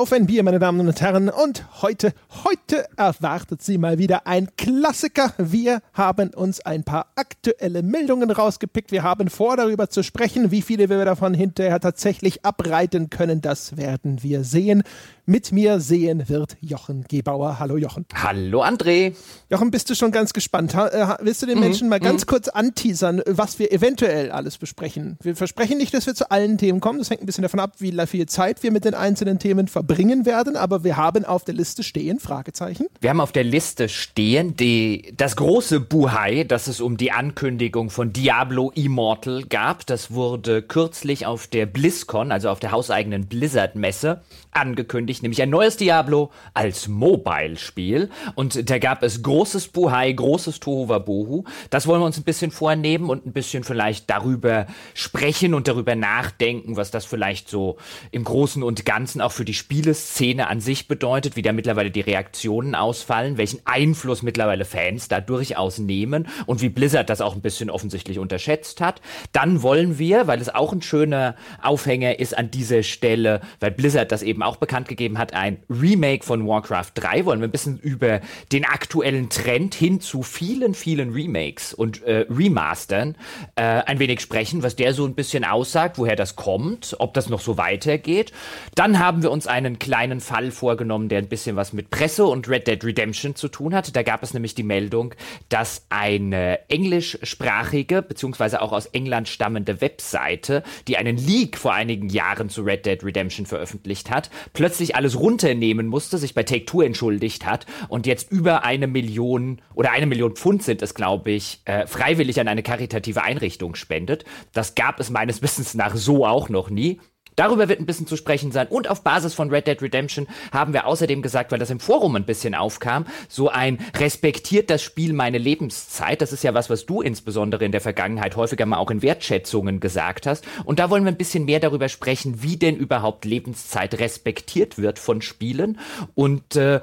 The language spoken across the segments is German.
Auf ein Bier, meine Damen und Herren. Und heute, heute erwartet Sie mal wieder ein Klassiker. Wir haben uns ein paar aktuelle Meldungen rausgepickt. Wir haben vor, darüber zu sprechen. Wie viele wir davon hinterher tatsächlich abreiten können, das werden wir sehen. Mit mir sehen wird Jochen Gebauer. Hallo Jochen. Hallo André. Jochen, bist du schon ganz gespannt? Äh, willst du den mhm. Menschen mal ganz mhm. kurz anteasern, was wir eventuell alles besprechen? Wir versprechen nicht, dass wir zu allen Themen kommen. Das hängt ein bisschen davon ab, wie viel Zeit wir mit den einzelnen Themen verbringen werden. Aber wir haben auf der Liste stehen, Fragezeichen. Wir haben auf der Liste stehen die, das große Buhai, das es um die Ankündigung von Diablo Immortal gab. Das wurde kürzlich auf der BlizzCon, also auf der hauseigenen Blizzard-Messe, angekündigt, nämlich ein neues Diablo als Mobile-Spiel. Und da gab es großes Buhai, großes Tohuwabohu. Das wollen wir uns ein bisschen vornehmen und ein bisschen vielleicht darüber sprechen und darüber nachdenken, was das vielleicht so im Großen und Ganzen auch für die Spieleszene an sich bedeutet, wie da mittlerweile die Reaktionen ausfallen, welchen Einfluss mittlerweile Fans da durchaus nehmen und wie Blizzard das auch ein bisschen offensichtlich unterschätzt hat. Dann wollen wir, weil es auch ein schöner Aufhänger ist an dieser Stelle, weil Blizzard das eben auch bekannt gegeben hat, ein Remake von Warcraft 3. Wollen wir ein bisschen über den aktuellen Trend hin zu vielen, vielen Remakes und äh, Remastern äh, ein wenig sprechen, was der so ein bisschen aussagt, woher das kommt, ob das noch so weitergeht. Dann haben wir uns einen kleinen Fall vorgenommen, der ein bisschen was mit Presse und Red Dead Redemption zu tun hat. Da gab es nämlich die Meldung, dass eine englischsprachige beziehungsweise auch aus England stammende Webseite, die einen Leak vor einigen Jahren zu Red Dead Redemption veröffentlicht hat, plötzlich alles runternehmen musste, sich bei Take Two entschuldigt hat und jetzt über eine Million oder eine Million Pfund sind es, glaube ich, äh, freiwillig an eine karitative Einrichtung spendet. Das gab es meines Wissens nach so auch noch nie. Darüber wird ein bisschen zu sprechen sein. Und auf Basis von Red Dead Redemption haben wir außerdem gesagt, weil das im Forum ein bisschen aufkam, so ein respektiert das Spiel meine Lebenszeit. Das ist ja was, was du insbesondere in der Vergangenheit häufiger mal auch in Wertschätzungen gesagt hast. Und da wollen wir ein bisschen mehr darüber sprechen, wie denn überhaupt Lebenszeit respektiert wird von Spielen und äh,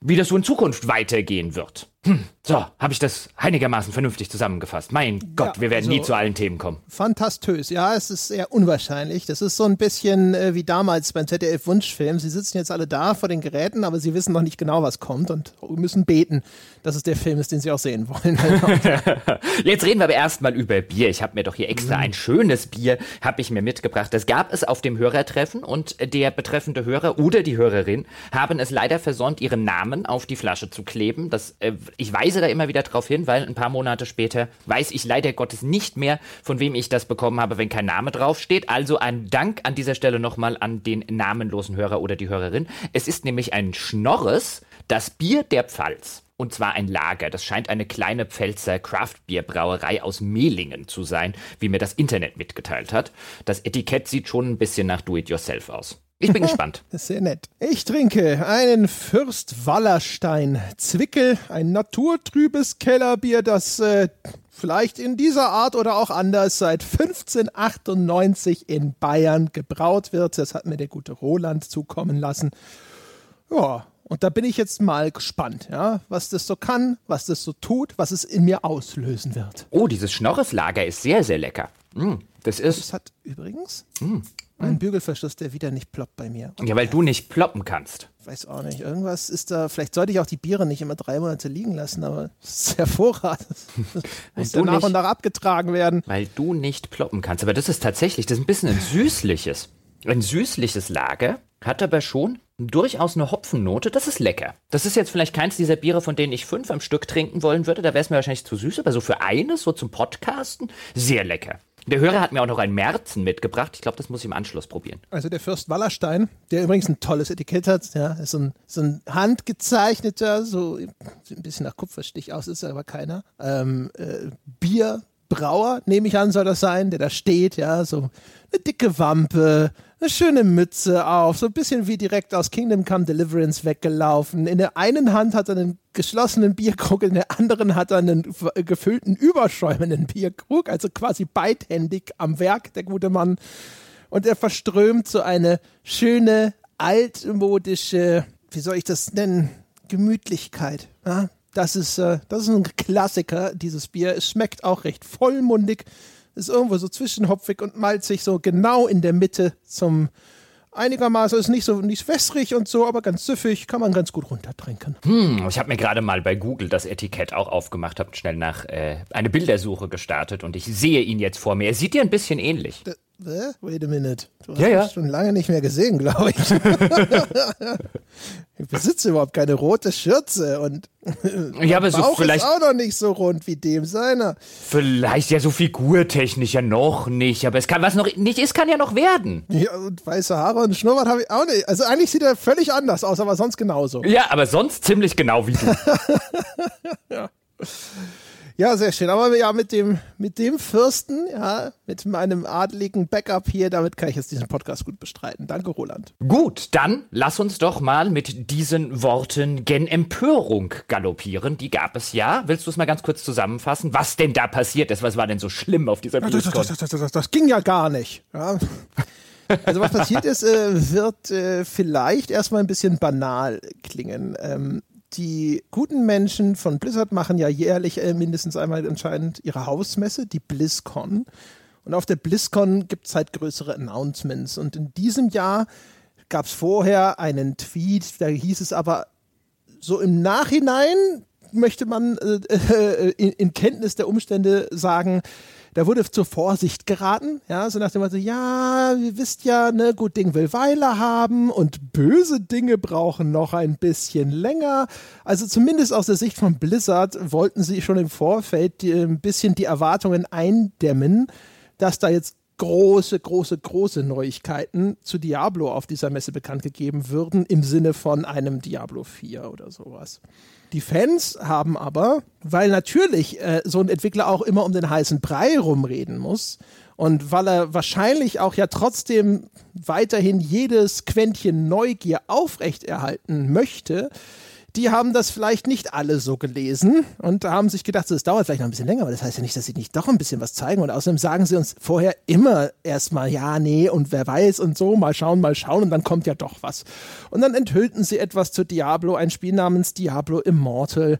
wie das so in Zukunft weitergehen wird. Hm, so, habe ich das einigermaßen vernünftig zusammengefasst. Mein Gott, ja, wir werden also, nie zu allen Themen kommen. Fantastös, ja, es ist sehr unwahrscheinlich. Das ist so ein bisschen äh, wie damals beim ZDF-Wunschfilm. Sie sitzen jetzt alle da vor den Geräten, aber sie wissen noch nicht genau, was kommt und müssen beten, dass es der Film ist, den sie auch sehen wollen. jetzt reden wir aber erstmal über Bier. Ich habe mir doch hier extra mhm. ein schönes Bier, habe ich mir mitgebracht. Das gab es auf dem Hörertreffen und der betreffende Hörer oder die Hörerin haben es leider versäumt, ihren Namen auf die Flasche zu kleben. Das äh, ich weise da immer wieder darauf hin, weil ein paar Monate später weiß ich leider Gottes nicht mehr, von wem ich das bekommen habe, wenn kein Name draufsteht. Also ein Dank an dieser Stelle nochmal an den namenlosen Hörer oder die Hörerin. Es ist nämlich ein Schnorres, das Bier der Pfalz. Und zwar ein Lager. Das scheint eine kleine Pfälzer Craftbierbrauerei aus Mehlingen zu sein, wie mir das Internet mitgeteilt hat. Das Etikett sieht schon ein bisschen nach Do-it-yourself aus. Ich bin gespannt. Das ist sehr nett. Ich trinke einen Fürst Wallerstein Zwickel, ein naturtrübes Kellerbier, das äh, vielleicht in dieser Art oder auch anders seit 1598 in Bayern gebraut wird. Das hat mir der gute Roland zukommen lassen. Ja, und da bin ich jetzt mal gespannt, ja, was das so kann, was das so tut, was es in mir auslösen wird. Oh, dieses Schnorreslager ist sehr, sehr lecker. Mm, das ist. Das hat übrigens. Mm ein Bügelverschluss, der wieder nicht ploppt bei mir. Und ja, weil du nicht ploppen kannst. Weiß auch nicht. Irgendwas ist da. Vielleicht sollte ich auch die Biere nicht immer drei Monate liegen lassen, aber es ist hervorragend. muss ja nach nicht, und nach abgetragen werden. Weil du nicht ploppen kannst. Aber das ist tatsächlich, das ist ein bisschen ein süßliches. Ein süßliches Lager hat aber schon durchaus eine Hopfennote. Das ist lecker. Das ist jetzt vielleicht keins dieser Biere, von denen ich fünf am Stück trinken wollen würde. Da wäre es mir wahrscheinlich zu süß. Aber so für eines, so zum Podcasten, sehr lecker. Der Hörer hat mir auch noch ein Märzen mitgebracht. Ich glaube, das muss ich im Anschluss probieren. Also der Fürst Wallerstein, der übrigens ein tolles Etikett hat, ja, ist so ein, so ein handgezeichneter, so sieht ein bisschen nach Kupferstich aus, ist aber keiner. Ähm, äh, Bierbrauer, nehme ich an, soll das sein, der da steht, ja, so eine dicke Wampe, eine schöne Mütze auf, so ein bisschen wie direkt aus Kingdom Come Deliverance weggelaufen. In der einen Hand hat er einen geschlossenen Bierkrug, in der anderen hat er einen gefüllten, überschäumenden Bierkrug, also quasi beidhändig am Werk, der gute Mann. Und er verströmt so eine schöne, altmodische, wie soll ich das nennen, Gemütlichkeit. Ja? Das ist, äh, das ist ein Klassiker, dieses Bier. Es schmeckt auch recht vollmundig ist irgendwo so zwischenhopfig und malzig, so genau in der Mitte zum einigermaßen, ist nicht so nicht wässrig und so, aber ganz süffig, kann man ganz gut runtertrinken. Hm, ich habe mir gerade mal bei Google das Etikett auch aufgemacht, habe schnell nach äh, eine Bildersuche gestartet und ich sehe ihn jetzt vor mir. Er sieht dir ein bisschen ähnlich. Hä? Wait a minute. Du hast Ja, ja. mich schon lange nicht mehr gesehen, glaube ich. ich besitze überhaupt keine rote Schürze und Ja, aber so Bauch vielleicht, ist auch noch nicht so rund wie dem seiner. vielleicht ja so figurtechnisch ja noch nicht, aber es kann, was noch nicht ist, kann ja noch werden. Ja, und weiße Haare und Schnurrbart habe ich auch nicht. Also eigentlich sieht er völlig anders aus, aber sonst genauso. Ja, aber sonst ziemlich genau wie du. Ja, sehr schön. Aber ja, mit dem, mit dem Fürsten, ja, mit meinem adligen Backup hier, damit kann ich jetzt diesen Podcast gut bestreiten. Danke, Roland. Gut, dann lass uns doch mal mit diesen Worten gen Empörung galoppieren. Die gab es ja. Willst du es mal ganz kurz zusammenfassen? Was denn da passiert ist? Was war denn so schlimm auf dieser BlizzCon? das, das, das, das, das ging ja gar nicht. Ja. Also was passiert ist, äh, wird äh, vielleicht erstmal ein bisschen banal klingen. Ähm, die guten Menschen von Blizzard machen ja jährlich äh, mindestens einmal anscheinend ihre Hausmesse, die BlizzCon. Und auf der BlizzCon gibt es halt größere Announcements. Und in diesem Jahr gab es vorher einen Tweet, da hieß es aber so im Nachhinein möchte man äh, äh, in, in Kenntnis der Umstände sagen, da wurde zur Vorsicht geraten, ja, so nach dem Motto, ja, ihr wisst ja, ne, gut Ding will Weile haben und böse Dinge brauchen noch ein bisschen länger. Also zumindest aus der Sicht von Blizzard wollten sie schon im Vorfeld die, ein bisschen die Erwartungen eindämmen, dass da jetzt große, große, große Neuigkeiten zu Diablo auf dieser Messe bekannt gegeben würden, im Sinne von einem Diablo 4 oder sowas. Die Fans haben aber, weil natürlich äh, so ein Entwickler auch immer um den heißen Brei rumreden muss und weil er wahrscheinlich auch ja trotzdem weiterhin jedes Quäntchen Neugier aufrechterhalten möchte, die haben das vielleicht nicht alle so gelesen und haben sich gedacht, so, es dauert vielleicht noch ein bisschen länger, aber das heißt ja nicht, dass sie nicht doch ein bisschen was zeigen. Und außerdem sagen sie uns vorher immer erstmal, ja, nee, und wer weiß und so, mal schauen, mal schauen und dann kommt ja doch was. Und dann enthüllten sie etwas zu Diablo, ein Spiel namens Diablo Immortal.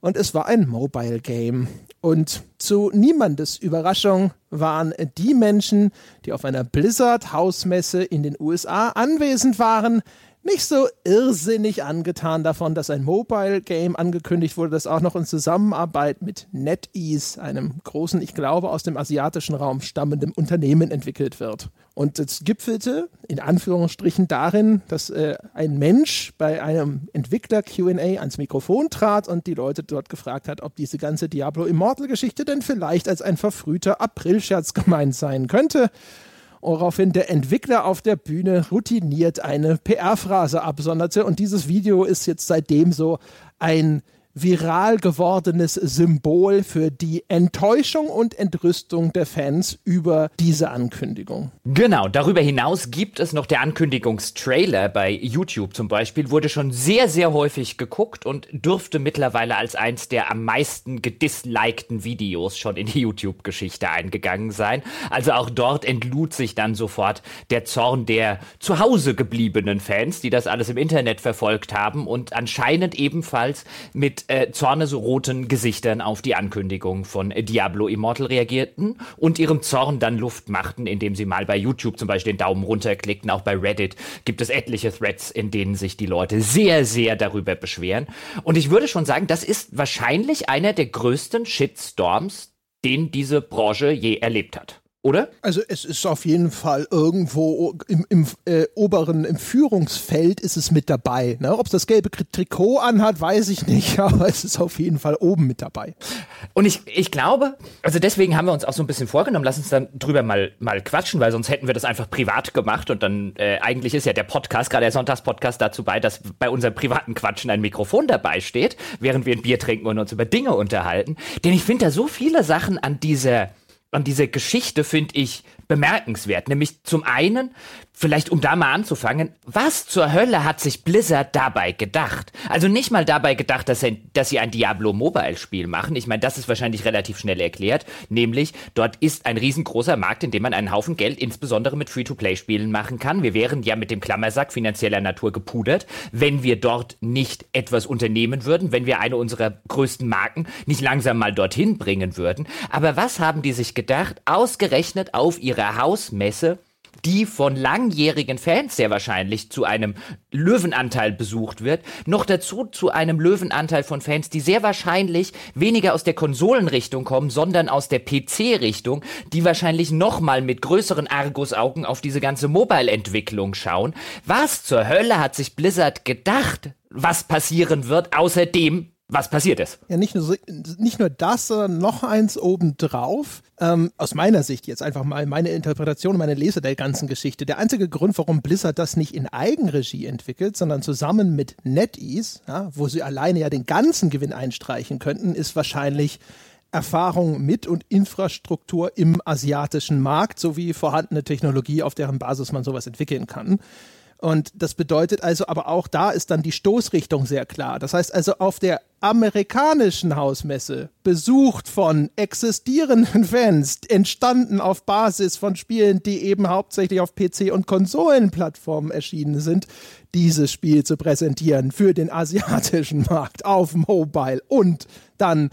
Und es war ein Mobile Game. Und zu niemandes Überraschung waren die Menschen, die auf einer Blizzard-Hausmesse in den USA anwesend waren, nicht so irrsinnig angetan davon, dass ein Mobile Game angekündigt wurde, das auch noch in Zusammenarbeit mit NetEase, einem großen, ich glaube, aus dem asiatischen Raum stammenden Unternehmen entwickelt wird. Und es gipfelte in Anführungsstrichen darin, dass äh, ein Mensch bei einem Entwickler QA ans Mikrofon trat und die Leute dort gefragt hat, ob diese ganze Diablo Immortal-Geschichte denn vielleicht als ein verfrühter Aprilscherz gemeint sein könnte woraufhin der Entwickler auf der Bühne routiniert eine PR-Phrase absonderte. Und dieses Video ist jetzt seitdem so ein viral gewordenes Symbol für die Enttäuschung und Entrüstung der Fans über diese Ankündigung. Genau, darüber hinaus gibt es noch der Ankündigungstrailer bei YouTube zum Beispiel, wurde schon sehr, sehr häufig geguckt und dürfte mittlerweile als eins der am meisten gedislikten Videos schon in die YouTube-Geschichte eingegangen sein. Also auch dort entlud sich dann sofort der Zorn der zu Hause gebliebenen Fans, die das alles im Internet verfolgt haben und anscheinend ebenfalls mit äh, zornesroten Gesichtern auf die Ankündigung von Diablo Immortal reagierten und ihrem Zorn dann Luft machten, indem sie mal bei YouTube zum Beispiel den Daumen runterklickten. Auch bei Reddit gibt es etliche Threads, in denen sich die Leute sehr, sehr darüber beschweren. Und ich würde schon sagen, das ist wahrscheinlich einer der größten Shitstorms, den diese Branche je erlebt hat. Oder? Also es ist auf jeden Fall irgendwo im, im äh, oberen, im Führungsfeld ist es mit dabei. Ne? Ob es das gelbe Trikot anhat, weiß ich nicht, aber es ist auf jeden Fall oben mit dabei. Und ich, ich glaube, also deswegen haben wir uns auch so ein bisschen vorgenommen, lass uns dann drüber mal, mal quatschen, weil sonst hätten wir das einfach privat gemacht und dann äh, eigentlich ist ja der Podcast, gerade der Sonntagspodcast dazu bei, dass bei unserem privaten Quatschen ein Mikrofon dabei steht, während wir ein Bier trinken und uns über Dinge unterhalten. Denn ich finde da so viele Sachen an dieser an dieser Geschichte finde ich bemerkenswert. Nämlich zum einen, vielleicht um da mal anzufangen, was zur Hölle hat sich Blizzard dabei gedacht? Also nicht mal dabei gedacht, dass, sie, dass sie ein Diablo Mobile Spiel machen. Ich meine, das ist wahrscheinlich relativ schnell erklärt. Nämlich, dort ist ein riesengroßer Markt, in dem man einen Haufen Geld insbesondere mit Free-to-Play-Spielen machen kann. Wir wären ja mit dem Klammersack finanzieller Natur gepudert, wenn wir dort nicht etwas unternehmen würden, wenn wir eine unserer größten Marken nicht langsam mal dorthin bringen würden. Aber was haben die sich gedacht? Ausgerechnet auf ihrer Hausmesse die von langjährigen Fans sehr wahrscheinlich zu einem Löwenanteil besucht wird, noch dazu zu einem Löwenanteil von Fans, die sehr wahrscheinlich weniger aus der Konsolenrichtung kommen, sondern aus der PC-Richtung, die wahrscheinlich nochmal mit größeren Argusaugen auf diese ganze Mobile-Entwicklung schauen. Was zur Hölle hat sich Blizzard gedacht, was passieren wird, außerdem was passiert ist. Ja, nicht nur, nicht nur das, sondern noch eins obendrauf. Ähm, aus meiner Sicht jetzt einfach mal meine Interpretation, meine Lese der ganzen Geschichte. Der einzige Grund, warum Blizzard das nicht in Eigenregie entwickelt, sondern zusammen mit NetEase, ja, wo sie alleine ja den ganzen Gewinn einstreichen könnten, ist wahrscheinlich Erfahrung mit und Infrastruktur im asiatischen Markt sowie vorhandene Technologie, auf deren Basis man sowas entwickeln kann. Und das bedeutet also aber auch, da ist dann die Stoßrichtung sehr klar. Das heißt also auf der amerikanischen Hausmesse, besucht von existierenden Fans, entstanden auf Basis von Spielen, die eben hauptsächlich auf PC- und Konsolenplattformen erschienen sind, dieses Spiel zu präsentieren für den asiatischen Markt auf Mobile und dann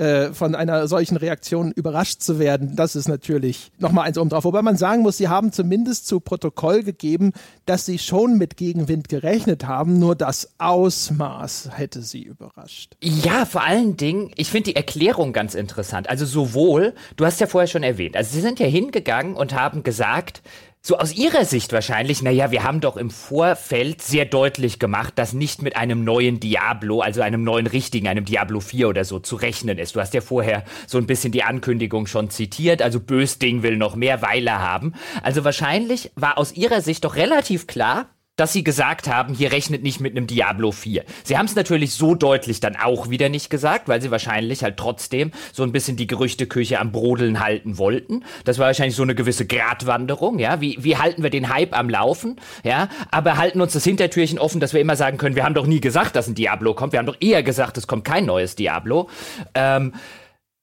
äh, von einer solchen Reaktion überrascht zu werden, das ist natürlich nochmal eins oben drauf. Wobei man sagen muss, sie haben zumindest zu Protokoll gegeben, dass sie schon mit Gegenwind gerechnet haben, nur das Ausmaß hätte sie überrascht. Ja, vor allen Dingen, ich finde die Erklärung ganz interessant. Also sowohl, du hast ja vorher schon erwähnt, also sie sind ja hingegangen und haben gesagt, so aus Ihrer Sicht wahrscheinlich, naja, wir haben doch im Vorfeld sehr deutlich gemacht, dass nicht mit einem neuen Diablo, also einem neuen richtigen, einem Diablo 4 oder so zu rechnen ist. Du hast ja vorher so ein bisschen die Ankündigung schon zitiert, also Bösding will noch mehr Weile haben. Also wahrscheinlich war aus Ihrer Sicht doch relativ klar, dass sie gesagt haben, hier rechnet nicht mit einem Diablo 4. Sie haben es natürlich so deutlich dann auch wieder nicht gesagt, weil sie wahrscheinlich halt trotzdem so ein bisschen die Gerüchteküche am Brodeln halten wollten. Das war wahrscheinlich so eine gewisse Gratwanderung, ja. Wie, wie halten wir den Hype am Laufen, ja? Aber halten uns das Hintertürchen offen, dass wir immer sagen können, wir haben doch nie gesagt, dass ein Diablo kommt. Wir haben doch eher gesagt, es kommt kein neues Diablo. Ähm,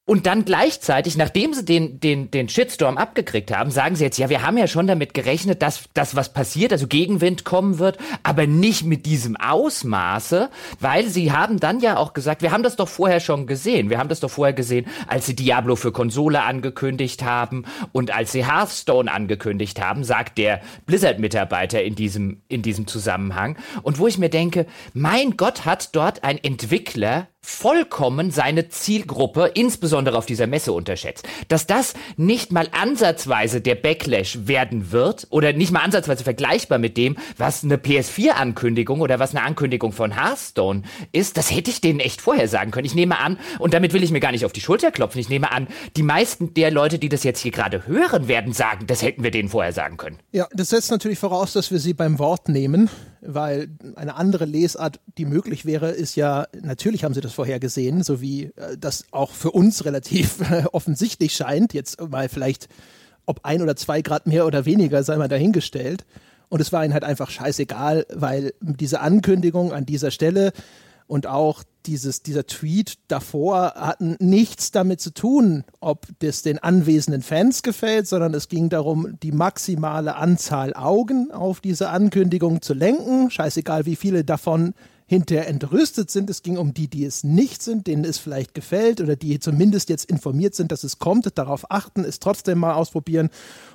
und dann gleichzeitig, nachdem sie den, den, den Shitstorm abgekriegt haben, sagen sie jetzt, ja, wir haben ja schon damit gerechnet, dass das was passiert, also Gegenwind kommen wird, aber nicht mit diesem Ausmaße, weil sie haben dann ja auch gesagt, wir haben das doch vorher schon gesehen. Wir haben das doch vorher gesehen, als sie Diablo für Konsole angekündigt haben und als sie Hearthstone angekündigt haben, sagt der Blizzard-Mitarbeiter in diesem, in diesem Zusammenhang. Und wo ich mir denke, mein Gott hat dort ein Entwickler vollkommen seine Zielgruppe, insbesondere auf dieser Messe, unterschätzt. Dass das nicht mal ansatzweise der Backlash werden wird oder nicht mal ansatzweise vergleichbar mit dem, was eine PS4-Ankündigung oder was eine Ankündigung von Hearthstone ist, das hätte ich denen echt vorher sagen können. Ich nehme an, und damit will ich mir gar nicht auf die Schulter klopfen, ich nehme an, die meisten der Leute, die das jetzt hier gerade hören, werden sagen, das hätten wir denen vorher sagen können. Ja, das setzt natürlich voraus, dass wir sie beim Wort nehmen weil eine andere Lesart, die möglich wäre, ist ja, natürlich haben sie das vorher gesehen, so wie äh, das auch für uns relativ äh, offensichtlich scheint. Jetzt mal vielleicht, ob ein oder zwei Grad mehr oder weniger, sei mal dahingestellt. Und es war ihnen halt einfach scheißegal, weil diese Ankündigung an dieser Stelle und auch dieses, dieser Tweet davor hatten nichts damit zu tun, ob das den anwesenden Fans gefällt, sondern es ging darum, die maximale Anzahl Augen auf diese Ankündigung zu lenken. Scheißegal, wie viele davon hinterher entrüstet sind. Es ging um die, die es nicht sind, denen es vielleicht gefällt oder die zumindest jetzt informiert sind, dass es kommt, darauf achten, es trotzdem mal ausprobieren.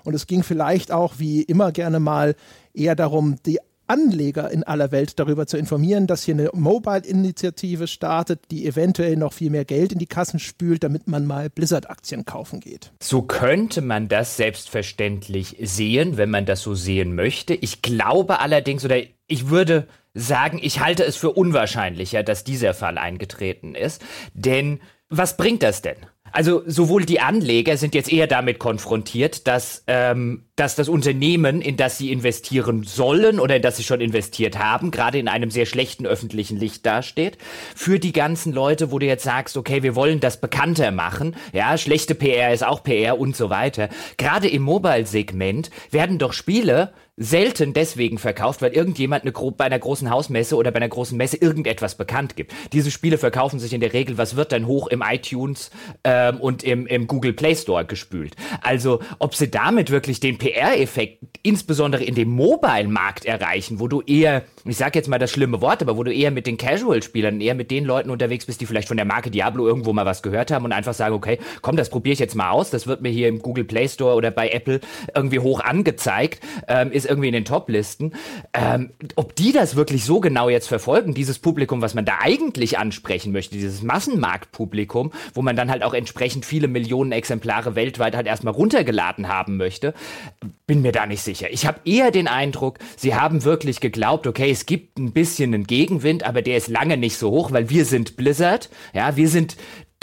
Und es ging vielleicht auch, wie immer gerne mal, eher darum, die Anleger in aller Welt darüber zu informieren, dass hier eine Mobile-Initiative startet, die eventuell noch viel mehr Geld in die Kassen spült, damit man mal Blizzard-Aktien kaufen geht. So könnte man das selbstverständlich sehen, wenn man das so sehen möchte. Ich glaube allerdings, oder ich würde sagen, ich halte es für unwahrscheinlicher, dass dieser Fall eingetreten ist. Denn was bringt das denn? Also sowohl die Anleger sind jetzt eher damit konfrontiert, dass, ähm, dass das Unternehmen, in das sie investieren sollen oder in das sie schon investiert haben, gerade in einem sehr schlechten öffentlichen Licht dasteht. Für die ganzen Leute, wo du jetzt sagst, okay, wir wollen das bekannter machen, ja, schlechte PR ist auch PR und so weiter. Gerade im Mobile-Segment werden doch Spiele selten deswegen verkauft, weil irgendjemand eine, bei einer großen Hausmesse oder bei einer großen Messe irgendetwas bekannt gibt. Diese Spiele verkaufen sich in der Regel, was wird dann hoch im iTunes ähm, und im, im Google Play Store gespült. Also ob sie damit wirklich den PR-Effekt insbesondere in dem Mobile-Markt erreichen, wo du eher, ich sage jetzt mal das schlimme Wort, aber wo du eher mit den Casual-Spielern, eher mit den Leuten unterwegs bist, die vielleicht von der Marke Diablo irgendwo mal was gehört haben und einfach sagen, okay, komm, das probiere ich jetzt mal aus, das wird mir hier im Google Play Store oder bei Apple irgendwie hoch angezeigt, ähm, ist irgendwie in den Top-Listen. Ähm, ob die das wirklich so genau jetzt verfolgen, dieses Publikum, was man da eigentlich ansprechen möchte, dieses Massenmarktpublikum, wo man dann halt auch entsprechend viele Millionen Exemplare weltweit halt erstmal runtergeladen haben möchte, bin mir da nicht sicher. Ich habe eher den Eindruck, sie haben wirklich geglaubt, okay, es gibt ein bisschen einen Gegenwind, aber der ist lange nicht so hoch, weil wir sind Blizzard, ja, wir sind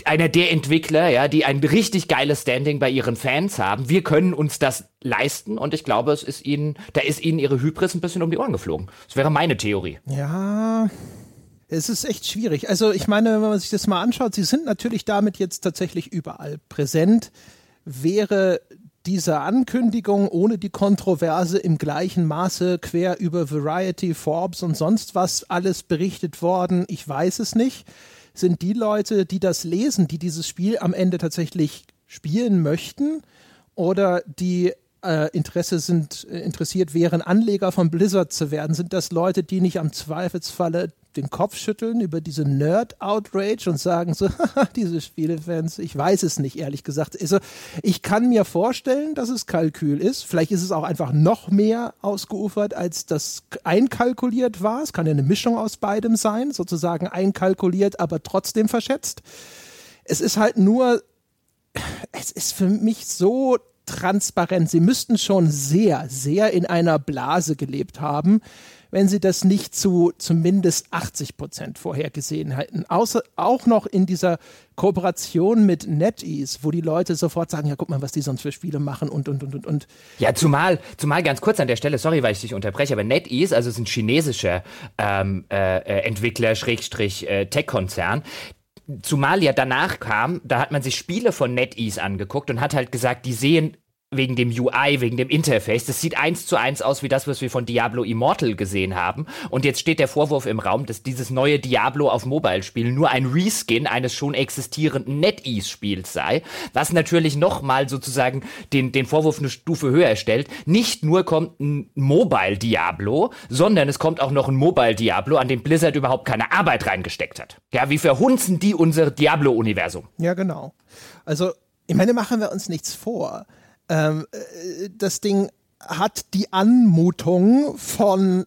einer der Entwickler, ja, die ein richtig geiles Standing bei ihren Fans haben. Wir können uns das leisten und ich glaube, es ist ihnen, da ist ihnen ihre Hybris ein bisschen um die Ohren geflogen. Das wäre meine Theorie. Ja, es ist echt schwierig. Also ich meine, wenn man sich das mal anschaut, sie sind natürlich damit jetzt tatsächlich überall präsent. Wäre diese Ankündigung ohne die Kontroverse im gleichen Maße quer über Variety, Forbes und sonst was alles berichtet worden? Ich weiß es nicht. Sind die Leute, die das lesen, die dieses Spiel am Ende tatsächlich spielen möchten? Oder die äh, Interesse sind, äh, interessiert wären, Anleger von Blizzard zu werden, sind das Leute, die nicht am Zweifelsfalle den Kopf schütteln über diese Nerd-Outrage und sagen so, diese Spielefans, ich weiß es nicht, ehrlich gesagt. Also, ich kann mir vorstellen, dass es Kalkül ist. Vielleicht ist es auch einfach noch mehr ausgeufert, als das einkalkuliert war. Es kann ja eine Mischung aus beidem sein, sozusagen einkalkuliert, aber trotzdem verschätzt. Es ist halt nur, es ist für mich so transparent. Sie müssten schon sehr, sehr in einer Blase gelebt haben, wenn sie das nicht zu zumindest 80 Prozent vorhergesehen hätten. Außer auch noch in dieser Kooperation mit NetEase, wo die Leute sofort sagen, ja, guck mal, was die sonst für Spiele machen und, und, und, und, und. Ja, zumal, zumal ganz kurz an der Stelle, sorry, weil ich dich unterbreche, aber NetEase, also ist ein chinesischer ähm, äh, äh Entwickler, Schrägstrich, äh, Tech-Konzern, Zumal ja danach kam, da hat man sich Spiele von NetEase angeguckt und hat halt gesagt, die sehen wegen dem UI, wegen dem Interface. Das sieht eins zu eins aus wie das, was wir von Diablo Immortal gesehen haben. Und jetzt steht der Vorwurf im Raum, dass dieses neue Diablo auf Mobile-Spielen nur ein Reskin eines schon existierenden NetEase-Spiels sei, was natürlich nochmal sozusagen den, den Vorwurf eine Stufe höher stellt. Nicht nur kommt ein Mobile Diablo, sondern es kommt auch noch ein Mobile Diablo, an dem Blizzard überhaupt keine Arbeit reingesteckt hat. Ja, wie verhunzen die unser Diablo-Universum? Ja, genau. Also, ich meine, machen wir uns nichts vor ähm, äh, das Ding hat die Anmutung von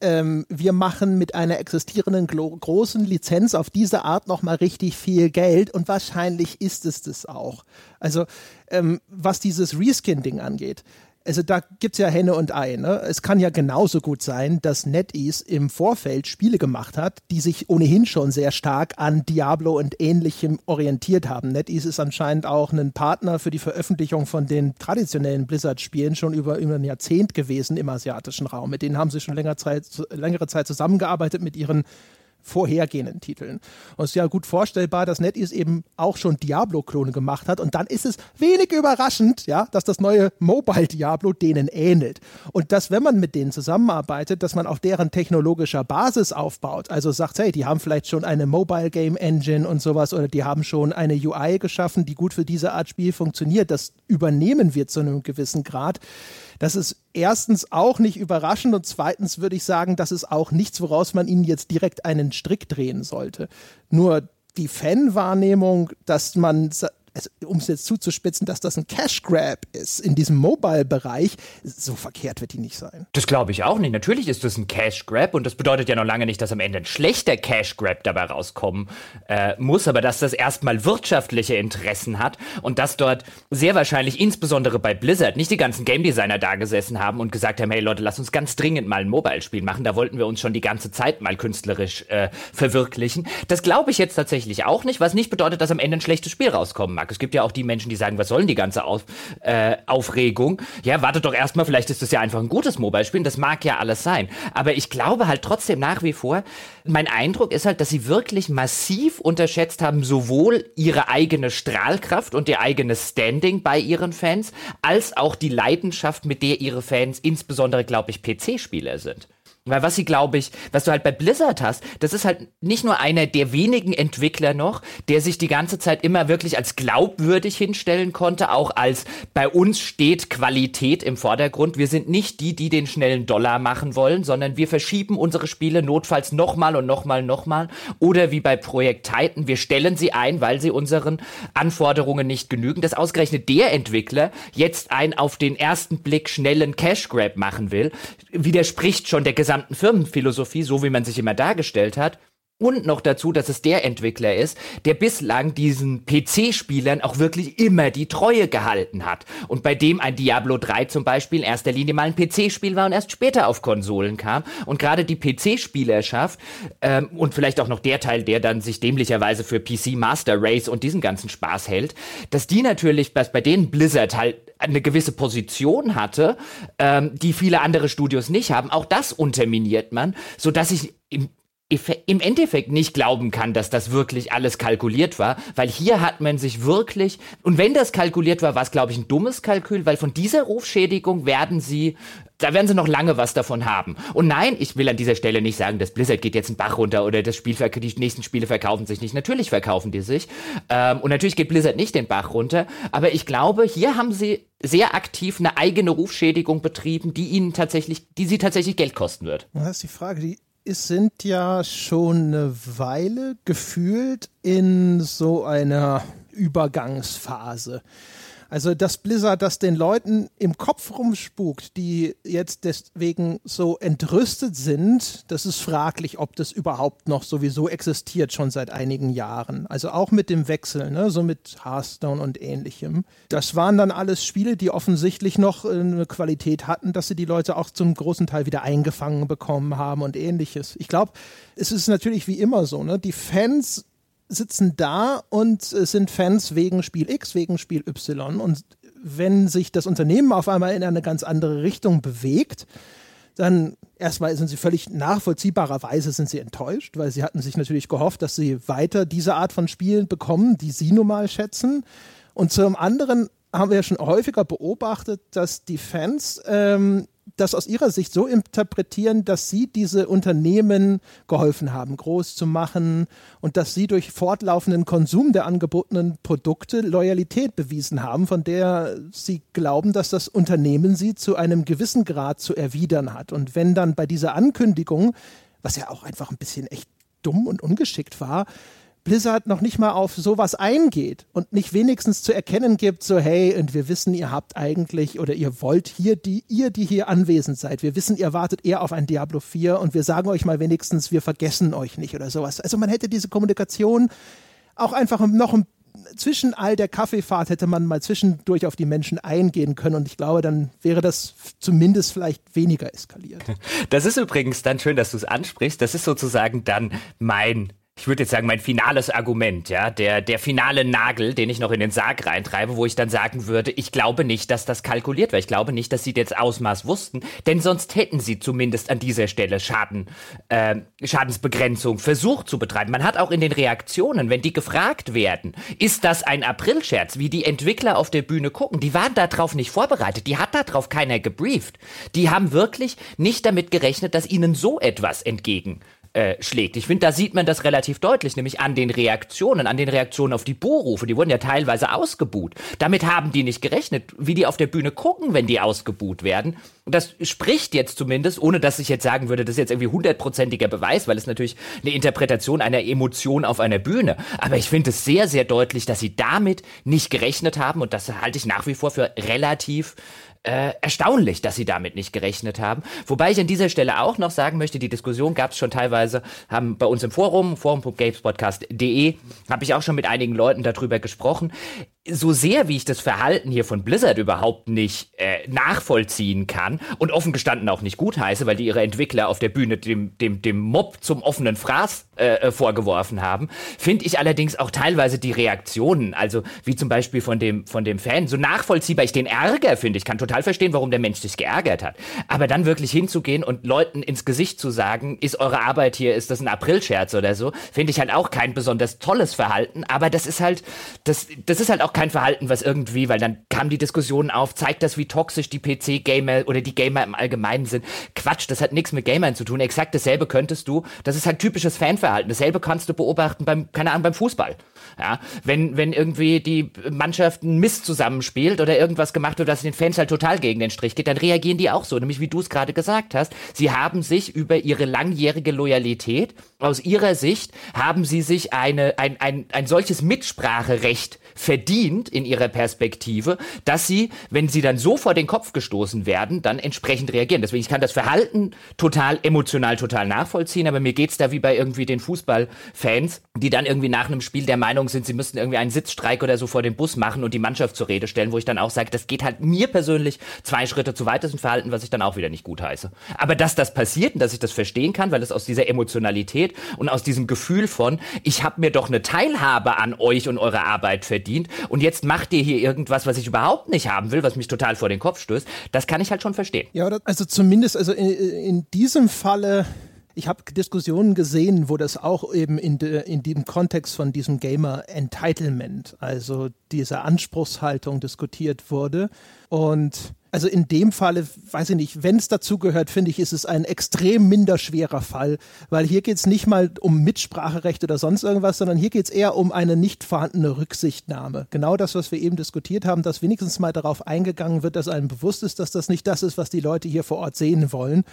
ähm, wir machen mit einer existierenden großen Lizenz auf diese Art nochmal richtig viel Geld und wahrscheinlich ist es das auch. Also ähm, was dieses Reskin-Ding angeht, also da gibt es ja Henne und Ei. Ne? Es kann ja genauso gut sein, dass NetEase im Vorfeld Spiele gemacht hat, die sich ohnehin schon sehr stark an Diablo und ähnlichem orientiert haben. NetEase ist anscheinend auch ein Partner für die Veröffentlichung von den traditionellen Blizzard-Spielen schon über, über ein Jahrzehnt gewesen im asiatischen Raum. Mit denen haben sie schon länger Zeit, längere Zeit zusammengearbeitet mit ihren vorhergehenden Titeln. Und es ist ja gut vorstellbar, dass NetEase eben auch schon Diablo-Klone gemacht hat. Und dann ist es wenig überraschend, ja, dass das neue Mobile Diablo denen ähnelt. Und dass, wenn man mit denen zusammenarbeitet, dass man auf deren technologischer Basis aufbaut. Also sagt, hey, die haben vielleicht schon eine Mobile Game Engine und sowas oder die haben schon eine UI geschaffen, die gut für diese Art Spiel funktioniert. Das übernehmen wir zu einem gewissen Grad. Das ist erstens auch nicht überraschend und zweitens würde ich sagen, das ist auch nichts, woraus man ihnen jetzt direkt einen Strick drehen sollte. Nur die Fanwahrnehmung, dass man also, um es jetzt zuzuspitzen, dass das ein Cash Grab ist in diesem Mobile-Bereich, so verkehrt wird die nicht sein. Das glaube ich auch nicht. Natürlich ist das ein Cash Grab und das bedeutet ja noch lange nicht, dass am Ende ein schlechter Cash Grab dabei rauskommen äh, muss, aber dass das erstmal wirtschaftliche Interessen hat und dass dort sehr wahrscheinlich insbesondere bei Blizzard nicht die ganzen Game Designer da gesessen haben und gesagt haben, hey Leute, lass uns ganz dringend mal ein Mobile-Spiel machen. Da wollten wir uns schon die ganze Zeit mal künstlerisch äh, verwirklichen. Das glaube ich jetzt tatsächlich auch nicht, was nicht bedeutet, dass am Ende ein schlechtes Spiel rauskommen mag. Es gibt ja auch die Menschen, die sagen, was sollen die ganze Auf, äh, Aufregung? Ja, wartet doch erstmal, vielleicht ist das ja einfach ein gutes Mobile-Spiel. Das mag ja alles sein. Aber ich glaube halt trotzdem nach wie vor, mein Eindruck ist halt, dass sie wirklich massiv unterschätzt haben, sowohl ihre eigene Strahlkraft und ihr eigenes Standing bei ihren Fans, als auch die Leidenschaft, mit der ihre Fans, insbesondere, glaube ich, PC-Spieler sind. Weil was sie, glaube ich, was du halt bei Blizzard hast, das ist halt nicht nur einer der wenigen Entwickler noch, der sich die ganze Zeit immer wirklich als glaubwürdig hinstellen konnte, auch als bei uns steht Qualität im Vordergrund. Wir sind nicht die, die den schnellen Dollar machen wollen, sondern wir verschieben unsere Spiele notfalls nochmal und nochmal, nochmal. Oder wie bei Projekt Titan, wir stellen sie ein, weil sie unseren Anforderungen nicht genügen. Dass ausgerechnet der Entwickler jetzt einen auf den ersten Blick schnellen Cash Grab machen will, widerspricht schon der gesamten gesamten Firmenphilosophie, so wie man sich immer dargestellt hat. Und noch dazu, dass es der Entwickler ist, der bislang diesen PC-Spielern auch wirklich immer die Treue gehalten hat. Und bei dem ein Diablo 3 zum Beispiel in erster Linie mal ein PC-Spiel war und erst später auf Konsolen kam. Und gerade die PC-Spielerschaft ähm, und vielleicht auch noch der Teil, der dann sich dämlicherweise für PC Master Race und diesen ganzen Spaß hält, dass die natürlich, was bei denen Blizzard halt eine gewisse Position hatte, ähm, die viele andere Studios nicht haben. Auch das unterminiert man, so dass ich im im Endeffekt nicht glauben kann, dass das wirklich alles kalkuliert war, weil hier hat man sich wirklich, und wenn das kalkuliert war, war es, glaube ich, ein dummes Kalkül, weil von dieser Rufschädigung werden sie, da werden sie noch lange was davon haben. Und nein, ich will an dieser Stelle nicht sagen, dass Blizzard geht jetzt einen Bach runter oder das Spiel, die nächsten Spiele verkaufen sich nicht. Natürlich verkaufen die sich. Ähm, und natürlich geht Blizzard nicht den Bach runter. Aber ich glaube, hier haben sie sehr aktiv eine eigene Rufschädigung betrieben, die ihnen tatsächlich, die sie tatsächlich Geld kosten wird. Das ist die Frage, die sind ja schon eine Weile gefühlt in so einer Übergangsphase. Also dass Blizzard das den Leuten im Kopf rumspukt, die jetzt deswegen so entrüstet sind, das ist fraglich, ob das überhaupt noch sowieso existiert, schon seit einigen Jahren. Also auch mit dem Wechsel, ne, so mit Hearthstone und ähnlichem. Das waren dann alles Spiele, die offensichtlich noch äh, eine Qualität hatten, dass sie die Leute auch zum großen Teil wieder eingefangen bekommen haben und ähnliches. Ich glaube, es ist natürlich wie immer so, ne? Die Fans sitzen da und äh, sind Fans wegen Spiel X, wegen Spiel Y. Und wenn sich das Unternehmen auf einmal in eine ganz andere Richtung bewegt, dann erstmal sind sie völlig nachvollziehbarerweise sind sie enttäuscht, weil sie hatten sich natürlich gehofft, dass sie weiter diese Art von Spielen bekommen, die sie nun mal schätzen. Und zum anderen haben wir ja schon häufiger beobachtet, dass die Fans ähm, das aus ihrer Sicht so interpretieren, dass sie diese Unternehmen geholfen haben, groß zu machen und dass sie durch fortlaufenden Konsum der angebotenen Produkte Loyalität bewiesen haben, von der sie glauben, dass das Unternehmen sie zu einem gewissen Grad zu erwidern hat. Und wenn dann bei dieser Ankündigung, was ja auch einfach ein bisschen echt dumm und ungeschickt war, Blizzard noch nicht mal auf sowas eingeht und nicht wenigstens zu erkennen gibt, so hey, und wir wissen, ihr habt eigentlich oder ihr wollt hier, die, ihr, die hier anwesend seid, wir wissen, ihr wartet eher auf ein Diablo 4 und wir sagen euch mal wenigstens, wir vergessen euch nicht oder sowas. Also man hätte diese Kommunikation auch einfach noch ein zwischen all der Kaffeefahrt hätte man mal zwischendurch auf die Menschen eingehen können und ich glaube, dann wäre das zumindest vielleicht weniger eskaliert. Das ist übrigens dann schön, dass du es ansprichst. Das ist sozusagen dann mein ich würde jetzt sagen, mein finales Argument, ja, der, der finale Nagel, den ich noch in den Sarg reintreibe, wo ich dann sagen würde, ich glaube nicht, dass das kalkuliert war. Ich glaube nicht, dass sie das Ausmaß wussten, denn sonst hätten sie zumindest an dieser Stelle Schaden, äh, Schadensbegrenzung versucht zu betreiben. Man hat auch in den Reaktionen, wenn die gefragt werden, ist das ein Aprilscherz, wie die Entwickler auf der Bühne gucken, die waren darauf nicht vorbereitet, die hat darauf keiner gebrieft. Die haben wirklich nicht damit gerechnet, dass ihnen so etwas entgegen äh, schlägt. Ich finde, da sieht man das relativ deutlich, nämlich an den Reaktionen, an den Reaktionen auf die Buhrufe. Die wurden ja teilweise ausgebuht. Damit haben die nicht gerechnet, wie die auf der Bühne gucken, wenn die ausgebuht werden. Und das spricht jetzt zumindest, ohne dass ich jetzt sagen würde, das ist jetzt irgendwie hundertprozentiger Beweis, weil es natürlich eine Interpretation einer Emotion auf einer Bühne. Aber ich finde es sehr, sehr deutlich, dass sie damit nicht gerechnet haben und das halte ich nach wie vor für relativ äh, erstaunlich, dass sie damit nicht gerechnet haben. Wobei ich an dieser Stelle auch noch sagen möchte, die Diskussion gab es schon teilweise, haben bei uns im Forum, forum.gamespodcast.de, habe ich auch schon mit einigen Leuten darüber gesprochen so sehr wie ich das Verhalten hier von Blizzard überhaupt nicht äh, nachvollziehen kann und offen gestanden auch nicht gut heiße, weil die ihre Entwickler auf der Bühne dem, dem, dem Mob zum offenen Fraß äh, äh vorgeworfen haben, finde ich allerdings auch teilweise die Reaktionen, also wie zum Beispiel von dem, von dem Fan, so nachvollziehbar ich den Ärger finde. Ich kann total verstehen, warum der Mensch sich geärgert hat. Aber dann wirklich hinzugehen und Leuten ins Gesicht zu sagen, ist eure Arbeit hier, ist das ein Aprilscherz oder so, finde ich halt auch kein besonders tolles Verhalten, aber das ist halt, das, das ist halt auch kein Verhalten, was irgendwie, weil dann kam die Diskussion auf, zeigt das, wie toxisch die PC-Gamer oder die Gamer im Allgemeinen sind. Quatsch, das hat nichts mit Gamern zu tun. Exakt dasselbe könntest du, das ist halt typisches Fanverhalten. Dasselbe kannst du beobachten beim, keine Ahnung, beim Fußball. Ja, wenn, wenn irgendwie die Mannschaft einen Mist zusammenspielt oder irgendwas gemacht wird, was den Fans halt total gegen den Strich geht, dann reagieren die auch so. Nämlich wie du es gerade gesagt hast. Sie haben sich über ihre langjährige Loyalität, aus ihrer Sicht, haben sie sich eine, ein, ein, ein solches Mitspracherecht verdient in ihrer Perspektive, dass sie, wenn sie dann so vor den Kopf gestoßen werden, dann entsprechend reagieren. Deswegen, ich kann das Verhalten total emotional total nachvollziehen, aber mir geht's da wie bei irgendwie den Fußballfans, die dann irgendwie nach einem Spiel der Meinung sind, sie müssten irgendwie einen Sitzstreik oder so vor dem Bus machen und die Mannschaft zur Rede stellen, wo ich dann auch sage, das geht halt mir persönlich zwei Schritte zu weit, ist ein Verhalten, was ich dann auch wieder nicht gut heiße. Aber dass das passiert und dass ich das verstehen kann, weil es aus dieser Emotionalität und aus diesem Gefühl von, ich habe mir doch eine Teilhabe an euch und eurer Arbeit verdient und jetzt macht ihr hier irgendwas, was ich überhaupt nicht haben will, was mich total vor den Kopf stößt, das kann ich halt schon verstehen. Ja, also zumindest, also in, in diesem Falle ich habe Diskussionen gesehen, wo das auch eben in, de, in dem Kontext von diesem Gamer Entitlement, also dieser Anspruchshaltung diskutiert wurde. Und also in dem Falle, weiß ich nicht, wenn es dazu gehört, finde ich, ist es ein extrem minder schwerer Fall, weil hier geht es nicht mal um Mitspracherecht oder sonst irgendwas, sondern hier geht es eher um eine nicht vorhandene Rücksichtnahme. Genau das, was wir eben diskutiert haben, dass wenigstens mal darauf eingegangen wird, dass einem bewusst ist, dass das nicht das ist, was die Leute hier vor Ort sehen wollen.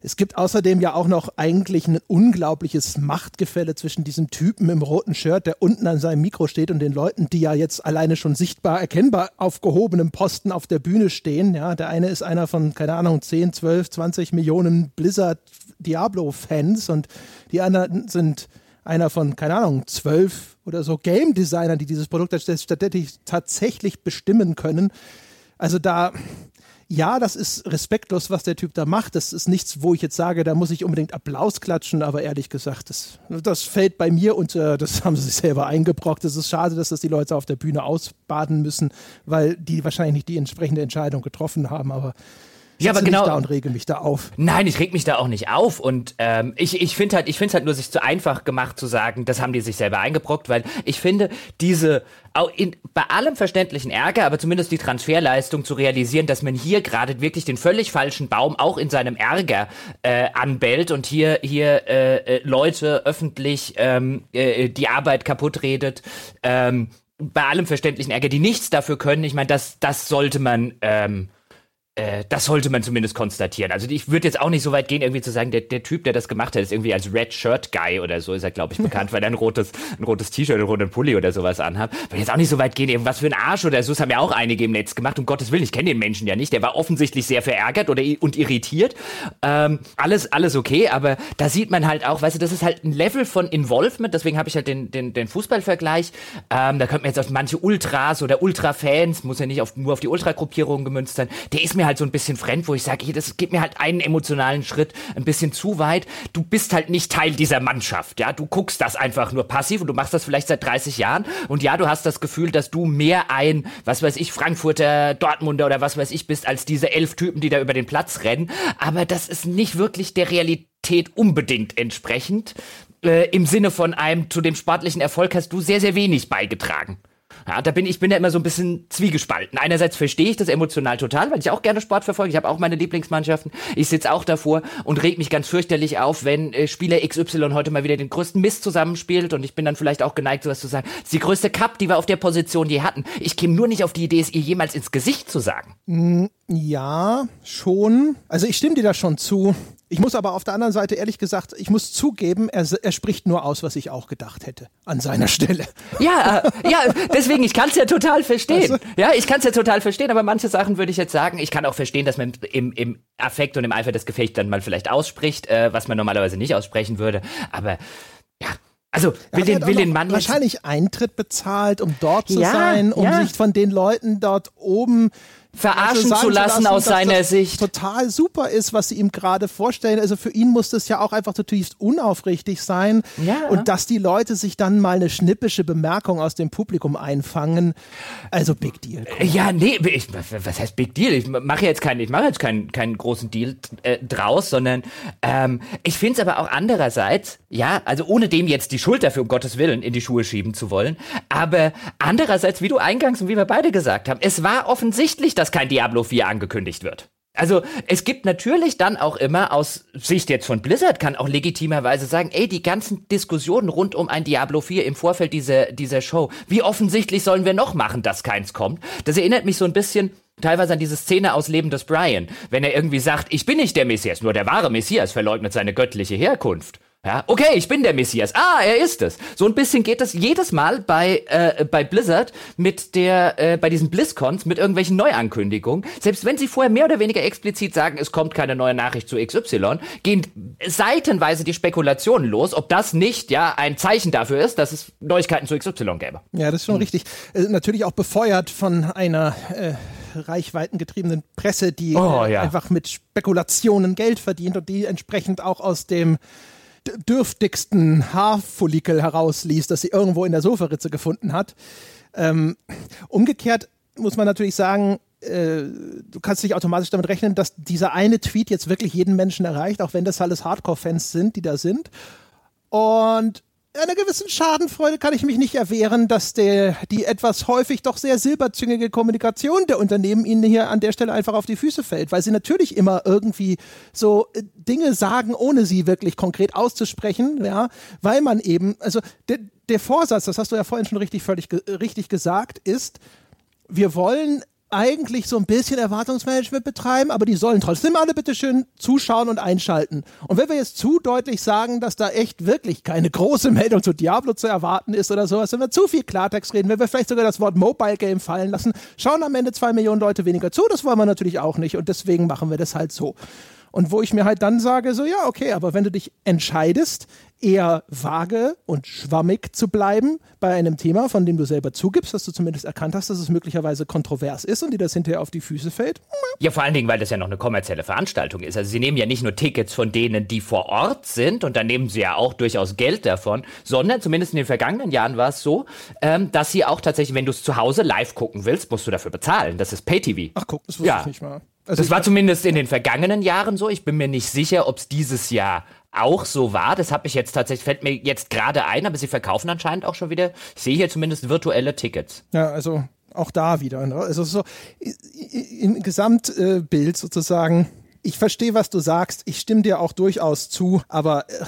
Es gibt außerdem ja auch noch eigentlich ein unglaubliches Machtgefälle zwischen diesem Typen im roten Shirt, der unten an seinem Mikro steht, und den Leuten, die ja jetzt alleine schon sichtbar erkennbar auf gehobenem Posten auf der Bühne stehen. Ja, der eine ist einer von, keine Ahnung, 10, 12, 20 Millionen Blizzard Diablo-Fans und die anderen sind einer von, keine Ahnung, zwölf oder so Game Designern, die dieses Produkt tatsächlich bestimmen können. Also da, ja, das ist respektlos, was der Typ da macht. Das ist nichts, wo ich jetzt sage, da muss ich unbedingt Applaus klatschen, aber ehrlich gesagt, das, das fällt bei mir und äh, das haben sie sich selber eingebrockt. Es ist schade, dass das die Leute auf der Bühne ausbaden müssen, weil die wahrscheinlich nicht die entsprechende Entscheidung getroffen haben, aber ja, aber genau. da und rege mich da auf. Nein, ich reg mich da auch nicht auf. Und ähm, ich, ich finde halt, ich finde halt nur sich zu einfach gemacht zu sagen, das haben die sich selber eingebrockt, weil ich finde, diese auch in, bei allem verständlichen Ärger, aber zumindest die Transferleistung zu realisieren, dass man hier gerade wirklich den völlig falschen Baum auch in seinem Ärger äh, anbellt und hier hier äh, äh Leute öffentlich ähm, äh, die Arbeit kaputt redet. Ähm, bei allem verständlichen Ärger, die nichts dafür können. Ich meine, das das sollte man ähm, äh, das sollte man zumindest konstatieren. Also ich würde jetzt auch nicht so weit gehen, irgendwie zu sagen, der, der Typ, der das gemacht hat, ist irgendwie als Red Shirt Guy oder so, ist er, glaube ich, bekannt, weil er ein rotes, ein rotes T-Shirt oder einen roten Pulli oder sowas anhat. Würde jetzt auch nicht so weit gehen, irgendwas für ein Arsch oder so, das haben ja auch einige im Netz gemacht. Um Gottes Willen, ich kenne den Menschen ja nicht. Der war offensichtlich sehr verärgert oder und irritiert. Ähm, alles, alles okay, aber da sieht man halt auch, weißt du, das ist halt ein Level von Involvement, deswegen habe ich halt den, den, den Fußballvergleich. Ähm, da könnte man jetzt auf manche Ultras oder Ultra-Fans, muss ja nicht auf, nur auf die Ultra-Gruppierung gemünzt sein, der ist mir halt so ein bisschen fremd, wo ich sage, hier, das geht mir halt einen emotionalen Schritt ein bisschen zu weit. Du bist halt nicht Teil dieser Mannschaft, ja. Du guckst das einfach nur passiv und du machst das vielleicht seit 30 Jahren und ja, du hast das Gefühl, dass du mehr ein, was weiß ich, Frankfurter, Dortmunder oder was weiß ich bist, als diese elf Typen, die da über den Platz rennen. Aber das ist nicht wirklich der Realität unbedingt entsprechend. Äh, Im Sinne von einem, zu dem sportlichen Erfolg hast du sehr, sehr wenig beigetragen. Ja, da bin ich bin ja immer so ein bisschen zwiegespalten. Einerseits verstehe ich das emotional total, weil ich auch gerne Sport verfolge. Ich habe auch meine Lieblingsmannschaften. Ich sitze auch davor und reg mich ganz fürchterlich auf, wenn äh, Spieler XY heute mal wieder den größten Mist zusammenspielt und ich bin dann vielleicht auch geneigt, sowas zu sagen. Das ist die größte Cup, die wir auf der Position je hatten. Ich käme nur nicht auf die Idee, es ihr jemals ins Gesicht zu sagen. Mm, ja, schon. Also ich stimme dir da schon zu. Ich muss aber auf der anderen Seite ehrlich gesagt, ich muss zugeben, er, er spricht nur aus, was ich auch gedacht hätte an seiner Stelle. Ja, äh, ja, deswegen, ich kann es ja total verstehen. Also, ja, ich kann es ja total verstehen, aber manche Sachen würde ich jetzt sagen, ich kann auch verstehen, dass man im, im Affekt und im Eifer des Gefechts dann mal vielleicht ausspricht, äh, was man normalerweise nicht aussprechen würde. Aber ja, also will den, will den Mann wahrscheinlich Eintritt bezahlt, um dort zu ja, sein, um ja. sich von den Leuten dort oben verarschen also zu, lassen, aus seiner Sicht. Total super ist, was sie ihm gerade vorstellen. Also für ihn muss das ja auch einfach zutiefst unaufrichtig sein. Ja. Und dass die Leute sich dann mal eine schnippische Bemerkung aus dem Publikum einfangen. Also Big Deal. Komm. Ja, nee, ich, was heißt Big Deal? Ich mache jetzt keinen, ich mache jetzt keinen, keinen großen Deal äh, draus, sondern ähm, ich finde es aber auch andererseits, ja, also ohne dem jetzt die Schuld dafür, um Gottes Willen, in die Schuhe schieben zu wollen. Aber andererseits, wie du eingangs und wie wir beide gesagt haben, es war offensichtlich, dass kein Diablo 4 angekündigt wird. Also es gibt natürlich dann auch immer aus Sicht jetzt von Blizzard kann auch legitimerweise sagen, ey, die ganzen Diskussionen rund um ein Diablo 4 im Vorfeld dieser, dieser Show, wie offensichtlich sollen wir noch machen, dass keins kommt? Das erinnert mich so ein bisschen teilweise an diese Szene aus Leben des Brian, wenn er irgendwie sagt, ich bin nicht der Messias, nur der wahre Messias verleugnet seine göttliche Herkunft. Ja, okay, ich bin der Messias. Ah, er ist es. So ein bisschen geht das jedes Mal bei, äh, bei Blizzard mit der, äh, bei diesen BlizzCons mit irgendwelchen Neuankündigungen. Selbst wenn sie vorher mehr oder weniger explizit sagen, es kommt keine neue Nachricht zu XY, gehen seitenweise die Spekulationen los, ob das nicht ja ein Zeichen dafür ist, dass es Neuigkeiten zu XY gäbe. Ja, das ist schon hm. richtig. Äh, natürlich auch befeuert von einer äh, reichweitengetriebenen Presse, die oh, ja. einfach mit Spekulationen Geld verdient und die entsprechend auch aus dem dürftigsten Haarfollikel herausliest, das sie irgendwo in der Sofaritze gefunden hat. Ähm, umgekehrt muss man natürlich sagen, äh, du kannst nicht automatisch damit rechnen, dass dieser eine Tweet jetzt wirklich jeden Menschen erreicht, auch wenn das alles Hardcore-Fans sind, die da sind. Und einer gewissen Schadenfreude kann ich mich nicht erwehren, dass der, die etwas häufig doch sehr silberzüngige Kommunikation der Unternehmen ihnen hier an der Stelle einfach auf die Füße fällt, weil sie natürlich immer irgendwie so äh, Dinge sagen, ohne sie wirklich konkret auszusprechen, ja, weil man eben, also der, der Vorsatz, das hast du ja vorhin schon richtig, völlig richtig gesagt, ist, wir wollen eigentlich so ein bisschen Erwartungsmanagement betreiben, aber die sollen trotzdem alle bitte schön zuschauen und einschalten. Und wenn wir jetzt zu deutlich sagen, dass da echt wirklich keine große Meldung zu Diablo zu erwarten ist oder sowas, wenn wir zu viel Klartext reden, wenn wir vielleicht sogar das Wort Mobile Game fallen lassen, schauen am Ende zwei Millionen Leute weniger zu, das wollen wir natürlich auch nicht und deswegen machen wir das halt so. Und wo ich mir halt dann sage, so ja, okay, aber wenn du dich entscheidest, eher vage und schwammig zu bleiben bei einem Thema, von dem du selber zugibst, dass du zumindest erkannt hast, dass es möglicherweise kontrovers ist und dir das hinterher auf die Füße fällt. Ja, vor allen Dingen, weil das ja noch eine kommerzielle Veranstaltung ist. Also sie nehmen ja nicht nur Tickets von denen, die vor Ort sind und dann nehmen sie ja auch durchaus Geld davon, sondern zumindest in den vergangenen Jahren war es so, ähm, dass sie auch tatsächlich, wenn du es zu Hause live gucken willst, musst du dafür bezahlen. Das ist Pay-TV. Ach guck, das wusste ja. ich nicht mal. Also das war zumindest in den vergangenen Jahren so. Ich bin mir nicht sicher, ob es dieses Jahr auch so war. Das habe ich jetzt tatsächlich, fällt mir jetzt gerade ein, aber sie verkaufen anscheinend auch schon wieder, ich sehe hier zumindest virtuelle Tickets. Ja, also auch da wieder. Ne? Also so im Gesamtbild sozusagen ich verstehe, was du sagst. Ich stimme dir auch durchaus zu, aber äh,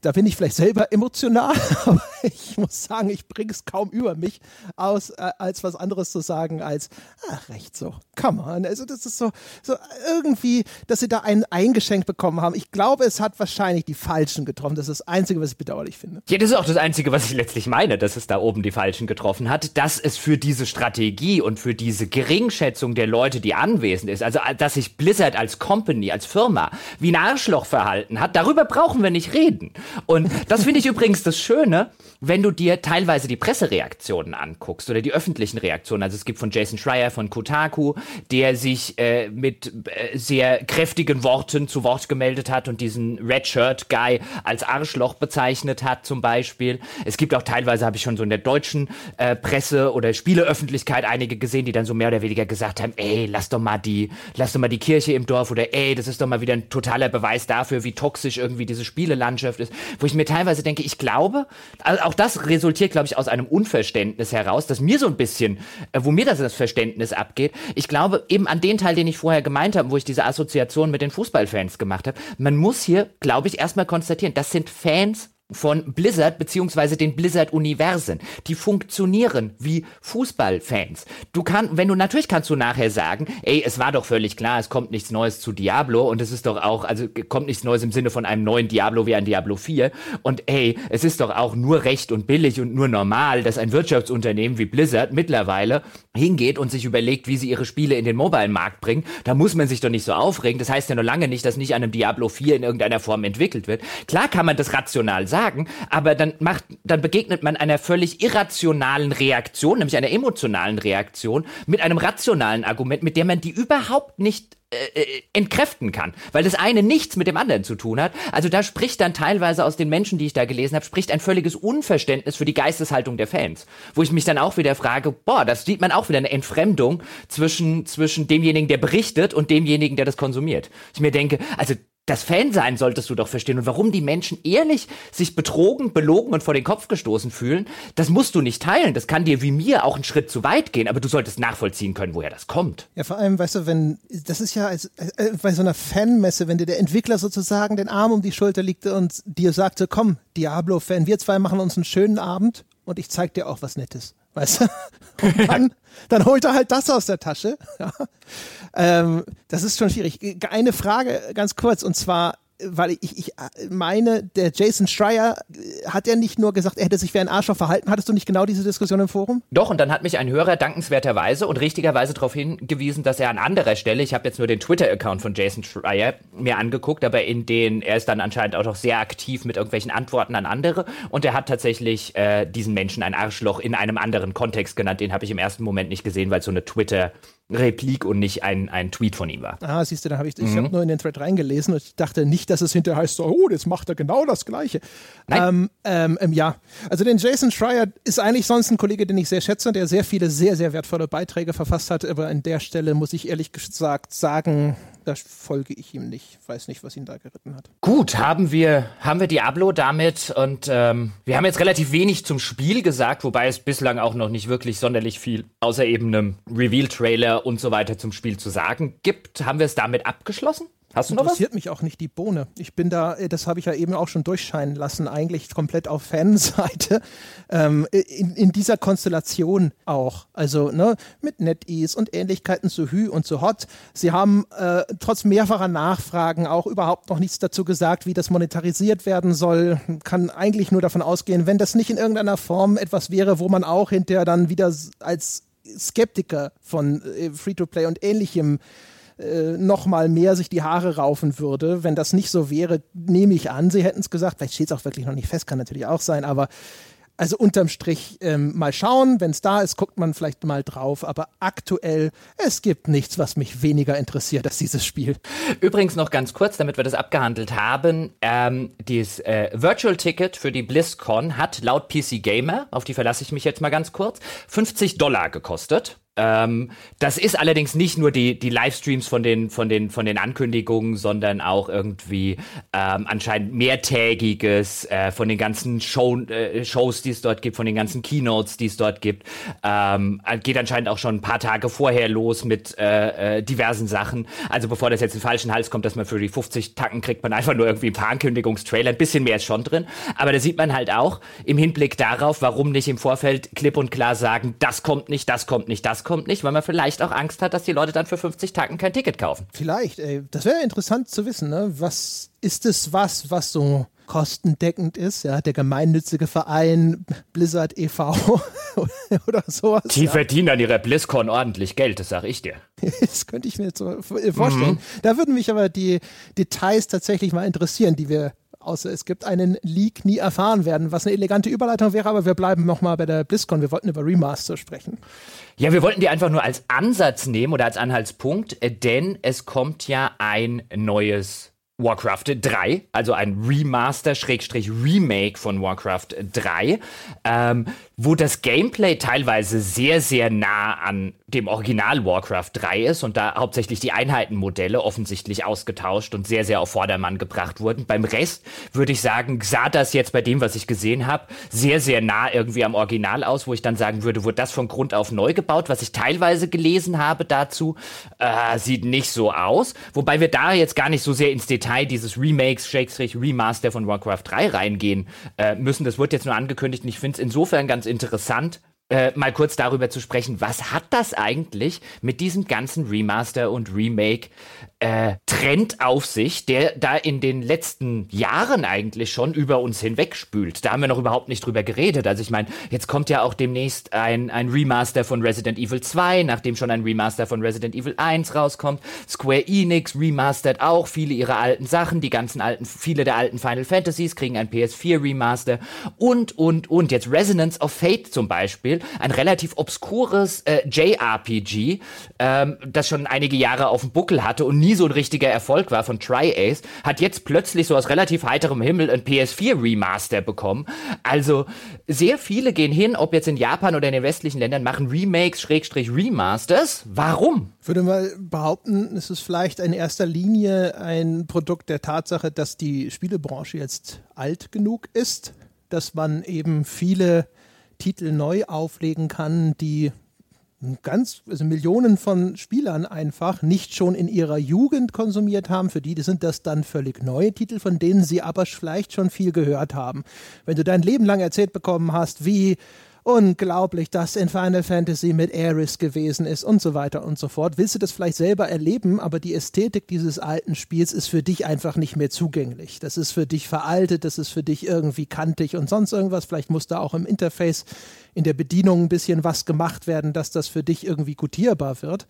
da bin ich vielleicht selber emotional. Aber ich muss sagen, ich bringe es kaum über mich aus, äh, als was anderes zu sagen, als, ach, recht so, come on. Also, das ist so, so irgendwie, dass sie da einen eingeschenkt bekommen haben. Ich glaube, es hat wahrscheinlich die Falschen getroffen. Das ist das Einzige, was ich bedauerlich finde. Ja, das ist auch das Einzige, was ich letztlich meine, dass es da oben die Falschen getroffen hat. Dass es für diese Strategie und für diese Geringschätzung der Leute, die anwesend ist, also dass sich Blizzard als Company, als Firma, wie ein Arschloch verhalten hat, darüber brauchen wir nicht reden. Und das finde ich übrigens das Schöne, wenn du dir teilweise die Pressereaktionen anguckst oder die öffentlichen Reaktionen. Also es gibt von Jason Schreier von Kotaku, der sich äh, mit äh, sehr kräftigen Worten zu Wort gemeldet hat und diesen Red Shirt Guy als Arschloch bezeichnet hat zum Beispiel. Es gibt auch teilweise, habe ich schon so in der deutschen äh, Presse oder Spieleöffentlichkeit einige gesehen, die dann so mehr oder weniger gesagt haben, ey, lass doch mal die, lass doch mal die Kirche im Dorf oder ey, das ist doch mal wieder ein totaler Beweis dafür, wie toxisch irgendwie diese Spielelandschaft ist. Wo ich mir teilweise denke, ich glaube, also auch das resultiert, glaube ich, aus einem Unverständnis heraus, dass mir so ein bisschen, äh, wo mir das, das Verständnis abgeht. Ich glaube, eben an den Teil, den ich vorher gemeint habe, wo ich diese Assoziation mit den Fußballfans gemacht habe, man muss hier, glaube ich, erstmal konstatieren, das sind Fans von Blizzard beziehungsweise den Blizzard-Universen. Die funktionieren wie Fußballfans. Du kannst, wenn du natürlich kannst du nachher sagen, ey, es war doch völlig klar, es kommt nichts Neues zu Diablo und es ist doch auch, also kommt nichts Neues im Sinne von einem neuen Diablo wie ein Diablo 4 und ey, es ist doch auch nur recht und billig und nur normal, dass ein Wirtschaftsunternehmen wie Blizzard mittlerweile hingeht und sich überlegt, wie sie ihre Spiele in den Mobile-Markt bringen. Da muss man sich doch nicht so aufregen. Das heißt ja noch lange nicht, dass nicht an einem Diablo 4 in irgendeiner Form entwickelt wird. Klar kann man das rational sagen sagen, aber dann macht, dann begegnet man einer völlig irrationalen Reaktion, nämlich einer emotionalen Reaktion, mit einem rationalen Argument, mit dem man die überhaupt nicht äh, äh, entkräften kann, weil das eine nichts mit dem anderen zu tun hat. Also da spricht dann teilweise aus den Menschen, die ich da gelesen habe, spricht ein völliges Unverständnis für die Geisteshaltung der Fans, wo ich mich dann auch wieder frage, boah, das sieht man auch wieder eine Entfremdung zwischen zwischen demjenigen, der berichtet und demjenigen, der das konsumiert. Ich mir denke, also das Fan sein solltest du doch verstehen. Und warum die Menschen ehrlich sich betrogen, belogen und vor den Kopf gestoßen fühlen, das musst du nicht teilen. Das kann dir wie mir auch einen Schritt zu weit gehen, aber du solltest nachvollziehen können, woher das kommt. Ja, vor allem, weißt du, wenn, das ist ja als, äh, bei so einer Fanmesse, wenn dir der Entwickler sozusagen den Arm um die Schulter liegt und dir sagte, komm, Diablo-Fan, wir zwei machen uns einen schönen Abend und ich zeig dir auch was Nettes. Weißt du? Und dann, dann holt er halt das aus der Tasche. Ja. Ähm, das ist schon schwierig. Eine Frage ganz kurz, und zwar, weil ich, ich meine, der Jason Schreier hat ja nicht nur gesagt, er hätte sich wie ein Arschloch verhalten. Hattest du nicht genau diese Diskussion im Forum? Doch, und dann hat mich ein Hörer dankenswerterweise und richtigerweise darauf hingewiesen, dass er an anderer Stelle, ich habe jetzt nur den Twitter-Account von Jason Schreier mir angeguckt, aber in den, er ist dann anscheinend auch noch sehr aktiv mit irgendwelchen Antworten an andere und er hat tatsächlich äh, diesen Menschen ein Arschloch in einem anderen Kontext genannt. Den habe ich im ersten Moment nicht gesehen, weil so eine Twitter- Replik und nicht ein, ein Tweet von ihm war. Ah, siehst du, da habe ich, ich mhm. habe nur in den Thread reingelesen und ich dachte nicht, dass es hinterher heißt, so, oh, jetzt macht er genau das Gleiche. Ähm, ähm, ähm, ja, also den Jason Schreier ist eigentlich sonst ein Kollege, den ich sehr schätze, der sehr viele sehr, sehr wertvolle Beiträge verfasst hat, aber an der Stelle muss ich ehrlich gesagt sagen, da folge ich ihm nicht. Weiß nicht, was ihn da geritten hat. Gut, haben wir, haben wir Diablo damit und ähm, wir haben jetzt relativ wenig zum Spiel gesagt, wobei es bislang auch noch nicht wirklich sonderlich viel außer eben einem Reveal-Trailer und so weiter zum Spiel zu sagen gibt. Haben wir es damit abgeschlossen? Hast du noch Interessiert was? mich auch nicht die Bohne. Ich bin da, äh, das habe ich ja eben auch schon durchscheinen lassen, eigentlich komplett auf Fanseite. Ähm, in, in, dieser Konstellation auch. Also ne, mit NetEase und Ähnlichkeiten zu Hü und zu Hot. Sie haben äh, trotz mehrfacher Nachfragen auch überhaupt noch nichts dazu gesagt, wie das monetarisiert werden soll. Kann eigentlich nur davon ausgehen, wenn das nicht in irgendeiner Form etwas wäre, wo man auch hinterher dann wieder als Skeptiker von äh, Free-to-Play und ähnlichem äh, noch mal mehr sich die Haare raufen würde. Wenn das nicht so wäre, nehme ich an, sie hätten es gesagt. Vielleicht steht es auch wirklich noch nicht fest, kann natürlich auch sein, aber also unterm Strich ähm, mal schauen, wenn es da ist, guckt man vielleicht mal drauf. Aber aktuell, es gibt nichts, was mich weniger interessiert als dieses Spiel. Übrigens noch ganz kurz, damit wir das abgehandelt haben. Ähm, dieses äh, Virtual Ticket für die BlizzCon hat laut PC Gamer, auf die verlasse ich mich jetzt mal ganz kurz, 50 Dollar gekostet. Ähm, das ist allerdings nicht nur die, die Livestreams von den, von, den, von den Ankündigungen, sondern auch irgendwie ähm, anscheinend mehrtägiges äh, von den ganzen Show, äh, Shows, die es dort gibt, von den ganzen Keynotes, die es dort gibt. Ähm, geht anscheinend auch schon ein paar Tage vorher los mit äh, äh, diversen Sachen. Also bevor das jetzt in den falschen Hals kommt, dass man für die 50 Tacken kriegt man einfach nur irgendwie ein paar Ankündigungstrailer. Ein bisschen mehr ist schon drin. Aber da sieht man halt auch im Hinblick darauf, warum nicht im Vorfeld klipp und klar sagen, das kommt nicht, das kommt nicht, das kommt nicht, weil man vielleicht auch Angst hat, dass die Leute dann für 50 Tacken kein Ticket kaufen. Vielleicht, ey. Das wäre interessant zu wissen, ne? Was ist es was, was so kostendeckend ist, ja, der gemeinnützige Verein Blizzard e.V. oder sowas. Die ja. verdienen an ihrer BlizzCon ordentlich Geld, das sag ich dir. das könnte ich mir jetzt so vorstellen. Mhm. Da würden mich aber die Details tatsächlich mal interessieren, die wir außer es gibt einen Leak, nie erfahren werden, was eine elegante Überleitung wäre, aber wir bleiben nochmal bei der BlizzCon. Wir wollten über Remaster sprechen. Ja, wir wollten die einfach nur als Ansatz nehmen oder als Anhaltspunkt, äh, denn es kommt ja ein neues Warcraft 3, also ein Remaster-Remake von Warcraft 3, ähm, wo das Gameplay teilweise sehr, sehr nah an dem Original Warcraft 3 ist und da hauptsächlich die Einheitenmodelle offensichtlich ausgetauscht und sehr, sehr auf Vordermann gebracht wurden. Beim Rest würde ich sagen, sah das jetzt bei dem, was ich gesehen habe, sehr, sehr nah irgendwie am Original aus, wo ich dann sagen würde, wurde das von Grund auf neu gebaut. Was ich teilweise gelesen habe dazu, äh, sieht nicht so aus. Wobei wir da jetzt gar nicht so sehr ins Detail dieses Remakes, Shakespeare Remaster von Warcraft 3 reingehen äh, müssen. Das wird jetzt nur angekündigt und ich finde es insofern ganz interessant, äh, mal kurz darüber zu sprechen, was hat das eigentlich mit diesem ganzen Remaster und Remake äh, Trend auf sich, der da in den letzten Jahren eigentlich schon über uns hinwegspült. Da haben wir noch überhaupt nicht drüber geredet. Also ich meine, jetzt kommt ja auch demnächst ein, ein Remaster von Resident Evil 2, nachdem schon ein Remaster von Resident Evil 1 rauskommt. Square Enix remastert auch viele ihrer alten Sachen, die ganzen alten, viele der alten Final Fantasies kriegen ein PS4 Remaster und, und, und. Jetzt Resonance of Fate zum Beispiel, ein relativ obskures äh, JRPG, ähm, das schon einige Jahre auf dem Buckel hatte und nie so ein richtiger Erfolg war von Tri-Ace, hat jetzt plötzlich so aus relativ heiterem Himmel ein PS4 Remaster bekommen. Also sehr viele gehen hin, ob jetzt in Japan oder in den westlichen Ländern, machen Remakes, Schrägstrich Remasters. Warum? Ich würde mal behaupten, es ist vielleicht in erster Linie ein Produkt der Tatsache, dass die Spielebranche jetzt alt genug ist, dass man eben viele Titel neu auflegen kann, die ganz also Millionen von Spielern einfach nicht schon in ihrer Jugend konsumiert haben. Für die sind das dann völlig neue Titel, von denen sie aber vielleicht schon viel gehört haben. Wenn du dein Leben lang erzählt bekommen hast, wie unglaublich das in Final Fantasy mit Ares gewesen ist und so weiter und so fort. Willst du das vielleicht selber erleben, aber die Ästhetik dieses alten Spiels ist für dich einfach nicht mehr zugänglich. Das ist für dich veraltet, das ist für dich irgendwie kantig und sonst irgendwas. Vielleicht muss da auch im Interface in der Bedienung ein bisschen was gemacht werden, dass das für dich irgendwie gutierbar wird.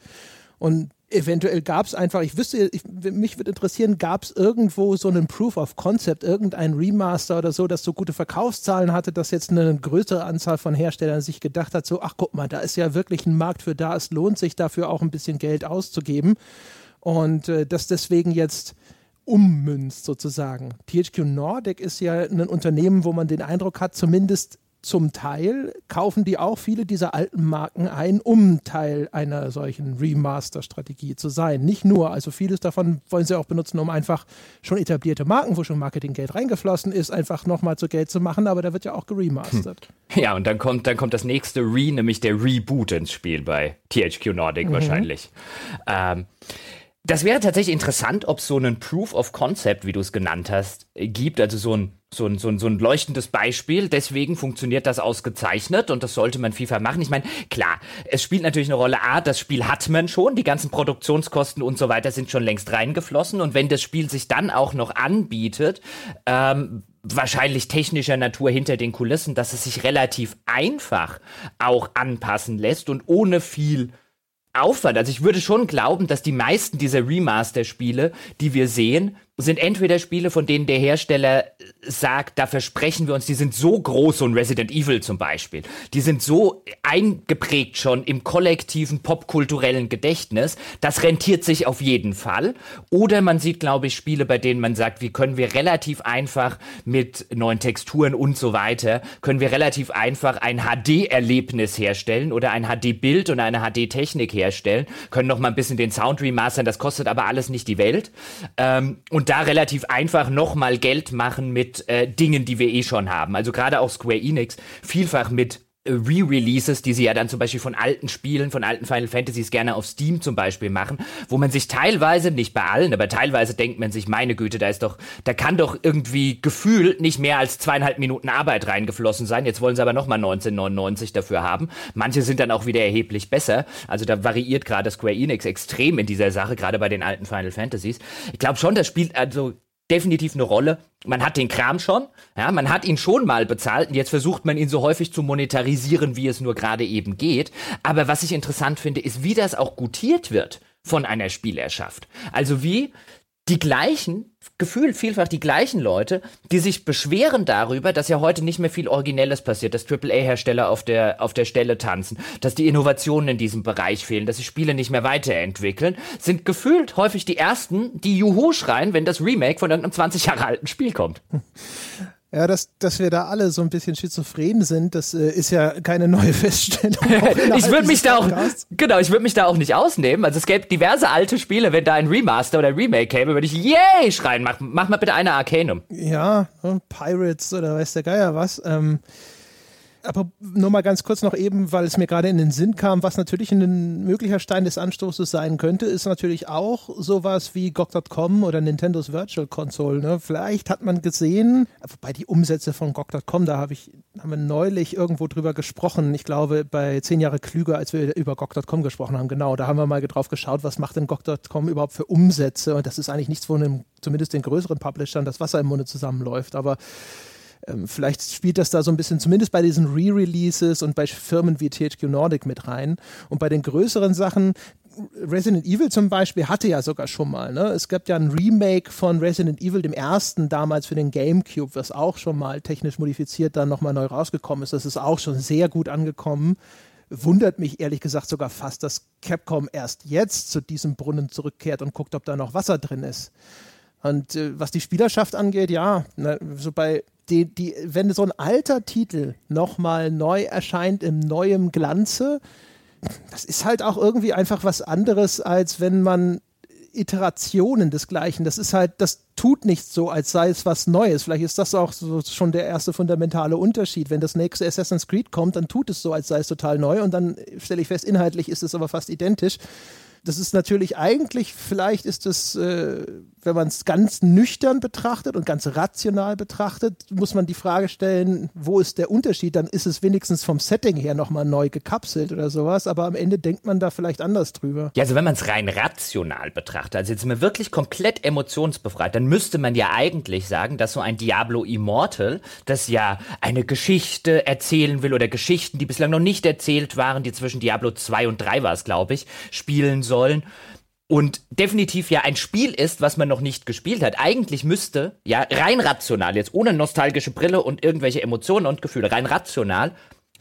Und eventuell gab es einfach, ich wüsste, ich, mich würde interessieren, gab es irgendwo so einen Proof of Concept, irgendein Remaster oder so, das so gute Verkaufszahlen hatte, dass jetzt eine größere Anzahl von Herstellern sich gedacht hat, so, ach guck mal, da ist ja wirklich ein Markt für da, es lohnt sich dafür auch ein bisschen Geld auszugeben. Und äh, dass deswegen jetzt ummünzt sozusagen. THQ Nordic ist ja ein Unternehmen, wo man den Eindruck hat, zumindest zum Teil kaufen die auch viele dieser alten Marken ein, um Teil einer solchen Remaster-Strategie zu sein. Nicht nur, also vieles davon wollen sie auch benutzen, um einfach schon etablierte Marken, wo schon Marketinggeld reingeflossen ist, einfach nochmal zu Geld zu machen, aber da wird ja auch geremastert. Hm. Ja, und dann kommt, dann kommt das nächste Re, nämlich der Reboot ins Spiel bei THQ Nordic mhm. wahrscheinlich. Ähm, das wäre tatsächlich interessant, ob es so einen Proof of Concept, wie du es genannt hast, gibt, also so ein so ein, so, ein, so ein leuchtendes Beispiel. Deswegen funktioniert das ausgezeichnet und das sollte man FIFA machen. Ich meine, klar, es spielt natürlich eine Rolle. A, das Spiel hat man schon, die ganzen Produktionskosten und so weiter sind schon längst reingeflossen. Und wenn das Spiel sich dann auch noch anbietet, ähm, wahrscheinlich technischer Natur hinter den Kulissen, dass es sich relativ einfach auch anpassen lässt und ohne viel Aufwand. Also ich würde schon glauben, dass die meisten dieser Remaster-Spiele, die wir sehen, sind entweder Spiele, von denen der Hersteller sagt, da versprechen wir uns, die sind so groß, so ein Resident Evil zum Beispiel, die sind so eingeprägt schon im kollektiven popkulturellen Gedächtnis, das rentiert sich auf jeden Fall. Oder man sieht, glaube ich, Spiele, bei denen man sagt, wie können wir relativ einfach mit neuen Texturen und so weiter, können wir relativ einfach ein HD-Erlebnis herstellen oder ein HD-Bild und eine HD-Technik herstellen, können noch mal ein bisschen den Sound remastern, das kostet aber alles nicht die Welt. Ähm, und da relativ einfach nochmal Geld machen mit äh, Dingen, die wir eh schon haben. Also gerade auch Square Enix vielfach mit Re-Releases, die sie ja dann zum Beispiel von alten Spielen, von alten Final Fantasies gerne auf Steam zum Beispiel machen, wo man sich teilweise, nicht bei allen, aber teilweise denkt man sich, meine Güte, da ist doch, da kann doch irgendwie gefühlt nicht mehr als zweieinhalb Minuten Arbeit reingeflossen sein. Jetzt wollen sie aber nochmal 1999 dafür haben. Manche sind dann auch wieder erheblich besser. Also da variiert gerade Square Enix extrem in dieser Sache, gerade bei den alten Final Fantasies. Ich glaube schon, das spielt also definitiv eine Rolle. Man hat den Kram schon, ja, man hat ihn schon mal bezahlt und jetzt versucht man ihn so häufig zu monetarisieren, wie es nur gerade eben geht. Aber was ich interessant finde, ist, wie das auch gutiert wird von einer Spielerschaft. Also wie die gleichen, gefühlt vielfach die gleichen Leute, die sich beschweren darüber, dass ja heute nicht mehr viel Originelles passiert, dass AAA-Hersteller auf der, auf der Stelle tanzen, dass die Innovationen in diesem Bereich fehlen, dass die Spiele nicht mehr weiterentwickeln, sind gefühlt häufig die ersten, die Juhu schreien, wenn das Remake von irgendeinem 20 Jahre alten Spiel kommt. Ja, dass, dass wir da alle so ein bisschen schizophren sind, das äh, ist ja keine neue Feststellung. ich würde mich da auch, genau, ich würde mich da auch nicht ausnehmen. Also es gäbe diverse alte Spiele, wenn da ein Remaster oder ein Remake käme, würde ich yay schreien, mach, mach mal bitte eine Arcanum. Ja, Pirates oder weiß der Geier was. Ähm, Aber nur mal ganz kurz noch eben, weil es mir gerade in den Sinn kam, was natürlich ein möglicher Stein des Anstoßes sein könnte, ist natürlich auch sowas wie GOG.com oder Nintendos Virtual Console. Ne? Vielleicht hat man gesehen, wobei die Umsätze von GOG.com, da habe ich, haben wir neulich irgendwo drüber gesprochen. Ich glaube, bei zehn Jahre klüger, als wir über GOG.com gesprochen haben. Genau, da haben wir mal drauf geschaut, was macht denn GOG.com überhaupt für Umsätze? Und das ist eigentlich nichts, wo einem, zumindest den größeren Publishern das Wasser im Munde zusammenläuft. Aber ähm, vielleicht spielt das da so ein bisschen, zumindest bei diesen Re-Releases und bei Firmen wie THQ Nordic mit rein. Und bei den größeren Sachen, Resident Evil zum Beispiel hatte ja sogar schon mal. Ne? Es gab ja ein Remake von Resident Evil, dem ersten damals für den GameCube, was auch schon mal technisch modifiziert dann nochmal neu rausgekommen ist. Das ist auch schon sehr gut angekommen. Wundert mich ehrlich gesagt sogar fast, dass Capcom erst jetzt zu diesem Brunnen zurückkehrt und guckt, ob da noch Wasser drin ist. Und äh, was die Spielerschaft angeht, ja, ne, so bei die, die, wenn so ein alter Titel nochmal neu erscheint im neuem Glanze, das ist halt auch irgendwie einfach was anderes, als wenn man Iterationen desgleichen. Das ist halt, das tut nicht so, als sei es was Neues. Vielleicht ist das auch so schon der erste fundamentale Unterschied. Wenn das nächste Assassin's Creed kommt, dann tut es so, als sei es total neu und dann stelle ich fest, inhaltlich ist es aber fast identisch. Das ist natürlich eigentlich, vielleicht ist es, äh, wenn man es ganz nüchtern betrachtet und ganz rational betrachtet, muss man die Frage stellen, wo ist der Unterschied? Dann ist es wenigstens vom Setting her nochmal neu gekapselt oder sowas, aber am Ende denkt man da vielleicht anders drüber. Ja, also wenn man es rein rational betrachtet, also jetzt mal wirklich komplett emotionsbefreit, dann müsste man ja eigentlich sagen, dass so ein Diablo Immortal, das ja eine Geschichte erzählen will oder Geschichten, die bislang noch nicht erzählt waren, die zwischen Diablo 2 und 3 war es, glaube ich, spielen sollen und definitiv ja ein Spiel ist, was man noch nicht gespielt hat. Eigentlich müsste, ja, rein rational, jetzt ohne nostalgische Brille und irgendwelche Emotionen und Gefühle, rein rational,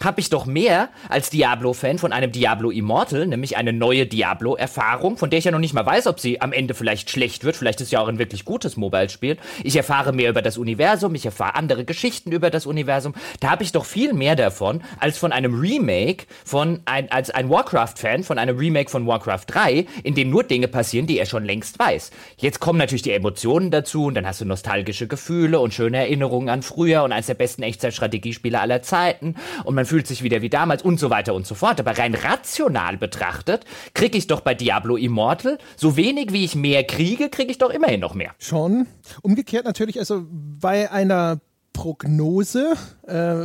habe ich doch mehr als Diablo-Fan von einem Diablo Immortal, nämlich eine neue Diablo-Erfahrung, von der ich ja noch nicht mal weiß, ob sie am Ende vielleicht schlecht wird. Vielleicht ist ja auch ein wirklich gutes Mobile-Spiel. Ich erfahre mehr über das Universum, ich erfahre andere Geschichten über das Universum. Da habe ich doch viel mehr davon als von einem Remake von ein, als ein Warcraft-Fan von einem Remake von Warcraft 3, in dem nur Dinge passieren, die er schon längst weiß. Jetzt kommen natürlich die Emotionen dazu und dann hast du nostalgische Gefühle und schöne Erinnerungen an früher und eines der besten Echtzeitstrategiespiele aller Zeiten und man fühlt sich wieder wie damals und so weiter und so fort. Aber rein rational betrachtet, kriege ich doch bei Diablo Immortal so wenig wie ich mehr kriege, kriege ich doch immerhin noch mehr. Schon. Umgekehrt natürlich, also bei einer Prognose äh,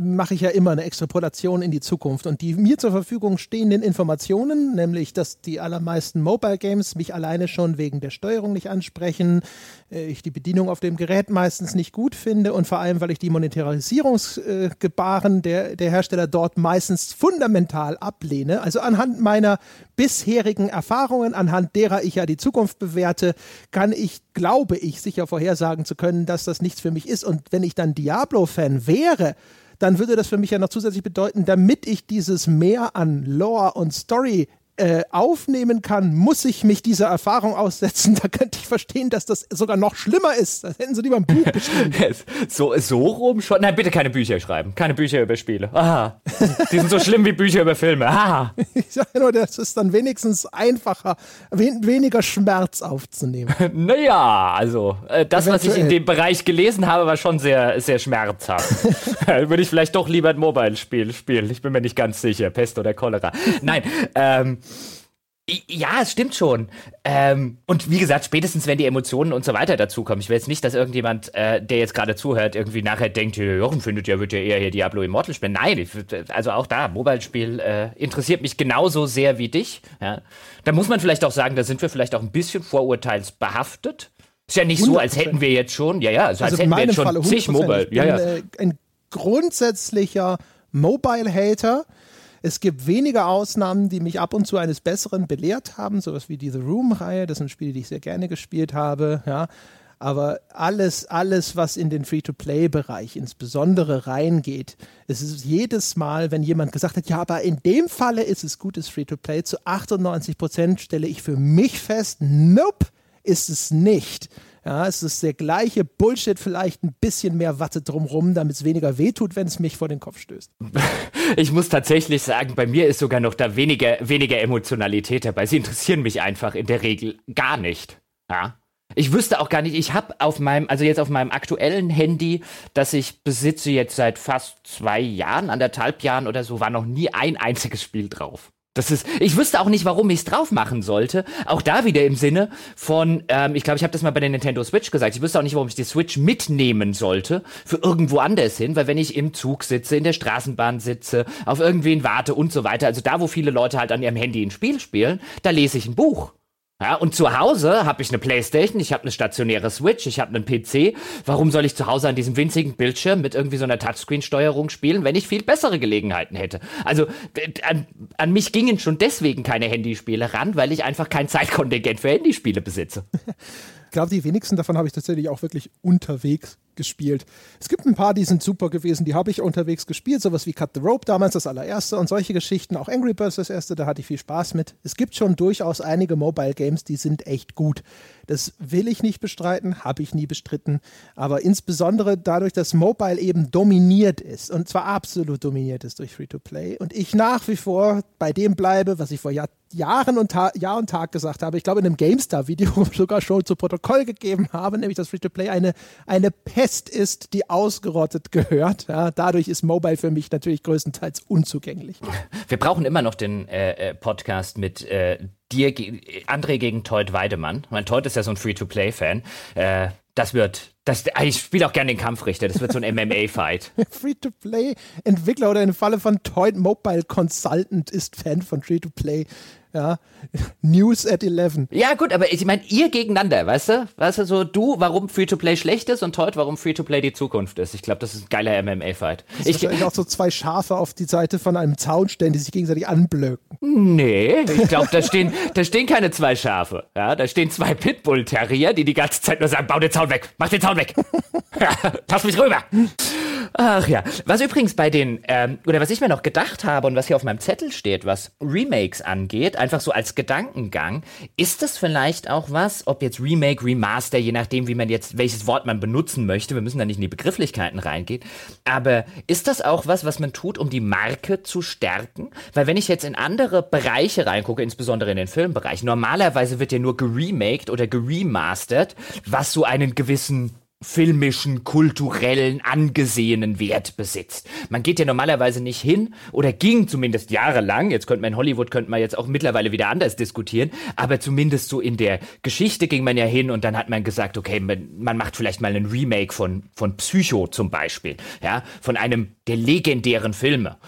mache ich ja immer eine Extrapolation in die Zukunft. Und die mir zur Verfügung stehenden Informationen, nämlich dass die allermeisten Mobile Games mich alleine schon wegen der Steuerung nicht ansprechen, äh, ich die Bedienung auf dem Gerät meistens nicht gut finde und vor allem, weil ich die Monetarisierungsgebaren der, der Hersteller dort meistens fundamental ablehne. Also anhand meiner bisherigen Erfahrungen, anhand derer ich ja die Zukunft bewerte, kann ich, glaube ich, sicher vorhersagen zu können, dass das nichts für mich ist. Und wenn ich dann Diablo-Fan wäre, dann würde das für mich ja noch zusätzlich bedeuten, damit ich dieses Mehr an Lore und Story äh, aufnehmen kann, muss ich mich dieser Erfahrung aussetzen. Da könnte ich verstehen, dass das sogar noch schlimmer ist. Das hätten sie lieber ein Buch geschrieben. so, so rum schon. Nein, bitte keine Bücher schreiben. Keine Bücher über Spiele. Aha. Die sind so schlimm wie Bücher über Filme. Aha. Ich sage nur, das ist dann wenigstens einfacher, wen weniger Schmerz aufzunehmen. naja, also, äh, das, was ich in dem Bereich gelesen habe, war schon sehr, sehr schmerzhaft. Würde ich vielleicht doch lieber ein Mobile-Spiel spielen. Ich bin mir nicht ganz sicher. Pest oder Cholera. Nein, ähm, ja, es stimmt schon. Ähm, und wie gesagt, spätestens wenn die Emotionen und so weiter dazukommen. Ich will jetzt nicht, dass irgendjemand, äh, der jetzt gerade zuhört, irgendwie nachher denkt, Jochen findet ja, wird ja eher hier Diablo Immortal spielen. Nein, ich, also auch da, Mobile-Spiel äh, interessiert mich genauso sehr wie dich. Ja. Da muss man vielleicht auch sagen, da sind wir vielleicht auch ein bisschen vorurteilsbehaftet. Ist ja nicht 100%. so, als hätten wir jetzt schon, ja, ja, also, also als hätten wir jetzt schon Falle, zig Mobile. Ja, ja. Ein, äh, ein grundsätzlicher Mobile-Hater es gibt wenige Ausnahmen, die mich ab und zu eines Besseren belehrt haben, sowas wie diese Room-Reihe, das sind Spiele, die ich sehr gerne gespielt habe, ja. Aber alles, alles, was in den Free-to-Play-Bereich insbesondere reingeht, es ist jedes Mal, wenn jemand gesagt hat, ja, aber in dem Falle ist es gutes Free-to-Play, zu 98 Prozent stelle ich für mich fest, nope, ist es nicht. Ja, es ist der gleiche Bullshit, vielleicht ein bisschen mehr Watte drumrum, damit es weniger wehtut, wenn es mich vor den Kopf stößt. Ich muss tatsächlich sagen, bei mir ist sogar noch da weniger, weniger Emotionalität dabei. Sie interessieren mich einfach in der Regel gar nicht. Ja. Ich wüsste auch gar nicht, ich habe auf meinem, also jetzt auf meinem aktuellen Handy, das ich besitze jetzt seit fast zwei Jahren, anderthalb Jahren oder so, war noch nie ein einziges Spiel drauf. Das ist, ich wüsste auch nicht, warum ich es drauf machen sollte. Auch da wieder im Sinne von, ähm, ich glaube, ich habe das mal bei der Nintendo Switch gesagt. Ich wüsste auch nicht, warum ich die Switch mitnehmen sollte für irgendwo anders hin, weil wenn ich im Zug sitze, in der Straßenbahn sitze, auf irgendwen warte und so weiter, also da, wo viele Leute halt an ihrem Handy ein Spiel spielen, da lese ich ein Buch. Ja, und zu Hause habe ich eine Playstation, ich habe eine stationäre Switch, ich habe einen PC. Warum soll ich zu Hause an diesem winzigen Bildschirm mit irgendwie so einer Touchscreen-Steuerung spielen, wenn ich viel bessere Gelegenheiten hätte? Also an, an mich gingen schon deswegen keine Handyspiele ran, weil ich einfach kein Zeitkontingent für Handyspiele besitze. Ich glaube, die wenigsten davon habe ich tatsächlich auch wirklich unterwegs gespielt. Es gibt ein paar, die sind super gewesen, die habe ich unterwegs gespielt, sowas wie Cut the Rope damals das allererste und solche Geschichten, auch Angry Birds das erste, da hatte ich viel Spaß mit. Es gibt schon durchaus einige Mobile Games, die sind echt gut. Das will ich nicht bestreiten, habe ich nie bestritten, aber insbesondere dadurch, dass Mobile eben dominiert ist und zwar absolut dominiert ist durch Free-to-Play und ich nach wie vor bei dem bleibe, was ich vor Jahr, Jahren und Ta Jahr und Tag gesagt habe, ich glaube in einem GameStar-Video sogar schon zu Protokoll gegeben habe, nämlich dass Free-to-Play eine, eine Pest ist, die ausgerottet gehört. Ja, dadurch ist Mobile für mich natürlich größtenteils unzugänglich. Wir brauchen immer noch den äh, äh Podcast mit äh, dir, André gegen Todd Weidemann. Mein Todd ist ja so ein Free-to-Play-Fan. Äh, das wird, das, ich spiele auch gerne den Kampfrichter. Das wird so ein MMA-Fight. Free-to-Play-Entwickler oder im Falle von Toyd Mobile Consultant ist Fan von Free-to-Play. Ja, News at 11. Ja, gut, aber ich meine, ihr gegeneinander, weißt du? Weißt du, so du, warum Free-to-Play schlecht ist und heute, warum Free-to-Play die Zukunft ist. Ich glaube, das ist ein geiler MMA-Fight. Ich wahrscheinlich auch so zwei Schafe auf die Seite von einem Zaun stellen, die sich gegenseitig anblöken. Nee, ich glaube, da stehen, da stehen keine zwei Schafe. Ja, da stehen zwei Pitbull-Terrier, die die ganze Zeit nur sagen, bau den Zaun weg, mach den Zaun weg. Pass mich rüber. Ach ja, was übrigens bei den, ähm, oder was ich mir noch gedacht habe und was hier auf meinem Zettel steht, was Remakes angeht, einfach so als Gedankengang, ist das vielleicht auch was, ob jetzt Remake, Remaster, je nachdem, wie man jetzt, welches Wort man benutzen möchte, wir müssen da nicht in die Begrifflichkeiten reingehen, aber ist das auch was, was man tut, um die Marke zu stärken? Weil wenn ich jetzt in andere Bereiche reingucke, insbesondere in den Filmbereich, normalerweise wird ja nur geremaked oder geremastert, was so einen gewissen filmischen, kulturellen, angesehenen Wert besitzt. Man geht ja normalerweise nicht hin oder ging zumindest jahrelang, jetzt könnte man in Hollywood, könnte man jetzt auch mittlerweile wieder anders diskutieren, aber zumindest so in der Geschichte ging man ja hin und dann hat man gesagt, okay, man, man macht vielleicht mal einen Remake von, von Psycho zum Beispiel, ja, von einem der legendären Filme.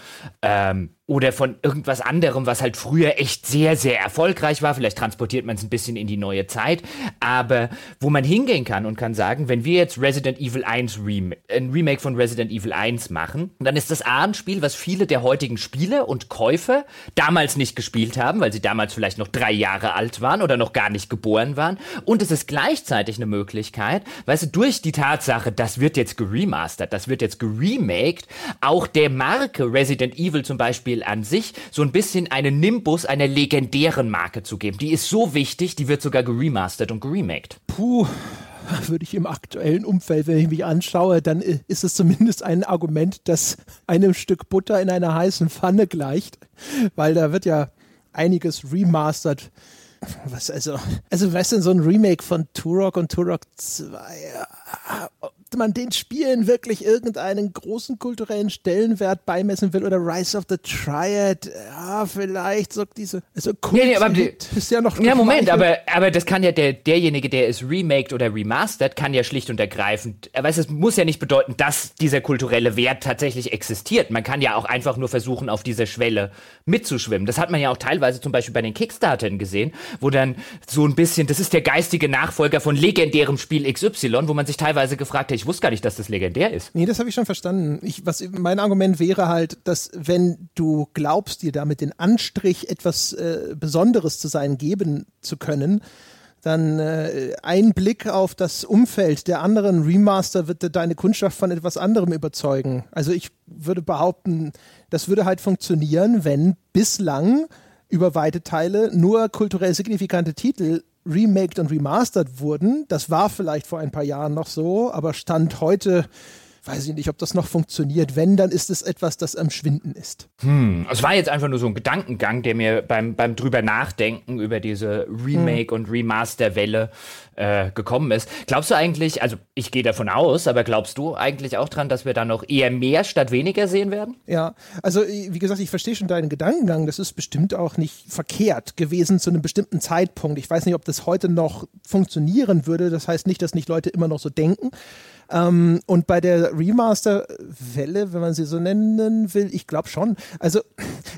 Ähm, oder von irgendwas anderem, was halt früher echt sehr, sehr erfolgreich war. Vielleicht transportiert man es ein bisschen in die neue Zeit. Aber wo man hingehen kann und kann sagen, wenn wir jetzt Resident Evil 1 Rem ein Remake von Resident Evil 1 machen, dann ist das A ein Spiel, was viele der heutigen Spiele und Käufer damals nicht gespielt haben, weil sie damals vielleicht noch drei Jahre alt waren oder noch gar nicht geboren waren. Und es ist gleichzeitig eine Möglichkeit, weißt du, durch die Tatsache, das wird jetzt geremastert, das wird jetzt geremaked, auch der Marke Resident Evil zum Beispiel an sich so ein bisschen einen Nimbus einer legendären Marke zu geben. Die ist so wichtig, die wird sogar geremastert und geremaked. Puh würde ich im aktuellen Umfeld, wenn ich mich anschaue, dann ist es zumindest ein Argument, das einem Stück Butter in einer heißen Pfanne gleicht, weil da wird ja einiges remastered. Was also, also weißt du, so ein Remake von Turok und Turok 2, man den Spielen wirklich irgendeinen großen kulturellen Stellenwert beimessen will oder Rise of the Triad, ja, vielleicht so diese, also Kult nee, nee, aber ist ja noch. Ja, Moment, aber, aber das kann ja der, derjenige, der es remaked oder remastered, kann ja schlicht und ergreifend, er weiß, es muss ja nicht bedeuten, dass dieser kulturelle Wert tatsächlich existiert. Man kann ja auch einfach nur versuchen, auf dieser Schwelle mitzuschwimmen. Das hat man ja auch teilweise zum Beispiel bei den Kickstartern gesehen, wo dann so ein bisschen, das ist der geistige Nachfolger von legendärem Spiel XY, wo man sich teilweise gefragt hat, ich wusste gar nicht, dass das legendär ist. Nee, das habe ich schon verstanden. Ich, was, mein Argument wäre halt, dass wenn du glaubst, dir damit den Anstrich, etwas äh, Besonderes zu sein, geben zu können, dann äh, ein Blick auf das Umfeld der anderen Remaster wird deine Kundschaft von etwas anderem überzeugen. Also ich würde behaupten, das würde halt funktionieren, wenn bislang über weite Teile nur kulturell signifikante Titel remaked und remastered wurden. Das war vielleicht vor ein paar Jahren noch so, aber Stand heute weiß ich nicht, ob das noch funktioniert. Wenn, dann ist es etwas, das am Schwinden ist. Hm, es war jetzt einfach nur so ein Gedankengang, der mir beim, beim drüber nachdenken über diese Remake- hm. und Remaster-Welle äh, gekommen ist. Glaubst du eigentlich, also ich gehe davon aus, aber glaubst du eigentlich auch dran, dass wir da noch eher mehr statt weniger sehen werden? Ja, also wie gesagt, ich verstehe schon deinen Gedankengang. Das ist bestimmt auch nicht verkehrt gewesen zu einem bestimmten Zeitpunkt. Ich weiß nicht, ob das heute noch funktionieren würde. Das heißt nicht, dass nicht Leute immer noch so denken. Ähm, und bei der Remaster-Welle, wenn man sie so nennen will, ich glaube schon. Also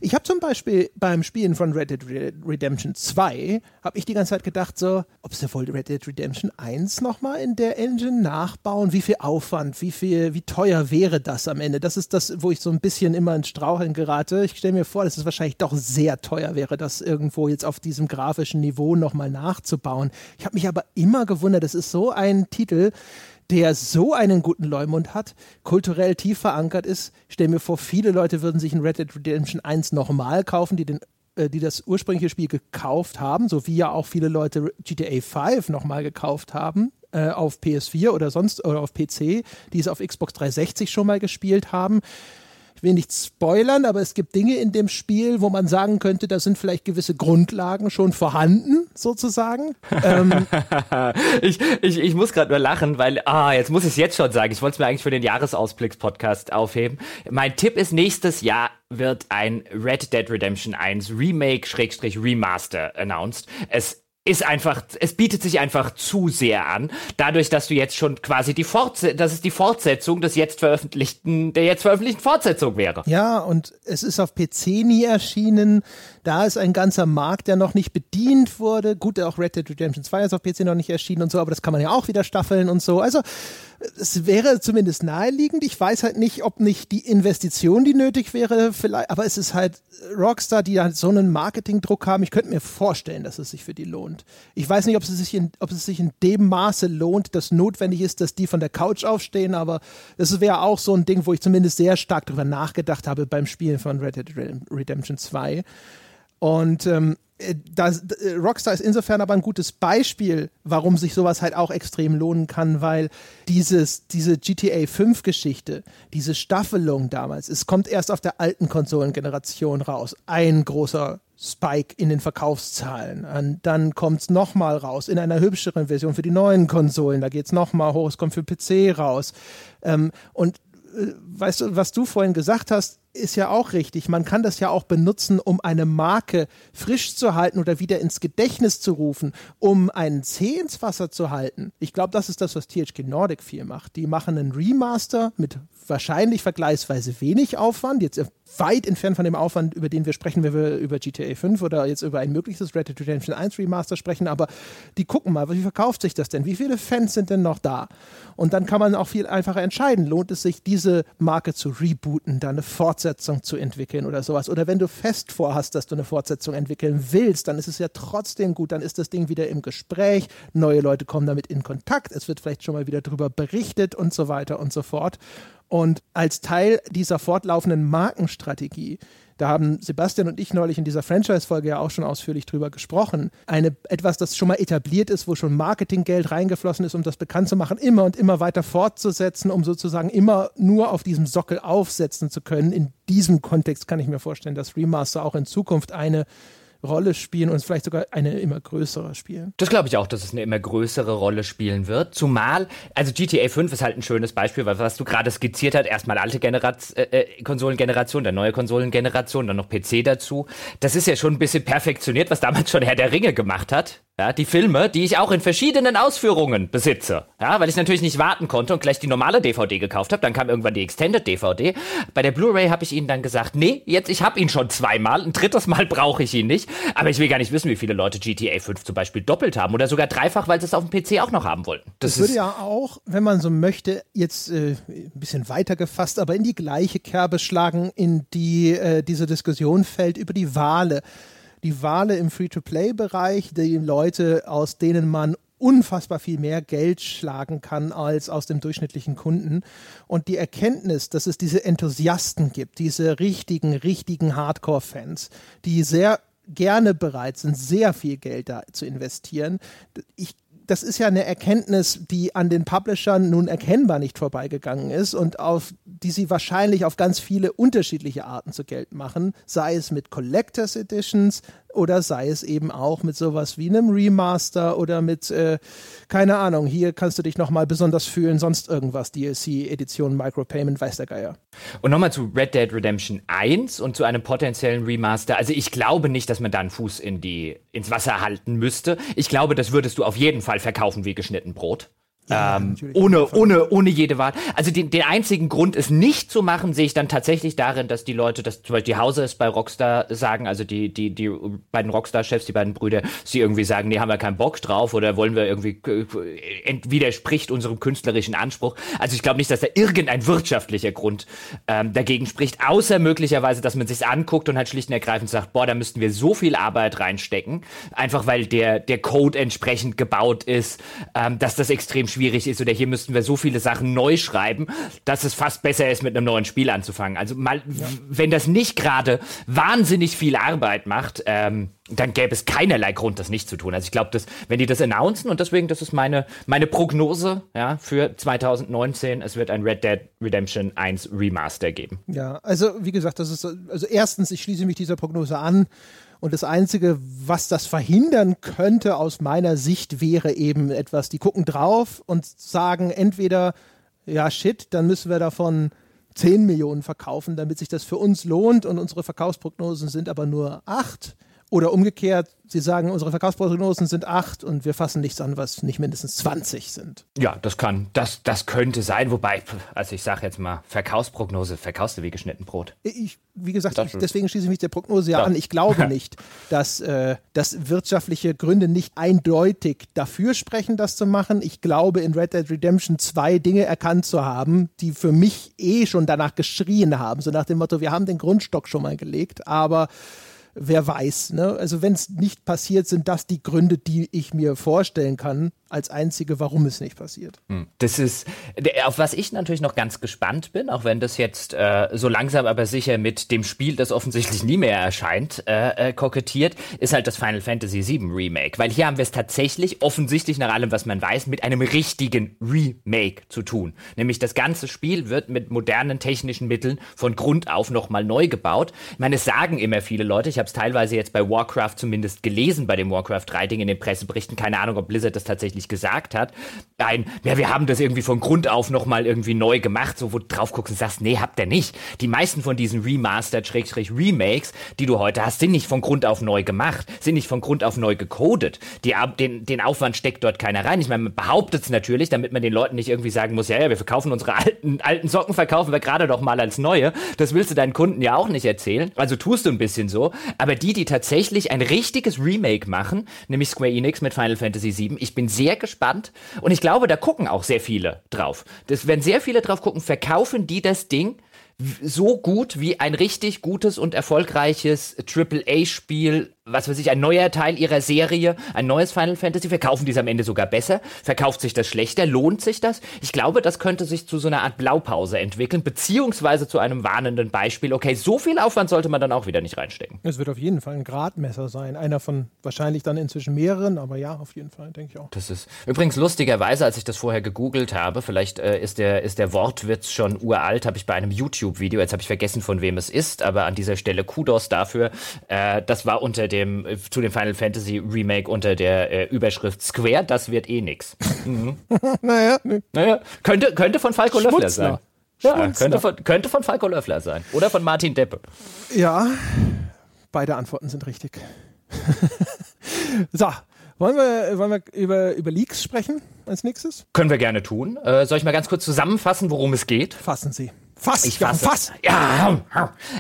ich habe zum Beispiel beim Spielen von Red Dead Redemption 2, habe ich die ganze Zeit gedacht, so, ob sie wohl Red Dead Redemption 1 nochmal in der Engine nachbauen, wie viel Aufwand, wie viel, wie teuer wäre das am Ende? Das ist das, wo ich so ein bisschen immer ins Straucheln gerate. Ich stelle mir vor, dass es wahrscheinlich doch sehr teuer wäre, das irgendwo jetzt auf diesem grafischen Niveau nochmal nachzubauen. Ich habe mich aber immer gewundert, das ist so ein Titel, der so einen guten Leumund hat, kulturell tief verankert ist. Ich stelle mir vor, viele Leute würden sich in Red Dead Redemption 1 nochmal kaufen, die den äh, die das ursprüngliche Spiel gekauft haben, so wie ja auch viele Leute GTA 5 nochmal gekauft haben äh, auf PS4 oder sonst oder auf PC, die es auf Xbox 360 schon mal gespielt haben will nicht spoilern, aber es gibt Dinge in dem Spiel, wo man sagen könnte, da sind vielleicht gewisse Grundlagen schon vorhanden, sozusagen. ähm. ich, ich, ich muss gerade nur lachen, weil, ah, jetzt muss ich es jetzt schon sagen. Ich wollte es mir eigentlich für den Jahresausblicks-Podcast aufheben. Mein Tipp ist, nächstes Jahr wird ein Red Dead Redemption 1 Remake-Remaster announced. Es ist einfach, es bietet sich einfach zu sehr an, dadurch, dass du jetzt schon quasi die Fortsetzung, dass es die Fortsetzung des jetzt veröffentlichten, der jetzt veröffentlichten Fortsetzung wäre. Ja, und es ist auf PC nie erschienen. Da ist ein ganzer Markt, der noch nicht bedient wurde. Gut, auch Red Dead Redemption 2 ist auf PC noch nicht erschienen und so, aber das kann man ja auch wieder staffeln und so. Also, es wäre zumindest naheliegend. Ich weiß halt nicht, ob nicht die Investition, die nötig wäre, vielleicht, aber es ist halt Rockstar, die halt so einen Marketingdruck haben. Ich könnte mir vorstellen, dass es sich für die lohnt. Ich weiß nicht, ob es sich in, ob es sich in dem Maße lohnt, dass notwendig ist, dass die von der Couch aufstehen, aber das wäre auch so ein Ding, wo ich zumindest sehr stark darüber nachgedacht habe beim Spielen von Red Dead Redemption 2. Und ähm, äh, das, äh, Rockstar ist insofern aber ein gutes Beispiel, warum sich sowas halt auch extrem lohnen kann, weil dieses, diese GTA 5 Geschichte, diese Staffelung damals, es kommt erst auf der alten Konsolengeneration raus. Ein großer Spike in den Verkaufszahlen. Und dann kommt es nochmal raus in einer hübscheren Version für die neuen Konsolen. Da geht es nochmal hoch, es kommt für PC raus. Ähm, und äh, weißt du, was du vorhin gesagt hast, ist ja auch richtig. Man kann das ja auch benutzen, um eine Marke frisch zu halten oder wieder ins Gedächtnis zu rufen, um einen Zeh ins Wasser zu halten. Ich glaube, das ist das, was THQ Nordic viel macht. Die machen einen Remaster mit wahrscheinlich vergleichsweise wenig Aufwand, jetzt weit entfernt von dem Aufwand, über den wir sprechen, wenn wir über GTA 5 oder jetzt über ein mögliches Red Dead Redemption 1 Remaster sprechen, aber die gucken mal, wie verkauft sich das denn? Wie viele Fans sind denn noch da? Und dann kann man auch viel einfacher entscheiden, lohnt es sich, diese Marke zu rebooten, da eine Fortsetzung zu entwickeln oder sowas. Oder wenn du fest vorhast, dass du eine Fortsetzung entwickeln willst, dann ist es ja trotzdem gut, dann ist das Ding wieder im Gespräch, neue Leute kommen damit in Kontakt, es wird vielleicht schon mal wieder darüber berichtet und so weiter und so fort. Und als Teil dieser fortlaufenden Markenstrategie, da haben Sebastian und ich neulich in dieser Franchise-Folge ja auch schon ausführlich drüber gesprochen, eine, etwas, das schon mal etabliert ist, wo schon Marketinggeld reingeflossen ist, um das bekannt zu machen, immer und immer weiter fortzusetzen, um sozusagen immer nur auf diesem Sockel aufsetzen zu können. In diesem Kontext kann ich mir vorstellen, dass Remaster auch in Zukunft eine Rolle spielen und vielleicht sogar eine immer größere spielen. Das glaube ich auch, dass es eine immer größere Rolle spielen wird. Zumal, also GTA 5 ist halt ein schönes Beispiel, weil was du gerade skizziert hast, erstmal alte Generation, äh, äh, Konsolengeneration, dann neue Konsolengeneration, dann noch PC dazu. Das ist ja schon ein bisschen perfektioniert, was damals schon Herr der Ringe gemacht hat. Ja, die Filme, die ich auch in verschiedenen Ausführungen besitze. Ja, weil ich natürlich nicht warten konnte und gleich die normale DVD gekauft habe. Dann kam irgendwann die Extended DVD. Bei der Blu-ray habe ich ihnen dann gesagt, nee, jetzt ich habe ihn schon zweimal, ein drittes Mal brauche ich ihn nicht. Aber ich will gar nicht wissen, wie viele Leute GTA 5 zum Beispiel doppelt haben oder sogar dreifach, weil sie es auf dem PC auch noch haben wollten. Das, das würde ja auch, wenn man so möchte, jetzt äh, ein bisschen weiter gefasst, aber in die gleiche Kerbe schlagen, in die äh, diese Diskussion fällt über die Wale die Wale im Free-to-Play-Bereich, die Leute, aus denen man unfassbar viel mehr Geld schlagen kann als aus dem durchschnittlichen Kunden. Und die Erkenntnis, dass es diese Enthusiasten gibt, diese richtigen, richtigen Hardcore-Fans, die sehr gerne bereit sind, sehr viel Geld da zu investieren. Ich das ist ja eine Erkenntnis, die an den Publishern nun erkennbar nicht vorbeigegangen ist und auf die sie wahrscheinlich auf ganz viele unterschiedliche Arten zu Geld machen, sei es mit Collectors Editions, oder sei es eben auch mit sowas wie einem Remaster oder mit, äh, keine Ahnung, hier kannst du dich nochmal besonders fühlen, sonst irgendwas, DLC, Edition, Micropayment, weiß der Geier. Und nochmal zu Red Dead Redemption 1 und zu einem potenziellen Remaster. Also ich glaube nicht, dass man da einen Fuß in die, ins Wasser halten müsste. Ich glaube, das würdest du auf jeden Fall verkaufen wie geschnitten Brot. Ja, ähm, ohne, ohne, ohne jede Wahl. Also den, den einzigen Grund, es nicht zu machen, sehe ich dann tatsächlich darin, dass die Leute, dass zum Beispiel die Hause es bei Rockstar sagen, also die, die, die beiden Rockstar-Chefs, die beiden Brüder, sie irgendwie sagen, nee, haben wir keinen Bock drauf oder wollen wir irgendwie, äh, widerspricht unserem künstlerischen Anspruch. Also ich glaube nicht, dass da irgendein wirtschaftlicher Grund ähm, dagegen spricht, außer möglicherweise, dass man sich anguckt und halt schlicht und ergreifend sagt, boah, da müssten wir so viel Arbeit reinstecken, einfach weil der, der Code entsprechend gebaut ist, ähm, dass das extrem schwierig ist oder hier müssten wir so viele Sachen neu schreiben, dass es fast besser ist, mit einem neuen Spiel anzufangen. Also mal, ja. wenn das nicht gerade wahnsinnig viel Arbeit macht, ähm, dann gäbe es keinerlei Grund, das nicht zu tun. Also ich glaube, dass wenn die das announcen und deswegen, das ist meine, meine Prognose ja, für 2019, es wird ein Red Dead Redemption 1 Remaster geben. Ja, also wie gesagt, das ist, also erstens, ich schließe mich dieser Prognose an. Und das Einzige, was das verhindern könnte aus meiner Sicht, wäre eben etwas, die gucken drauf und sagen entweder, ja, shit, dann müssen wir davon 10 Millionen verkaufen, damit sich das für uns lohnt. Und unsere Verkaufsprognosen sind aber nur 8 oder umgekehrt, Sie sagen, unsere Verkaufsprognosen sind 8 und wir fassen nichts an, was nicht mindestens 20 sind. Ja, das kann, das, das könnte sein, wobei, also ich sage jetzt mal, Verkaufsprognose, verkaufst du wie geschnitten Brot. Ich, wie gesagt, ich, deswegen schließe ich mich der Prognose ja, ja. an. Ich glaube nicht, dass, äh, dass wirtschaftliche Gründe nicht eindeutig dafür sprechen, das zu machen. Ich glaube, in Red Dead Redemption zwei Dinge erkannt zu haben, die für mich eh schon danach geschrien haben. So nach dem Motto, wir haben den Grundstock schon mal gelegt, aber wer weiß. Ne? Also wenn es nicht passiert, sind das die Gründe, die ich mir vorstellen kann, als einzige, warum es nicht passiert. Hm. Das ist, auf was ich natürlich noch ganz gespannt bin, auch wenn das jetzt äh, so langsam aber sicher mit dem Spiel, das offensichtlich nie mehr erscheint, äh, äh, kokettiert, ist halt das Final Fantasy VII Remake. Weil hier haben wir es tatsächlich, offensichtlich nach allem, was man weiß, mit einem richtigen Remake zu tun. Nämlich das ganze Spiel wird mit modernen technischen Mitteln von Grund auf nochmal neu gebaut. Ich meine, es sagen immer viele Leute, ich habe es teilweise jetzt bei Warcraft zumindest gelesen, bei dem Warcraft 3 Ding in den Presseberichten, keine Ahnung, ob Blizzard das tatsächlich nicht gesagt hat. Ein, ja, wir haben das irgendwie von Grund auf nochmal irgendwie neu gemacht, so wo du drauf guckst und sagst, nee, habt ihr nicht. Die meisten von diesen Remastered-Remakes, die du heute hast, sind nicht von Grund auf neu gemacht, sind nicht von Grund auf neu gecodet. Die, den, den Aufwand steckt dort keiner rein. Ich meine, man behauptet es natürlich, damit man den Leuten nicht irgendwie sagen muss, ja, ja, wir verkaufen unsere alten, alten Socken, verkaufen wir gerade doch mal als neue. Das willst du deinen Kunden ja auch nicht erzählen. Also tust du ein bisschen so. Aber die, die tatsächlich ein richtiges Remake machen, nämlich Square Enix mit Final Fantasy VII, ich bin sehr sehr gespannt und ich glaube, da gucken auch sehr viele drauf. Das, wenn sehr viele drauf gucken, verkaufen die das Ding so gut wie ein richtig gutes und erfolgreiches AAA-Spiel was weiß ich, ein neuer Teil ihrer Serie, ein neues Final Fantasy, verkaufen die es am Ende sogar besser? Verkauft sich das schlechter? Lohnt sich das? Ich glaube, das könnte sich zu so einer Art Blaupause entwickeln, beziehungsweise zu einem warnenden Beispiel. Okay, so viel Aufwand sollte man dann auch wieder nicht reinstecken. Es wird auf jeden Fall ein Gradmesser sein. Einer von wahrscheinlich dann inzwischen mehreren, aber ja, auf jeden Fall, denke ich auch. Das ist übrigens lustigerweise, als ich das vorher gegoogelt habe, vielleicht äh, ist, der, ist der Wortwitz schon uralt, habe ich bei einem YouTube-Video, jetzt habe ich vergessen, von wem es ist, aber an dieser Stelle Kudos dafür. Äh, das war unter dem, äh, zu dem Final Fantasy Remake unter der äh, Überschrift Square, das wird eh nix. Mhm. naja, naja, könnte, könnte von Falco Löffler sein. Ja, könnte von, könnte von Falco Löffler sein. Oder von Martin Deppe. Ja, beide Antworten sind richtig. so, wollen wir, wollen wir über, über Leaks sprechen als nächstes? Können wir gerne tun. Äh, soll ich mal ganz kurz zusammenfassen, worum es geht? Fassen Sie. Fass, ich fasse, fass. Ja,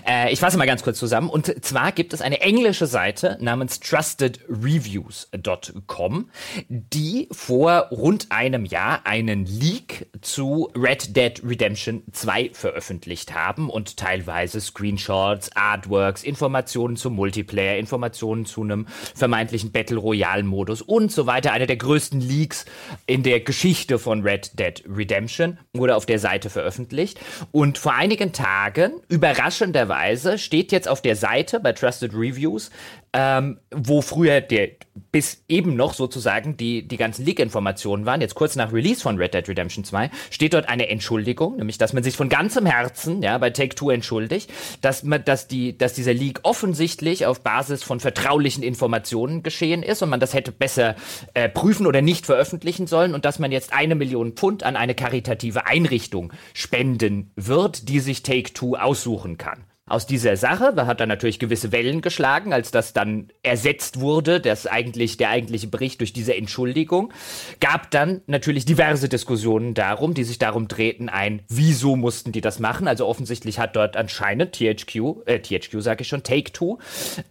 äh, ich fasse mal ganz kurz zusammen. Und zwar gibt es eine englische Seite namens trustedreviews.com, die vor rund einem Jahr einen Leak zu Red Dead Redemption 2 veröffentlicht haben und teilweise Screenshots, Artworks, Informationen zum Multiplayer, Informationen zu einem vermeintlichen Battle Royale Modus und so weiter. Einer der größten Leaks in der Geschichte von Red Dead Redemption wurde auf der Seite veröffentlicht und und vor einigen Tagen, überraschenderweise, steht jetzt auf der Seite bei Trusted Reviews ähm, wo früher der bis eben noch sozusagen die, die ganzen Leak-Informationen waren, jetzt kurz nach Release von Red Dead Redemption 2, steht dort eine Entschuldigung, nämlich dass man sich von ganzem Herzen ja, bei Take-Two entschuldigt, dass, man, dass, die, dass dieser Leak offensichtlich auf Basis von vertraulichen Informationen geschehen ist und man das hätte besser äh, prüfen oder nicht veröffentlichen sollen und dass man jetzt eine Million Pfund an eine karitative Einrichtung spenden wird, die sich Take-Two aussuchen kann aus dieser Sache. Da hat er natürlich gewisse Wellen geschlagen, als das dann ersetzt wurde, das eigentlich, der eigentliche Bericht durch diese Entschuldigung. Gab dann natürlich diverse Diskussionen darum, die sich darum drehten, ein, wieso mussten die das machen? Also offensichtlich hat dort anscheinend THQ, äh, THQ sage ich schon, Take-Two,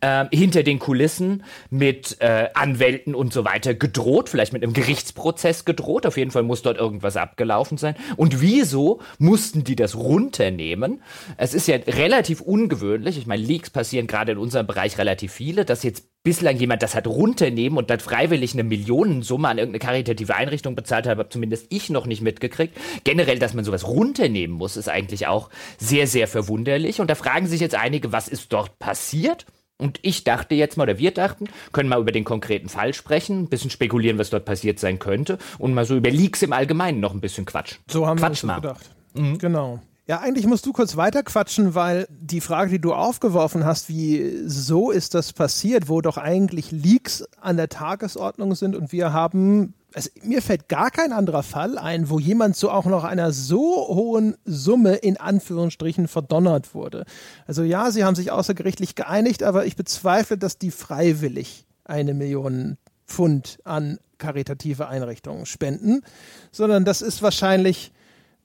äh, hinter den Kulissen mit äh, Anwälten und so weiter gedroht, vielleicht mit einem Gerichtsprozess gedroht. Auf jeden Fall muss dort irgendwas abgelaufen sein. Und wieso mussten die das runternehmen? Es ist ja relativ ungewöhnlich. Ich meine, Leaks passieren gerade in unserem Bereich relativ viele, dass jetzt bislang jemand das hat runternehmen und dann freiwillig eine Millionensumme an irgendeine karitative Einrichtung bezahlt hat, habe zumindest ich noch nicht mitgekriegt. Generell, dass man sowas runternehmen muss, ist eigentlich auch sehr, sehr verwunderlich. Und da fragen sich jetzt einige, was ist dort passiert? Und ich dachte jetzt mal, oder wir dachten, können mal über den konkreten Fall sprechen, ein bisschen spekulieren, was dort passiert sein könnte und mal so über Leaks im Allgemeinen noch ein bisschen quatschen. So haben Quatsch wir uns gedacht. Mhm. Genau. Ja, eigentlich musst du kurz weiterquatschen, weil die Frage, die du aufgeworfen hast, wie so ist das passiert, wo doch eigentlich Leaks an der Tagesordnung sind und wir haben, also mir fällt gar kein anderer Fall ein, wo jemand so auch noch einer so hohen Summe in Anführungsstrichen verdonnert wurde. Also ja, sie haben sich außergerichtlich geeinigt, aber ich bezweifle, dass die freiwillig eine Million Pfund an karitative Einrichtungen spenden, sondern das ist wahrscheinlich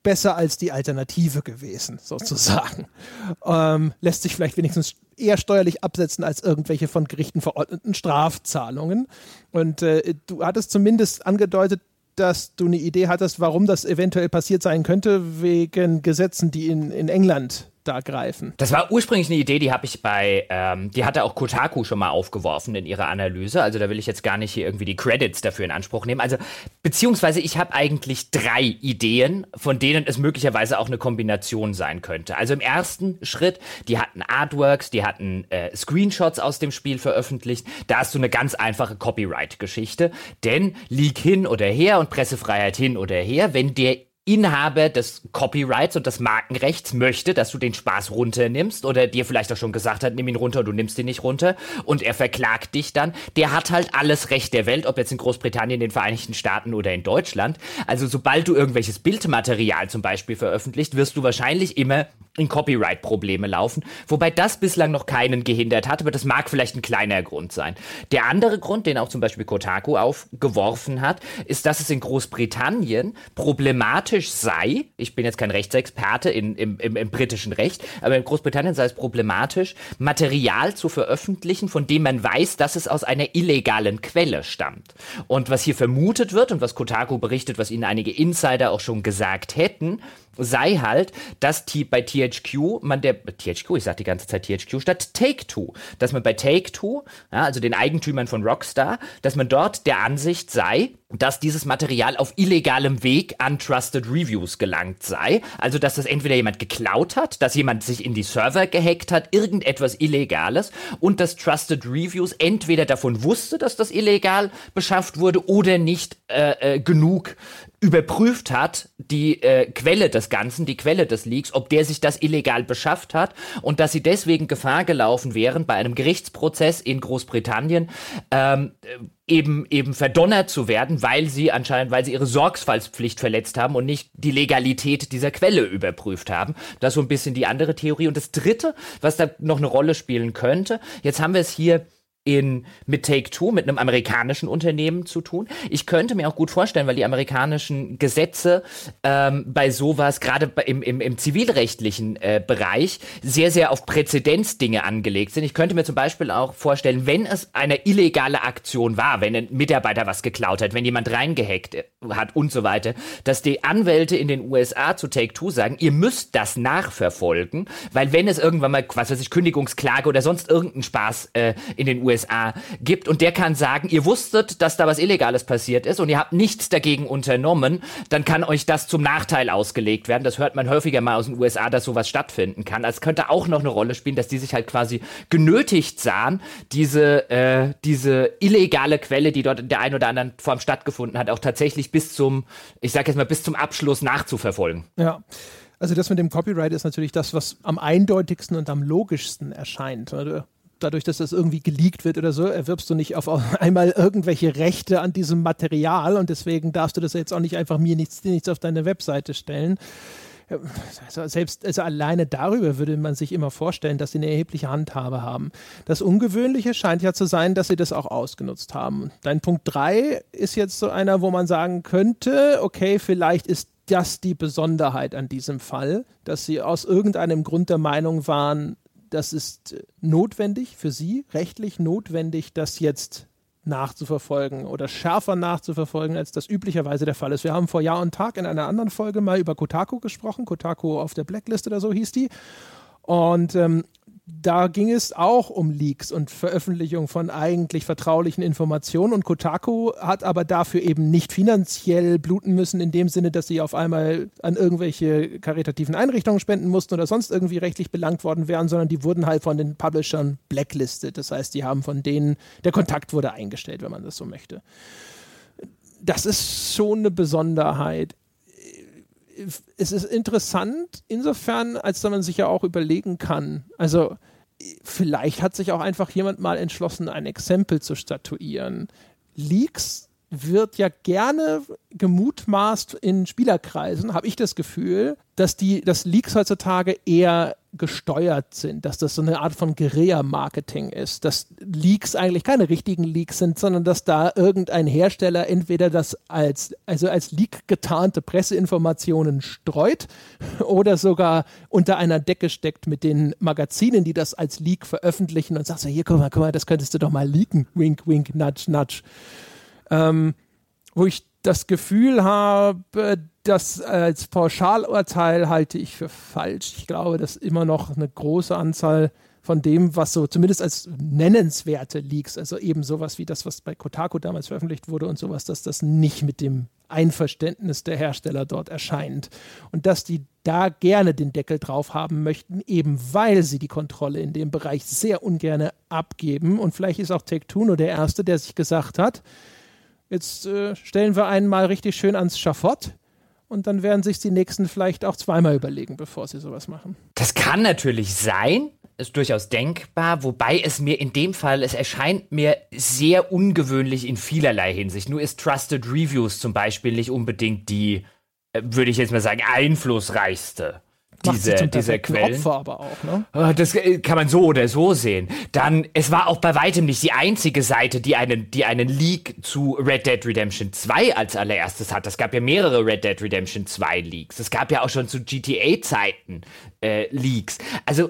besser als die Alternative gewesen, sozusagen. Ähm, lässt sich vielleicht wenigstens eher steuerlich absetzen als irgendwelche von Gerichten verordneten Strafzahlungen. Und äh, du hattest zumindest angedeutet, dass du eine Idee hattest, warum das eventuell passiert sein könnte, wegen Gesetzen, die in, in England da greifen. Das war ursprünglich eine Idee, die habe ich bei, ähm, die hatte auch Kotaku schon mal aufgeworfen in ihrer Analyse. Also da will ich jetzt gar nicht hier irgendwie die Credits dafür in Anspruch nehmen. Also beziehungsweise ich habe eigentlich drei Ideen, von denen es möglicherweise auch eine Kombination sein könnte. Also im ersten Schritt, die hatten Artworks, die hatten äh, Screenshots aus dem Spiel veröffentlicht. Da hast du eine ganz einfache Copyright-Geschichte. Denn Leak hin oder her und Pressefreiheit hin oder her, wenn der Inhaber des Copyrights und des Markenrechts möchte, dass du den Spaß runternimmst oder dir vielleicht auch schon gesagt hat, nimm ihn runter und du nimmst ihn nicht runter und er verklagt dich dann, der hat halt alles Recht der Welt, ob jetzt in Großbritannien, den Vereinigten Staaten oder in Deutschland. Also sobald du irgendwelches Bildmaterial zum Beispiel veröffentlicht, wirst du wahrscheinlich immer in Copyright-Probleme laufen, wobei das bislang noch keinen gehindert hat, aber das mag vielleicht ein kleiner Grund sein. Der andere Grund, den auch zum Beispiel Kotaku aufgeworfen hat, ist, dass es in Großbritannien problematisch problematisch sei, ich bin jetzt kein Rechtsexperte in, im, im, im britischen Recht, aber in Großbritannien sei es problematisch, Material zu veröffentlichen, von dem man weiß, dass es aus einer illegalen Quelle stammt. Und was hier vermutet wird und was Kotaku berichtet, was ihnen einige Insider auch schon gesagt hätten, sei halt, dass bei THQ man der THQ, ich sag die ganze Zeit THQ statt Take-Two, dass man bei Take-Two, ja, also den Eigentümern von Rockstar, dass man dort der Ansicht sei, dass dieses Material auf illegalem Weg an Trusted Reviews gelangt sei. Also, dass das entweder jemand geklaut hat, dass jemand sich in die Server gehackt hat, irgendetwas Illegales und dass Trusted Reviews entweder davon wusste, dass das illegal beschafft wurde oder nicht äh, äh, genug überprüft hat, die äh, Quelle des Ganzen, die Quelle des Leaks, ob der sich das illegal beschafft hat und dass sie deswegen Gefahr gelaufen wären, bei einem Gerichtsprozess in Großbritannien ähm, eben eben verdonnert zu werden, weil sie anscheinend, weil sie ihre Sorgfaltspflicht verletzt haben und nicht die Legalität dieser Quelle überprüft haben. Das ist so ein bisschen die andere Theorie. Und das Dritte, was da noch eine Rolle spielen könnte, jetzt haben wir es hier in, mit Take-Two, mit einem amerikanischen Unternehmen zu tun. Ich könnte mir auch gut vorstellen, weil die amerikanischen Gesetze ähm, bei sowas, gerade im, im, im zivilrechtlichen äh, Bereich, sehr, sehr auf Präzedenzdinge angelegt sind. Ich könnte mir zum Beispiel auch vorstellen, wenn es eine illegale Aktion war, wenn ein Mitarbeiter was geklaut hat, wenn jemand reingehackt äh, hat und so weiter, dass die Anwälte in den USA zu Take-Two sagen, ihr müsst das nachverfolgen, weil wenn es irgendwann mal, was weiß ich, Kündigungsklage oder sonst irgendeinen Spaß äh, in den USA USA gibt und der kann sagen, ihr wusstet, dass da was Illegales passiert ist und ihr habt nichts dagegen unternommen, dann kann euch das zum Nachteil ausgelegt werden. Das hört man häufiger mal aus den USA, dass sowas stattfinden kann. Also könnte auch noch eine Rolle spielen, dass die sich halt quasi genötigt sahen, diese, äh, diese illegale Quelle, die dort in der einen oder anderen Form stattgefunden hat, auch tatsächlich bis zum, ich sag jetzt mal, bis zum Abschluss nachzuverfolgen. Ja. Also das mit dem Copyright ist natürlich das, was am eindeutigsten und am logischsten erscheint. Dadurch, dass das irgendwie geleakt wird oder so, erwirbst du nicht auf einmal irgendwelche Rechte an diesem Material und deswegen darfst du das jetzt auch nicht einfach mir nichts, nichts auf deine Webseite stellen. Also selbst also alleine darüber würde man sich immer vorstellen, dass sie eine erhebliche Handhabe haben. Das Ungewöhnliche scheint ja zu sein, dass sie das auch ausgenutzt haben. Dein Punkt 3 ist jetzt so einer, wo man sagen könnte, okay, vielleicht ist das die Besonderheit an diesem Fall, dass sie aus irgendeinem Grund der Meinung waren, das ist notwendig für sie, rechtlich notwendig, das jetzt nachzuverfolgen oder schärfer nachzuverfolgen, als das üblicherweise der Fall ist. Wir haben vor Jahr und Tag in einer anderen Folge mal über Kotaku gesprochen. Kotaku auf der Blacklist oder so hieß die. Und ähm, da ging es auch um Leaks und Veröffentlichung von eigentlich vertraulichen Informationen und Kotaku hat aber dafür eben nicht finanziell bluten müssen, in dem Sinne, dass sie auf einmal an irgendwelche karitativen Einrichtungen spenden mussten oder sonst irgendwie rechtlich belangt worden wären, sondern die wurden halt von den Publishern blacklisted. Das heißt, die haben von denen, der Kontakt wurde eingestellt, wenn man das so möchte. Das ist schon eine Besonderheit es ist interessant insofern, als dass man sich ja auch überlegen kann, also vielleicht hat sich auch einfach jemand mal entschlossen, ein Exempel zu statuieren. Leaks wird ja gerne gemutmaßt in Spielerkreisen, habe ich das Gefühl, dass die, dass Leaks heutzutage eher gesteuert sind, dass das so eine Art von Guerilla-Marketing ist, dass Leaks eigentlich keine richtigen Leaks sind, sondern dass da irgendein Hersteller entweder das als, also als Leak getarnte Presseinformationen streut oder sogar unter einer Decke steckt mit den Magazinen, die das als Leak veröffentlichen und sagt so, hier, guck mal, guck mal, das könntest du doch mal leaken, wink, wink, nudge, nudge ähm, wo ich das Gefühl habe, das als Pauschalurteil halte ich für falsch. Ich glaube, dass immer noch eine große Anzahl von dem, was so zumindest als nennenswerte Leaks, also eben sowas wie das, was bei Kotaku damals veröffentlicht wurde und sowas, dass das nicht mit dem Einverständnis der Hersteller dort erscheint. Und dass die da gerne den Deckel drauf haben möchten, eben weil sie die Kontrolle in dem Bereich sehr ungern abgeben. Und vielleicht ist auch Take-Two nur der Erste, der sich gesagt hat, Jetzt äh, stellen wir einen mal richtig schön ans Schafott und dann werden sich die nächsten vielleicht auch zweimal überlegen, bevor sie sowas machen. Das kann natürlich sein, ist durchaus denkbar, wobei es mir in dem Fall, es erscheint mir sehr ungewöhnlich in vielerlei Hinsicht. Nur ist Trusted Reviews zum Beispiel nicht unbedingt die, äh, würde ich jetzt mal sagen, einflussreichste diese, diese Quellen. Opfer aber auch, ne? Ah, das äh, kann man so oder so sehen. Dann, es war auch bei weitem nicht die einzige Seite, die einen, die einen Leak zu Red Dead Redemption 2 als allererstes hat. Es gab ja mehrere Red Dead Redemption 2 Leaks. Es gab ja auch schon zu GTA-Zeiten äh, Leaks. Also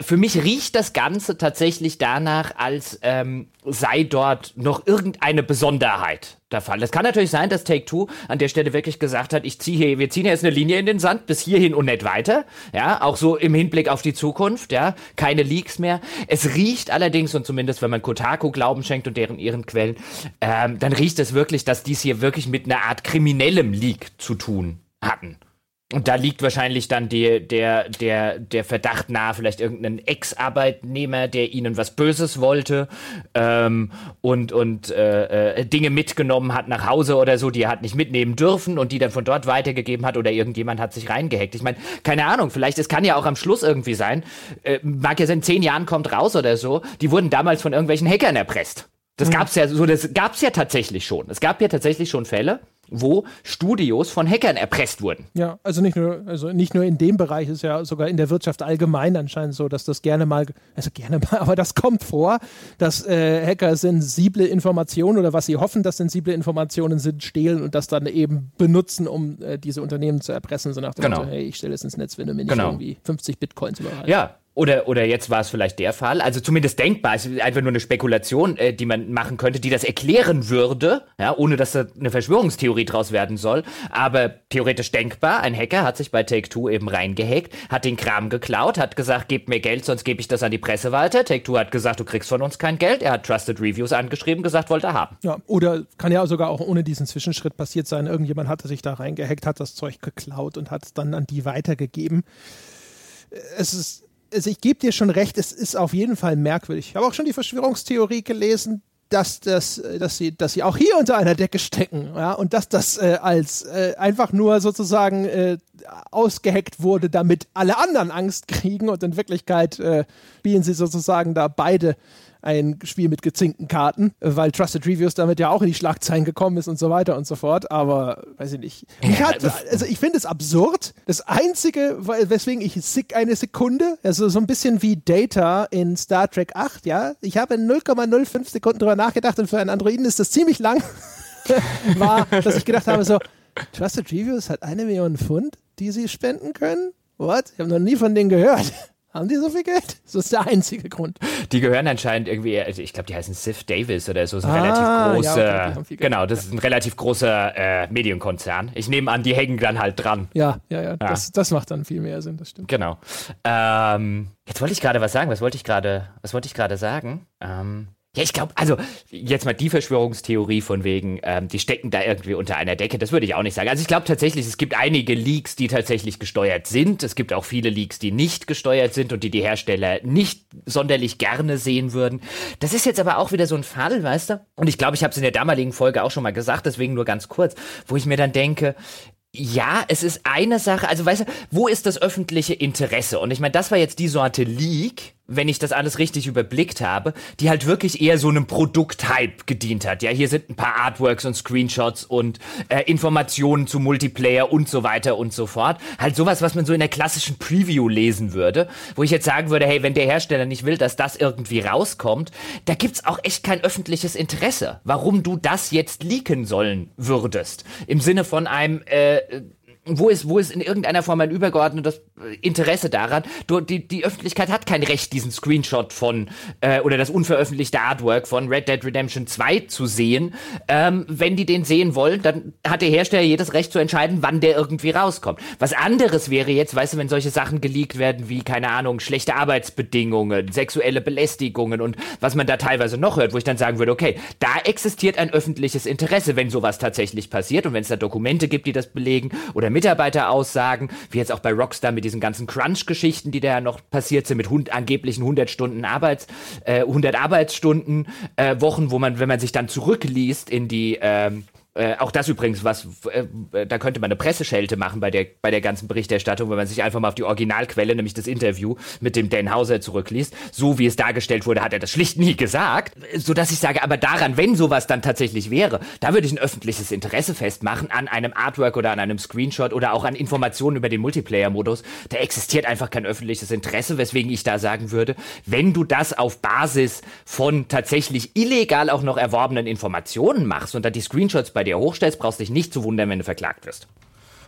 für mich riecht das Ganze tatsächlich danach, als ähm, sei dort noch irgendeine Besonderheit der Fall. Es kann natürlich sein, dass Take Two an der Stelle wirklich gesagt hat, ich ziehe hier, wir ziehen jetzt eine Linie in den Sand bis hierhin und nicht weiter. Ja, auch so im Hinblick auf die Zukunft. Ja, keine Leaks mehr. Es riecht allerdings und zumindest, wenn man Kotaku Glauben schenkt und deren ihren Quellen, ähm, dann riecht es wirklich, dass dies hier wirklich mit einer Art kriminellem Leak zu tun hatten. Und da liegt wahrscheinlich dann die, der, der, der Verdacht nahe, vielleicht irgendein Ex-Arbeitnehmer, der ihnen was Böses wollte ähm, und, und äh, äh, Dinge mitgenommen hat nach Hause oder so, die er hat nicht mitnehmen dürfen und die dann von dort weitergegeben hat oder irgendjemand hat sich reingehackt. Ich meine, keine Ahnung, vielleicht, es kann ja auch am Schluss irgendwie sein, äh, mag ja sein, zehn Jahren kommt raus oder so, die wurden damals von irgendwelchen Hackern erpresst. Das mhm. gab's ja so, das gab's ja tatsächlich schon. Es gab ja tatsächlich schon Fälle wo Studios von Hackern erpresst wurden. Ja, also nicht nur, also nicht nur in dem Bereich, ist ja sogar in der Wirtschaft allgemein anscheinend so, dass das gerne mal, also gerne mal, aber das kommt vor, dass äh, Hacker sensible Informationen oder was sie hoffen, dass sensible Informationen sind, stehlen und das dann eben benutzen, um äh, diese Unternehmen zu erpressen, so nach dem genau. Motto, hey, ich stelle es ins Netz, wenn du mir nicht genau. irgendwie 50 Bitcoins überreichst. Ja, Oder, oder jetzt war es vielleicht der Fall. Also zumindest denkbar. Es ist einfach nur eine Spekulation, äh, die man machen könnte, die das erklären würde, ja, ohne dass da eine Verschwörungstheorie draus werden soll. Aber theoretisch denkbar. Ein Hacker hat sich bei Take-Two eben reingehackt, hat den Kram geklaut, hat gesagt, gebt mir Geld, sonst gebe ich das an die Presse weiter. Take-Two hat gesagt, du kriegst von uns kein Geld. Er hat Trusted Reviews angeschrieben, gesagt, wollte er haben. Ja, oder kann ja sogar auch ohne diesen Zwischenschritt passiert sein. Irgendjemand hatte sich da reingehackt, hat das Zeug geklaut und hat es dann an die weitergegeben. Es ist also ich gebe dir schon recht, es ist auf jeden Fall merkwürdig. Ich habe auch schon die Verschwörungstheorie gelesen, dass, das, dass, sie, dass sie auch hier unter einer Decke stecken ja, und dass das äh, als äh, einfach nur sozusagen äh, ausgeheckt wurde, damit alle anderen Angst kriegen und in Wirklichkeit äh, spielen sie sozusagen da beide ein Spiel mit gezinkten Karten, weil Trusted Reviews damit ja auch in die Schlagzeilen gekommen ist und so weiter und so fort. Aber weiß ich nicht. Ich hat, also ich finde es absurd. Das Einzige, weswegen ich eine Sekunde, also so ein bisschen wie Data in Star Trek 8, ja, ich habe 0,05 Sekunden drüber nachgedacht und für einen Androiden ist das ziemlich lang, war, dass ich gedacht habe, so, Trusted Reviews hat eine Million Pfund, die sie spenden können? What? Ich habe noch nie von denen gehört. Haben die so viel Geld? Das ist der einzige Grund. Die gehören anscheinend irgendwie, also ich glaube, die heißen Sif Davis oder so, so ein ah, relativ großer, ja, okay, genau, das ist ein relativ großer äh, Medienkonzern. Ich nehme an, die hängen dann halt dran. Ja, ja, ja, ja. Das, das macht dann viel mehr Sinn, das stimmt. Genau. Ähm, jetzt wollte ich gerade was sagen. Was wollte ich gerade, was wollte ich gerade sagen? Ähm, ja, ich glaube, also jetzt mal die Verschwörungstheorie von wegen, ähm, die stecken da irgendwie unter einer Decke, das würde ich auch nicht sagen. Also ich glaube tatsächlich, es gibt einige Leaks, die tatsächlich gesteuert sind. Es gibt auch viele Leaks, die nicht gesteuert sind und die die Hersteller nicht sonderlich gerne sehen würden. Das ist jetzt aber auch wieder so ein Fall, weißt du? Und ich glaube, ich habe es in der damaligen Folge auch schon mal gesagt, deswegen nur ganz kurz, wo ich mir dann denke, ja, es ist eine Sache, also weißt du, wo ist das öffentliche Interesse? Und ich meine, das war jetzt die Sorte Leak, wenn ich das alles richtig überblickt habe, die halt wirklich eher so einem Produkthype gedient hat. Ja, hier sind ein paar Artworks und Screenshots und äh, Informationen zu Multiplayer und so weiter und so fort. Halt sowas, was man so in der klassischen Preview lesen würde, wo ich jetzt sagen würde, hey, wenn der Hersteller nicht will, dass das irgendwie rauskommt, da gibt's auch echt kein öffentliches Interesse, warum du das jetzt leaken sollen würdest. Im Sinne von einem äh, wo ist, wo ist in irgendeiner Form ein übergeordnetes Interesse daran? Du, die, die Öffentlichkeit hat kein Recht, diesen Screenshot von äh, oder das unveröffentlichte Artwork von Red Dead Redemption 2 zu sehen. Ähm, wenn die den sehen wollen, dann hat der Hersteller jedes Recht zu entscheiden, wann der irgendwie rauskommt. Was anderes wäre jetzt, weißt du, wenn solche Sachen geleakt werden wie, keine Ahnung, schlechte Arbeitsbedingungen, sexuelle Belästigungen und was man da teilweise noch hört, wo ich dann sagen würde, okay, da existiert ein öffentliches Interesse, wenn sowas tatsächlich passiert und wenn es da Dokumente gibt, die das belegen oder Mitarbeiteraussagen, wie jetzt auch bei Rockstar mit diesen ganzen Crunch-Geschichten, die da ja noch passiert sind, mit hund angeblichen 100 Stunden Arbeits, äh, 100 Arbeitsstunden, äh, Wochen, wo man, wenn man sich dann zurückliest in die, ähm, äh, auch das übrigens, was äh, da könnte man eine Presseschelte machen bei der bei der ganzen Berichterstattung, wenn man sich einfach mal auf die Originalquelle, nämlich das Interview mit dem Dan Hauser zurückliest. So wie es dargestellt wurde, hat er das schlicht nie gesagt, so dass ich sage, aber daran, wenn sowas dann tatsächlich wäre, da würde ich ein öffentliches Interesse festmachen an einem Artwork oder an einem Screenshot oder auch an Informationen über den Multiplayer-Modus. Da existiert einfach kein öffentliches Interesse, weswegen ich da sagen würde, wenn du das auf Basis von tatsächlich illegal auch noch erworbenen Informationen machst und dann die Screenshots bei dir hochstellst, brauchst dich nicht zu wundern, wenn du verklagt wirst.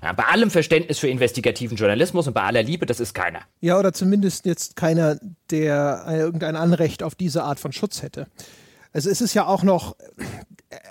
Ja, bei allem Verständnis für investigativen Journalismus und bei aller Liebe, das ist keiner. Ja, oder zumindest jetzt keiner, der irgendein Anrecht auf diese Art von Schutz hätte. Also es ist ja auch noch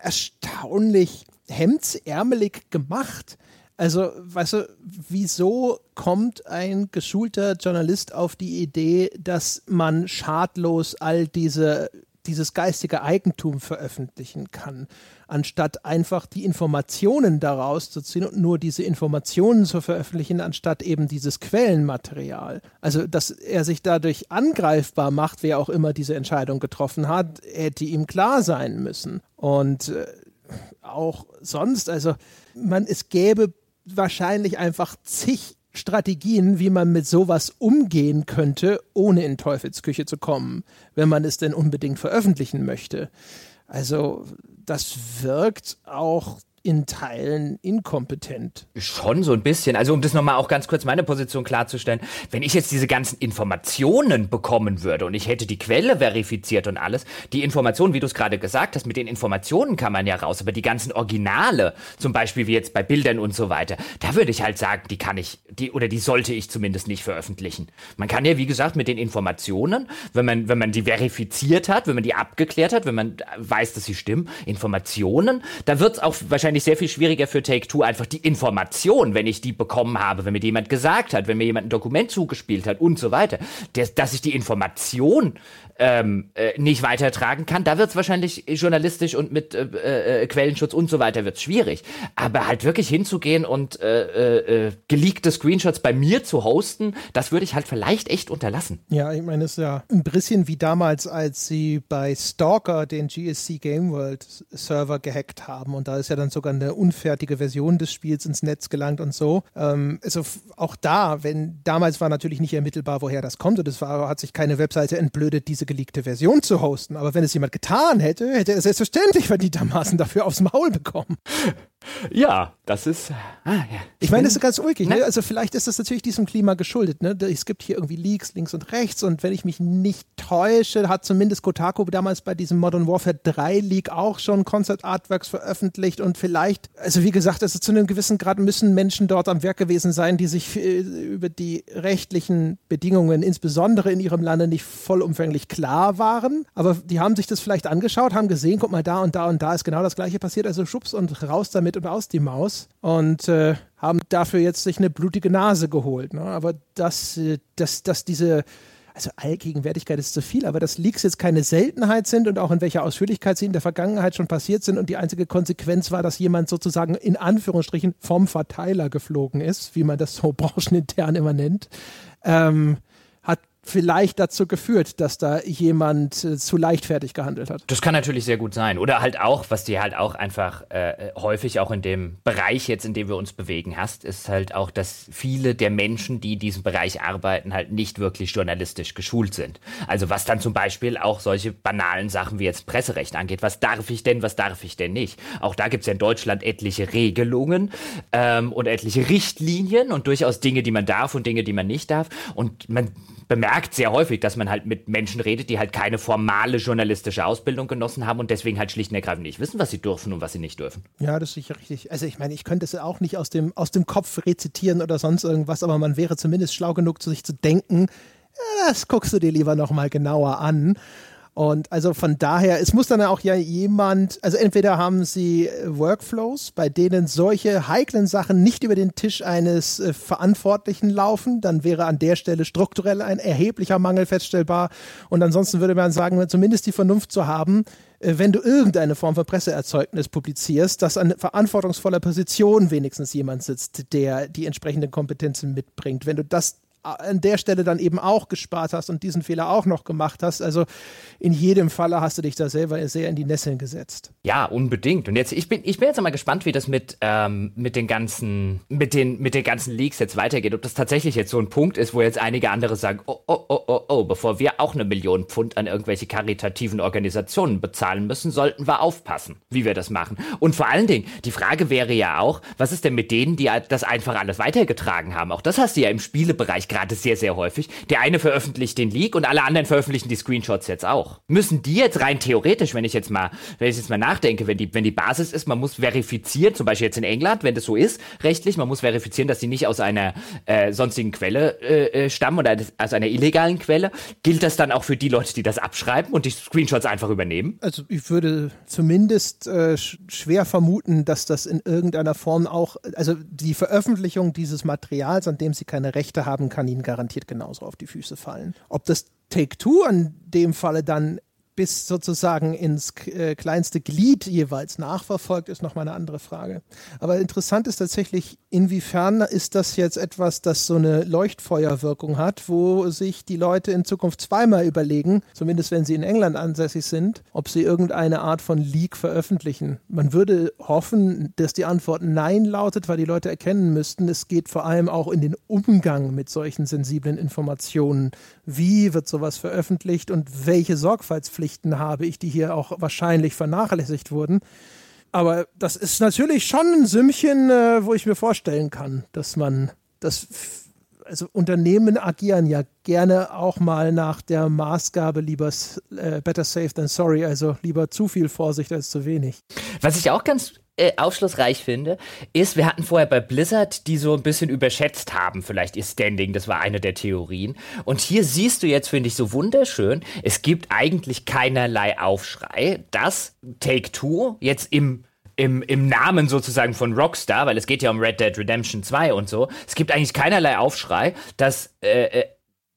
erstaunlich hemdsärmelig gemacht. Also, weißt du, wieso kommt ein geschulter Journalist auf die Idee, dass man schadlos all diese, dieses geistige Eigentum veröffentlichen kann? Anstatt einfach die Informationen daraus zu ziehen und nur diese Informationen zu veröffentlichen, anstatt eben dieses Quellenmaterial. Also, dass er sich dadurch angreifbar macht, wer auch immer diese Entscheidung getroffen hat, hätte ihm klar sein müssen. Und äh, auch sonst, also man, es gäbe wahrscheinlich einfach zig Strategien, wie man mit sowas umgehen könnte, ohne in Teufelsküche zu kommen, wenn man es denn unbedingt veröffentlichen möchte. Also das wirkt auch in Teilen inkompetent. Schon so ein bisschen. Also um das nochmal auch ganz kurz meine Position klarzustellen, wenn ich jetzt diese ganzen Informationen bekommen würde und ich hätte die Quelle verifiziert und alles, die Informationen, wie du es gerade gesagt hast, mit den Informationen kann man ja raus, aber die ganzen Originale, zum Beispiel wie jetzt bei Bildern und so weiter, da würde ich halt sagen, die kann ich, die oder die sollte ich zumindest nicht veröffentlichen. Man kann ja, wie gesagt, mit den Informationen, wenn man, wenn man die verifiziert hat, wenn man die abgeklärt hat, wenn man weiß, dass sie stimmen, Informationen, da wird es auch wahrscheinlich sehr viel schwieriger für Take-Two einfach die Information, wenn ich die bekommen habe, wenn mir jemand gesagt hat, wenn mir jemand ein Dokument zugespielt hat und so weiter, dass ich die Information ähm, äh, nicht weitertragen kann, da wird es wahrscheinlich journalistisch und mit äh, äh, Quellenschutz und so weiter wird schwierig. Aber halt wirklich hinzugehen und äh, äh, äh, geleakte Screenshots bei mir zu hosten, das würde ich halt vielleicht echt unterlassen. Ja, ich meine, es ist ja ein bisschen wie damals, als sie bei Stalker den GSC Game World Server gehackt haben und da ist ja dann sogar eine unfertige Version des Spiels ins Netz gelangt und so. Ähm, also auch da, wenn damals war natürlich nicht ermittelbar, woher das kommt und es hat sich keine Webseite entblödet, diese geleakte Version zu hosten. Aber wenn es jemand getan hätte, hätte er selbstverständlich verdientermaßen dafür aufs Maul bekommen. Ja, das ist. Ah, ja. Ich meine, das ist ganz ulkig. Ne? Also, vielleicht ist das natürlich diesem Klima geschuldet. Ne? Es gibt hier irgendwie Leaks links und rechts. Und wenn ich mich nicht täusche, hat zumindest Kotaku damals bei diesem Modern Warfare 3 Leak auch schon Concept Artworks veröffentlicht. Und vielleicht, also wie gesagt, also zu einem gewissen Grad müssen Menschen dort am Werk gewesen sein, die sich äh, über die rechtlichen Bedingungen, insbesondere in ihrem Lande, nicht vollumfänglich klar waren. Aber die haben sich das vielleicht angeschaut, haben gesehen, guck mal, da und da und da ist genau das Gleiche passiert. Also schubs und raus damit und aus die Maus und äh, haben dafür jetzt sich eine blutige Nase geholt. Ne? Aber dass, äh, dass, dass diese also Allgegenwärtigkeit ist zu viel, aber dass Leaks jetzt keine Seltenheit sind und auch in welcher Ausführlichkeit sie in der Vergangenheit schon passiert sind und die einzige Konsequenz war, dass jemand sozusagen in Anführungsstrichen vom Verteiler geflogen ist, wie man das so branchenintern immer nennt, ähm, vielleicht dazu geführt, dass da jemand äh, zu leichtfertig gehandelt hat. Das kann natürlich sehr gut sein. Oder halt auch, was dir halt auch einfach äh, häufig auch in dem Bereich jetzt, in dem wir uns bewegen hast, ist halt auch, dass viele der Menschen, die in diesem Bereich arbeiten, halt nicht wirklich journalistisch geschult sind. Also was dann zum Beispiel auch solche banalen Sachen wie jetzt Presserecht angeht. Was darf ich denn, was darf ich denn nicht? Auch da gibt es ja in Deutschland etliche Regelungen ähm, und etliche Richtlinien und durchaus Dinge, die man darf und Dinge, die man nicht darf. Und man bemerkt sehr häufig, dass man halt mit Menschen redet, die halt keine formale journalistische Ausbildung genossen haben und deswegen halt schlicht und ergreifend nicht wissen, was sie dürfen und was sie nicht dürfen. Ja, das ist sicher richtig. Also ich meine, ich könnte es auch nicht aus dem, aus dem Kopf rezitieren oder sonst irgendwas, aber man wäre zumindest schlau genug, zu sich zu denken, das guckst du dir lieber nochmal genauer an. Und also von daher, es muss dann auch ja jemand, also entweder haben sie äh, Workflows, bei denen solche heiklen Sachen nicht über den Tisch eines äh, Verantwortlichen laufen, dann wäre an der Stelle strukturell ein erheblicher Mangel feststellbar. Und ansonsten würde man sagen, zumindest die Vernunft zu haben, äh, wenn du irgendeine Form von Presseerzeugnis publizierst, dass an verantwortungsvoller Position wenigstens jemand sitzt, der die entsprechenden Kompetenzen mitbringt. Wenn du das an der Stelle dann eben auch gespart hast und diesen Fehler auch noch gemacht hast. Also in jedem Falle hast du dich da selber sehr in die Nesseln gesetzt. Ja, unbedingt. Und jetzt, ich bin, ich bin jetzt mal gespannt, wie das mit, ähm, mit den ganzen, mit den, mit den ganzen Leaks jetzt weitergeht. Ob das tatsächlich jetzt so ein Punkt ist, wo jetzt einige andere sagen, oh, oh, oh, oh, oh, bevor wir auch eine Million Pfund an irgendwelche karitativen Organisationen bezahlen müssen, sollten wir aufpassen, wie wir das machen. Und vor allen Dingen, die Frage wäre ja auch, was ist denn mit denen, die das einfach alles weitergetragen haben? Auch das hast du ja im Spielebereich gerade sehr, sehr häufig. Der eine veröffentlicht den Leak und alle anderen veröffentlichen die Screenshots jetzt auch. Müssen die jetzt rein theoretisch, wenn ich jetzt mal, wenn ich jetzt mal nachdenke, wenn die, wenn die Basis ist, man muss verifizieren, zum Beispiel jetzt in England, wenn das so ist, rechtlich, man muss verifizieren, dass die nicht aus einer äh, sonstigen Quelle äh, äh stammen oder aus einer illegalen Quelle. Gilt das dann auch für die Leute, die das abschreiben und die Screenshots einfach übernehmen? Also ich würde zumindest äh, schwer vermuten, dass das in irgendeiner Form auch, also die Veröffentlichung dieses Materials, an dem sie keine Rechte haben, kann ihnen garantiert genauso auf die Füße fallen. Ob das Take-Two an dem Falle dann bis sozusagen ins äh, kleinste Glied jeweils nachverfolgt, ist nochmal eine andere Frage. Aber interessant ist tatsächlich, inwiefern ist das jetzt etwas, das so eine Leuchtfeuerwirkung hat, wo sich die Leute in Zukunft zweimal überlegen, zumindest wenn sie in England ansässig sind, ob sie irgendeine Art von Leak veröffentlichen. Man würde hoffen, dass die Antwort Nein lautet, weil die Leute erkennen müssten, es geht vor allem auch in den Umgang mit solchen sensiblen Informationen. Wie wird sowas veröffentlicht und welche Sorgfaltspflichten habe ich, die hier auch wahrscheinlich vernachlässigt wurden. Aber das ist natürlich schon ein Sümmchen, äh, wo ich mir vorstellen kann, dass man das also Unternehmen agieren ja gerne auch mal nach der Maßgabe lieber äh, better safe than sorry, also lieber zu viel Vorsicht als zu wenig. Was ich auch ganz äh, aufschlussreich finde, ist, wir hatten vorher bei Blizzard, die so ein bisschen überschätzt haben, vielleicht ihr Standing, das war eine der Theorien. Und hier siehst du jetzt, finde ich, so wunderschön, es gibt eigentlich keinerlei Aufschrei, dass Take Two jetzt im im, im Namen sozusagen von Rockstar, weil es geht ja um Red Dead Redemption 2 und so. Es gibt eigentlich keinerlei Aufschrei, dass äh, äh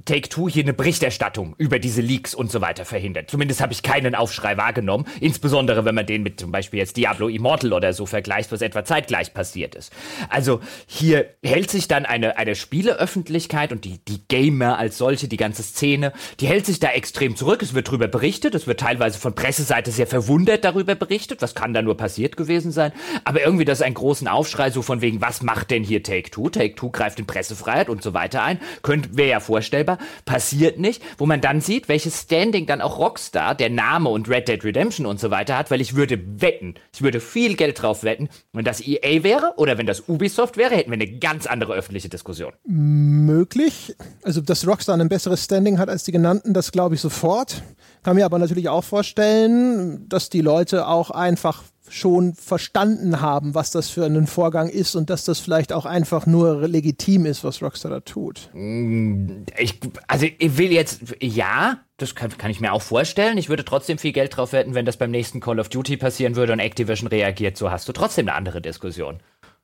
Take-Two hier eine Berichterstattung über diese Leaks und so weiter verhindert. Zumindest habe ich keinen Aufschrei wahrgenommen, insbesondere wenn man den mit zum Beispiel jetzt Diablo Immortal oder so vergleicht, was etwa zeitgleich passiert ist. Also hier hält sich dann eine, eine Spieleöffentlichkeit und die, die Gamer als solche, die ganze Szene, die hält sich da extrem zurück. Es wird darüber berichtet, es wird teilweise von Presseseite sehr verwundert darüber berichtet, was kann da nur passiert gewesen sein. Aber irgendwie das ist ein großen Aufschrei so von wegen, was macht denn hier Take-Two? Take-Two greift in Pressefreiheit und so weiter ein. Könnt, wäre ja vorstellbar selber, passiert nicht, wo man dann sieht, welches Standing dann auch Rockstar, der Name und Red Dead Redemption und so weiter hat, weil ich würde wetten, ich würde viel Geld drauf wetten, wenn das EA wäre oder wenn das Ubisoft wäre, hätten wir eine ganz andere öffentliche Diskussion. Möglich. Also, dass Rockstar ein besseres Standing hat als die genannten, das glaube ich sofort. Kann mir aber natürlich auch vorstellen, dass die Leute auch einfach schon verstanden haben, was das für ein Vorgang ist und dass das vielleicht auch einfach nur legitim ist, was Rockstar da tut. Mm, ich, also ich will jetzt, ja, das kann, kann, ich mir auch vorstellen. Ich würde trotzdem viel Geld drauf wetten, wenn das beim nächsten Call of Duty passieren würde und Activision reagiert, so hast du trotzdem eine andere Diskussion.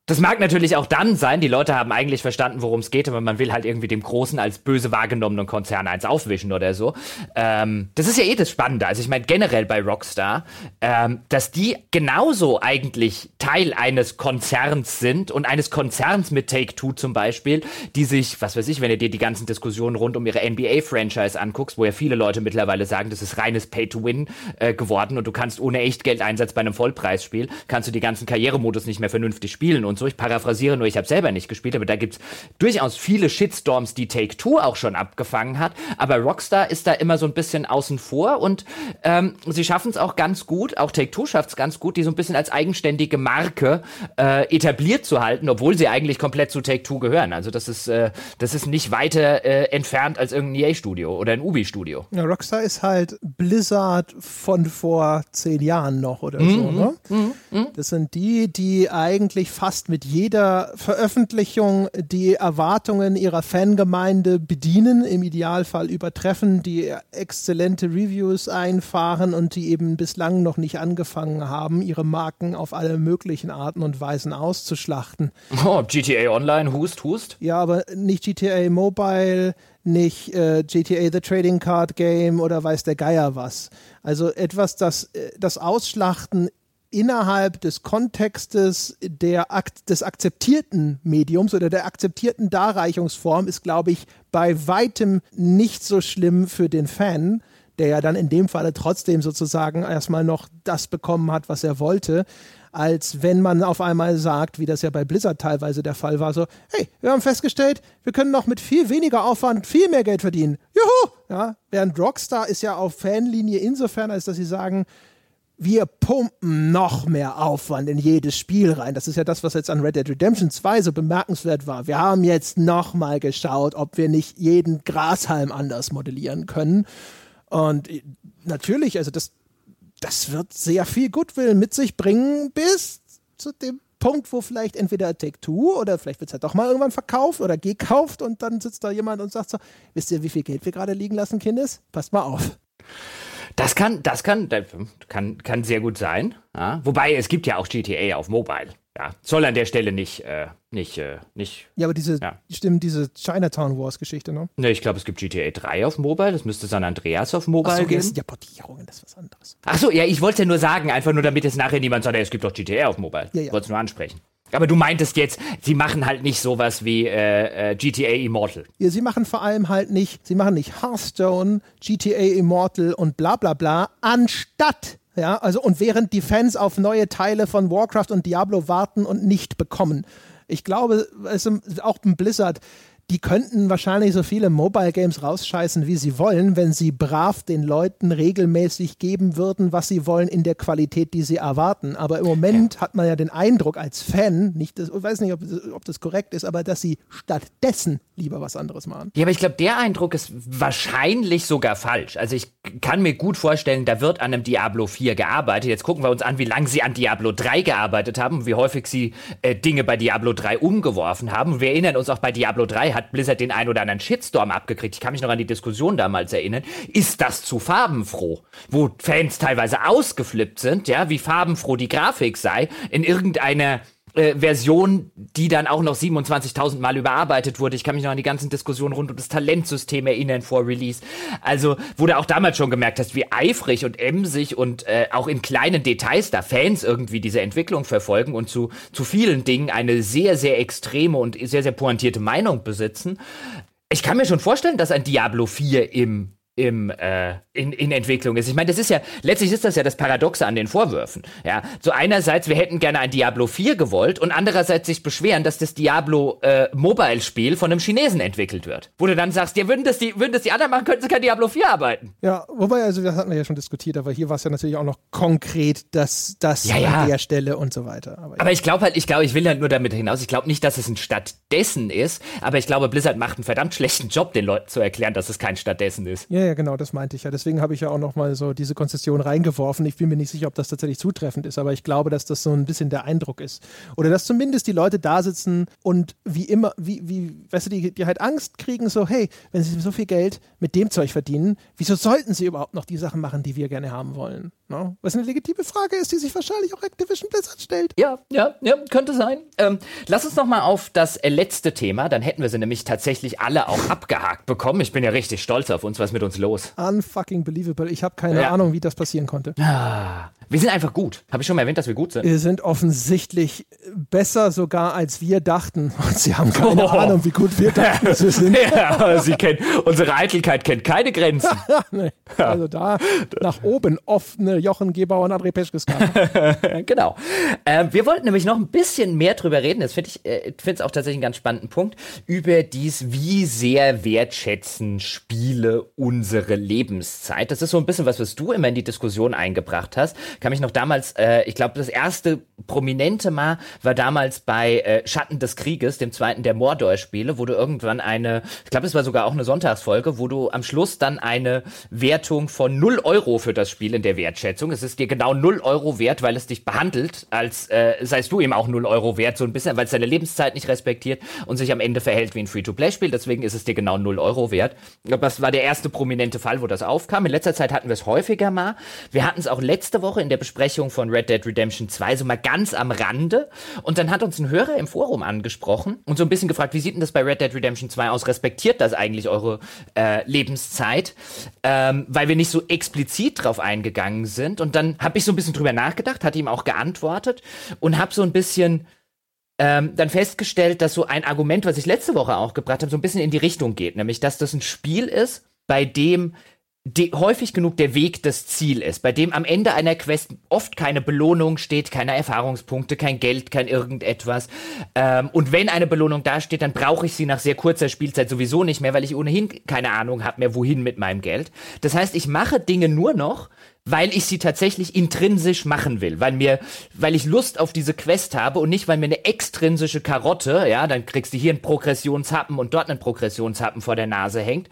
Das mag natürlich auch dann sein, die Leute haben eigentlich verstanden, worum es geht, aber man will halt irgendwie dem großen als böse wahrgenommenen Konzern eins aufwischen oder so. Ähm, das ist ja eh das Spannende. Also ich meine generell bei Rockstar, ähm, dass die genauso eigentlich Teil eines Konzerns sind und eines Konzerns mit Take-Two zum Beispiel, die sich, was weiß ich, wenn du dir die ganzen Diskussionen rund um ihre NBA-Franchise anguckst, wo ja viele Leute mittlerweile sagen, das ist reines Pay-to-Win äh, geworden und du kannst ohne Echtgeldeinsatz bei einem Vollpreisspiel, kannst du die ganzen Karrieremodus nicht mehr vernünftig spielen und und so. Ich paraphrasiere nur, ich habe selber nicht gespielt, aber da gibt es durchaus viele Shitstorms, die Take Two auch schon abgefangen hat. Aber Rockstar ist da immer so ein bisschen außen vor und ähm, sie schaffen es auch ganz gut, auch Take Two schafft es ganz gut, die so ein bisschen als eigenständige Marke äh, etabliert zu halten, obwohl sie eigentlich komplett zu Take Two gehören. Also das ist, äh, das ist nicht weiter äh, entfernt als irgendein EA-Studio oder ein Ubi-Studio. Ja, Rockstar ist halt Blizzard von vor zehn Jahren noch oder mhm. so, ne? Mhm. Mhm. Das sind die, die eigentlich fast mit jeder Veröffentlichung die Erwartungen ihrer Fangemeinde bedienen, im Idealfall übertreffen, die exzellente Reviews einfahren und die eben bislang noch nicht angefangen haben, ihre Marken auf alle möglichen Arten und Weisen auszuschlachten. Oh, GTA Online, Hust, Hust? Ja, aber nicht GTA Mobile, nicht äh, GTA The Trading Card Game oder weiß der Geier was. Also etwas, das äh, das Ausschlachten innerhalb des Kontextes der, des akzeptierten Mediums oder der akzeptierten Darreichungsform ist, glaube ich, bei weitem nicht so schlimm für den Fan, der ja dann in dem Falle trotzdem sozusagen erstmal noch das bekommen hat, was er wollte, als wenn man auf einmal sagt, wie das ja bei Blizzard teilweise der Fall war, so, hey, wir haben festgestellt, wir können noch mit viel weniger Aufwand viel mehr Geld verdienen. Juhu! Ja, während Rockstar ist ja auf Fanlinie insofern, als dass sie sagen, wir pumpen noch mehr Aufwand in jedes Spiel rein. Das ist ja das, was jetzt an Red Dead Redemption 2 so bemerkenswert war. Wir haben jetzt noch mal geschaut, ob wir nicht jeden Grashalm anders modellieren können. Und natürlich, also das, das wird sehr viel Goodwill mit sich bringen bis zu dem Punkt, wo vielleicht entweder Take Two oder vielleicht wird es halt doch mal irgendwann verkauft oder gekauft und dann sitzt da jemand und sagt so, wisst ihr, wie viel Geld wir gerade liegen lassen, Kindes? Passt mal auf. Das kann, das kann, kann, kann sehr gut sein. Ja? Wobei es gibt ja auch GTA auf Mobile. Ja, soll an der Stelle nicht, äh, nicht, äh, nicht. Ja, aber diese, ja. stimmt, diese Chinatown Wars Geschichte, ne? Ne, ich glaube, es gibt GTA 3 auf Mobile. Das müsste San Andreas auf Mobile Ach so, geben. Ja Portierungen, das ist was anderes. Ach so, ja, ich wollte ja nur sagen, einfach nur damit jetzt nachher niemand sagt, es gibt doch GTA auf Mobile. Ja, ja. Wollte es nur ansprechen. Aber du meintest jetzt, sie machen halt nicht sowas wie äh, äh, GTA Immortal. Ja, sie machen vor allem halt nicht, sie machen nicht Hearthstone, GTA Immortal und bla bla bla, anstatt ja, also und während die Fans auf neue Teile von Warcraft und Diablo warten und nicht bekommen. Ich glaube, also auch ein Blizzard, die könnten wahrscheinlich so viele Mobile Games rausscheißen, wie sie wollen, wenn sie brav den Leuten regelmäßig geben würden, was sie wollen in der Qualität, die sie erwarten. Aber im Moment ja. hat man ja den Eindruck als Fan, nicht, das, ich weiß nicht, ob, ob das korrekt ist, aber dass sie stattdessen lieber was anderes machen. Ja, aber ich glaube, der Eindruck ist wahrscheinlich sogar falsch. Also ich kann mir gut vorstellen, da wird an einem Diablo 4 gearbeitet. Jetzt gucken wir uns an, wie lange sie an Diablo 3 gearbeitet haben, wie häufig sie äh, Dinge bei Diablo 3 umgeworfen haben. Wir erinnern uns auch bei Diablo 3 hat Blizzard den ein oder anderen Shitstorm abgekriegt. Ich kann mich noch an die Diskussion damals erinnern. Ist das zu farbenfroh? Wo Fans teilweise ausgeflippt sind, ja, wie farbenfroh die Grafik sei, in irgendeiner äh, Version, die dann auch noch 27.000 Mal überarbeitet wurde. Ich kann mich noch an die ganzen Diskussionen rund um das Talentsystem erinnern vor Release. Also, wo du auch damals schon gemerkt hast, wie eifrig und emsig und äh, auch in kleinen Details da Fans irgendwie diese Entwicklung verfolgen und zu, zu vielen Dingen eine sehr, sehr extreme und sehr, sehr pointierte Meinung besitzen. Ich kann mir schon vorstellen, dass ein Diablo 4 im im, äh, in, in Entwicklung ist. Ich meine, das ist ja, letztlich ist das ja das Paradoxe an den Vorwürfen. Ja, so einerseits, wir hätten gerne ein Diablo 4 gewollt und andererseits sich beschweren, dass das Diablo äh, Mobile-Spiel von einem Chinesen entwickelt wird. Wo du dann sagst, ja, würden das die, würden das die anderen machen, könnten sie kein Diablo 4 arbeiten. Ja, wobei, also das hatten wir ja schon diskutiert, aber hier war es ja natürlich auch noch konkret, dass das ja, ja. an der Stelle und so weiter. Aber, aber ich glaube halt, ich glaube, ich will halt nur damit hinaus, ich glaube nicht, dass es ein stattdessen ist, aber ich glaube, Blizzard macht einen verdammt schlechten Job, den Leuten zu erklären, dass es kein stattdessen ist. Ja, ja, genau, das meinte ich ja. Deswegen habe ich ja auch nochmal so diese Konzession reingeworfen. Ich bin mir nicht sicher, ob das tatsächlich zutreffend ist, aber ich glaube, dass das so ein bisschen der Eindruck ist. Oder dass zumindest die Leute da sitzen und wie immer, wie, wie, weißt du, die, die halt Angst kriegen, so, hey, wenn sie so viel Geld mit dem Zeug verdienen, wieso sollten sie überhaupt noch die Sachen machen, die wir gerne haben wollen? No? Was eine legitime Frage ist, die sich wahrscheinlich auch Activision Blizzard stellt. Ja, ja, ja, könnte sein. Ähm, lass uns nochmal auf das letzte Thema, dann hätten wir sie nämlich tatsächlich alle auch abgehakt bekommen. Ich bin ja richtig stolz auf uns, was mit uns los? Unfucking believable. Ich habe keine ja. Ahnung, wie das passieren konnte. Ah, wir sind einfach gut. Habe ich schon mal erwähnt, dass wir gut sind? Wir sind offensichtlich besser sogar, als wir dachten. Und sie haben keine oh. Ahnung, wie gut wir dachten, dass wir sind. ja, sie kennt, unsere Eitelkeit kennt keine Grenzen. nee. Also da nach oben offene Jochen Gebauer und André Peschkes Genau. Äh, wir wollten nämlich noch ein bisschen mehr drüber reden. Das finde ich äh, auch tatsächlich einen ganz spannenden Punkt über dies, wie sehr wertschätzen Spiele unsere Lebenszeit. Das ist so ein bisschen was, was du immer in die Diskussion eingebracht hast kann mich noch damals, äh, ich glaube, das erste prominente Mal war damals bei äh, Schatten des Krieges, dem zweiten der Mordor-Spiele, wo du irgendwann eine, ich glaube, es war sogar auch eine Sonntagsfolge, wo du am Schluss dann eine Wertung von 0 Euro für das Spiel in der Wertschätzung. Es ist dir genau 0 Euro wert, weil es dich behandelt, als äh, seist du eben auch 0 Euro wert, so ein bisschen, weil es deine Lebenszeit nicht respektiert und sich am Ende verhält wie ein Free-to-Play-Spiel. Deswegen ist es dir genau 0 Euro wert. Ich glaube, das war der erste prominente Fall, wo das aufkam. In letzter Zeit hatten wir es häufiger mal. Wir hatten es auch letzte Woche in der Besprechung von Red Dead Redemption 2 so mal ganz am Rande. Und dann hat uns ein Hörer im Forum angesprochen und so ein bisschen gefragt, wie sieht denn das bei Red Dead Redemption 2 aus? Respektiert das eigentlich eure äh, Lebenszeit? Ähm, weil wir nicht so explizit drauf eingegangen sind. Und dann habe ich so ein bisschen drüber nachgedacht, hatte ihm auch geantwortet und habe so ein bisschen ähm, dann festgestellt, dass so ein Argument, was ich letzte Woche auch gebracht habe, so ein bisschen in die Richtung geht, nämlich dass das ein Spiel ist, bei dem die, häufig genug der Weg das Ziel ist, bei dem am Ende einer Quest oft keine Belohnung steht, keine Erfahrungspunkte, kein Geld, kein irgendetwas. Ähm, und wenn eine Belohnung dasteht, dann brauche ich sie nach sehr kurzer Spielzeit sowieso nicht mehr, weil ich ohnehin keine Ahnung habe mehr, wohin mit meinem Geld. Das heißt, ich mache Dinge nur noch, weil ich sie tatsächlich intrinsisch machen will, weil mir, weil ich Lust auf diese Quest habe und nicht, weil mir eine extrinsische Karotte, ja, dann kriegst du hier einen Progressionshappen und dort einen Progressionshappen vor der Nase hängt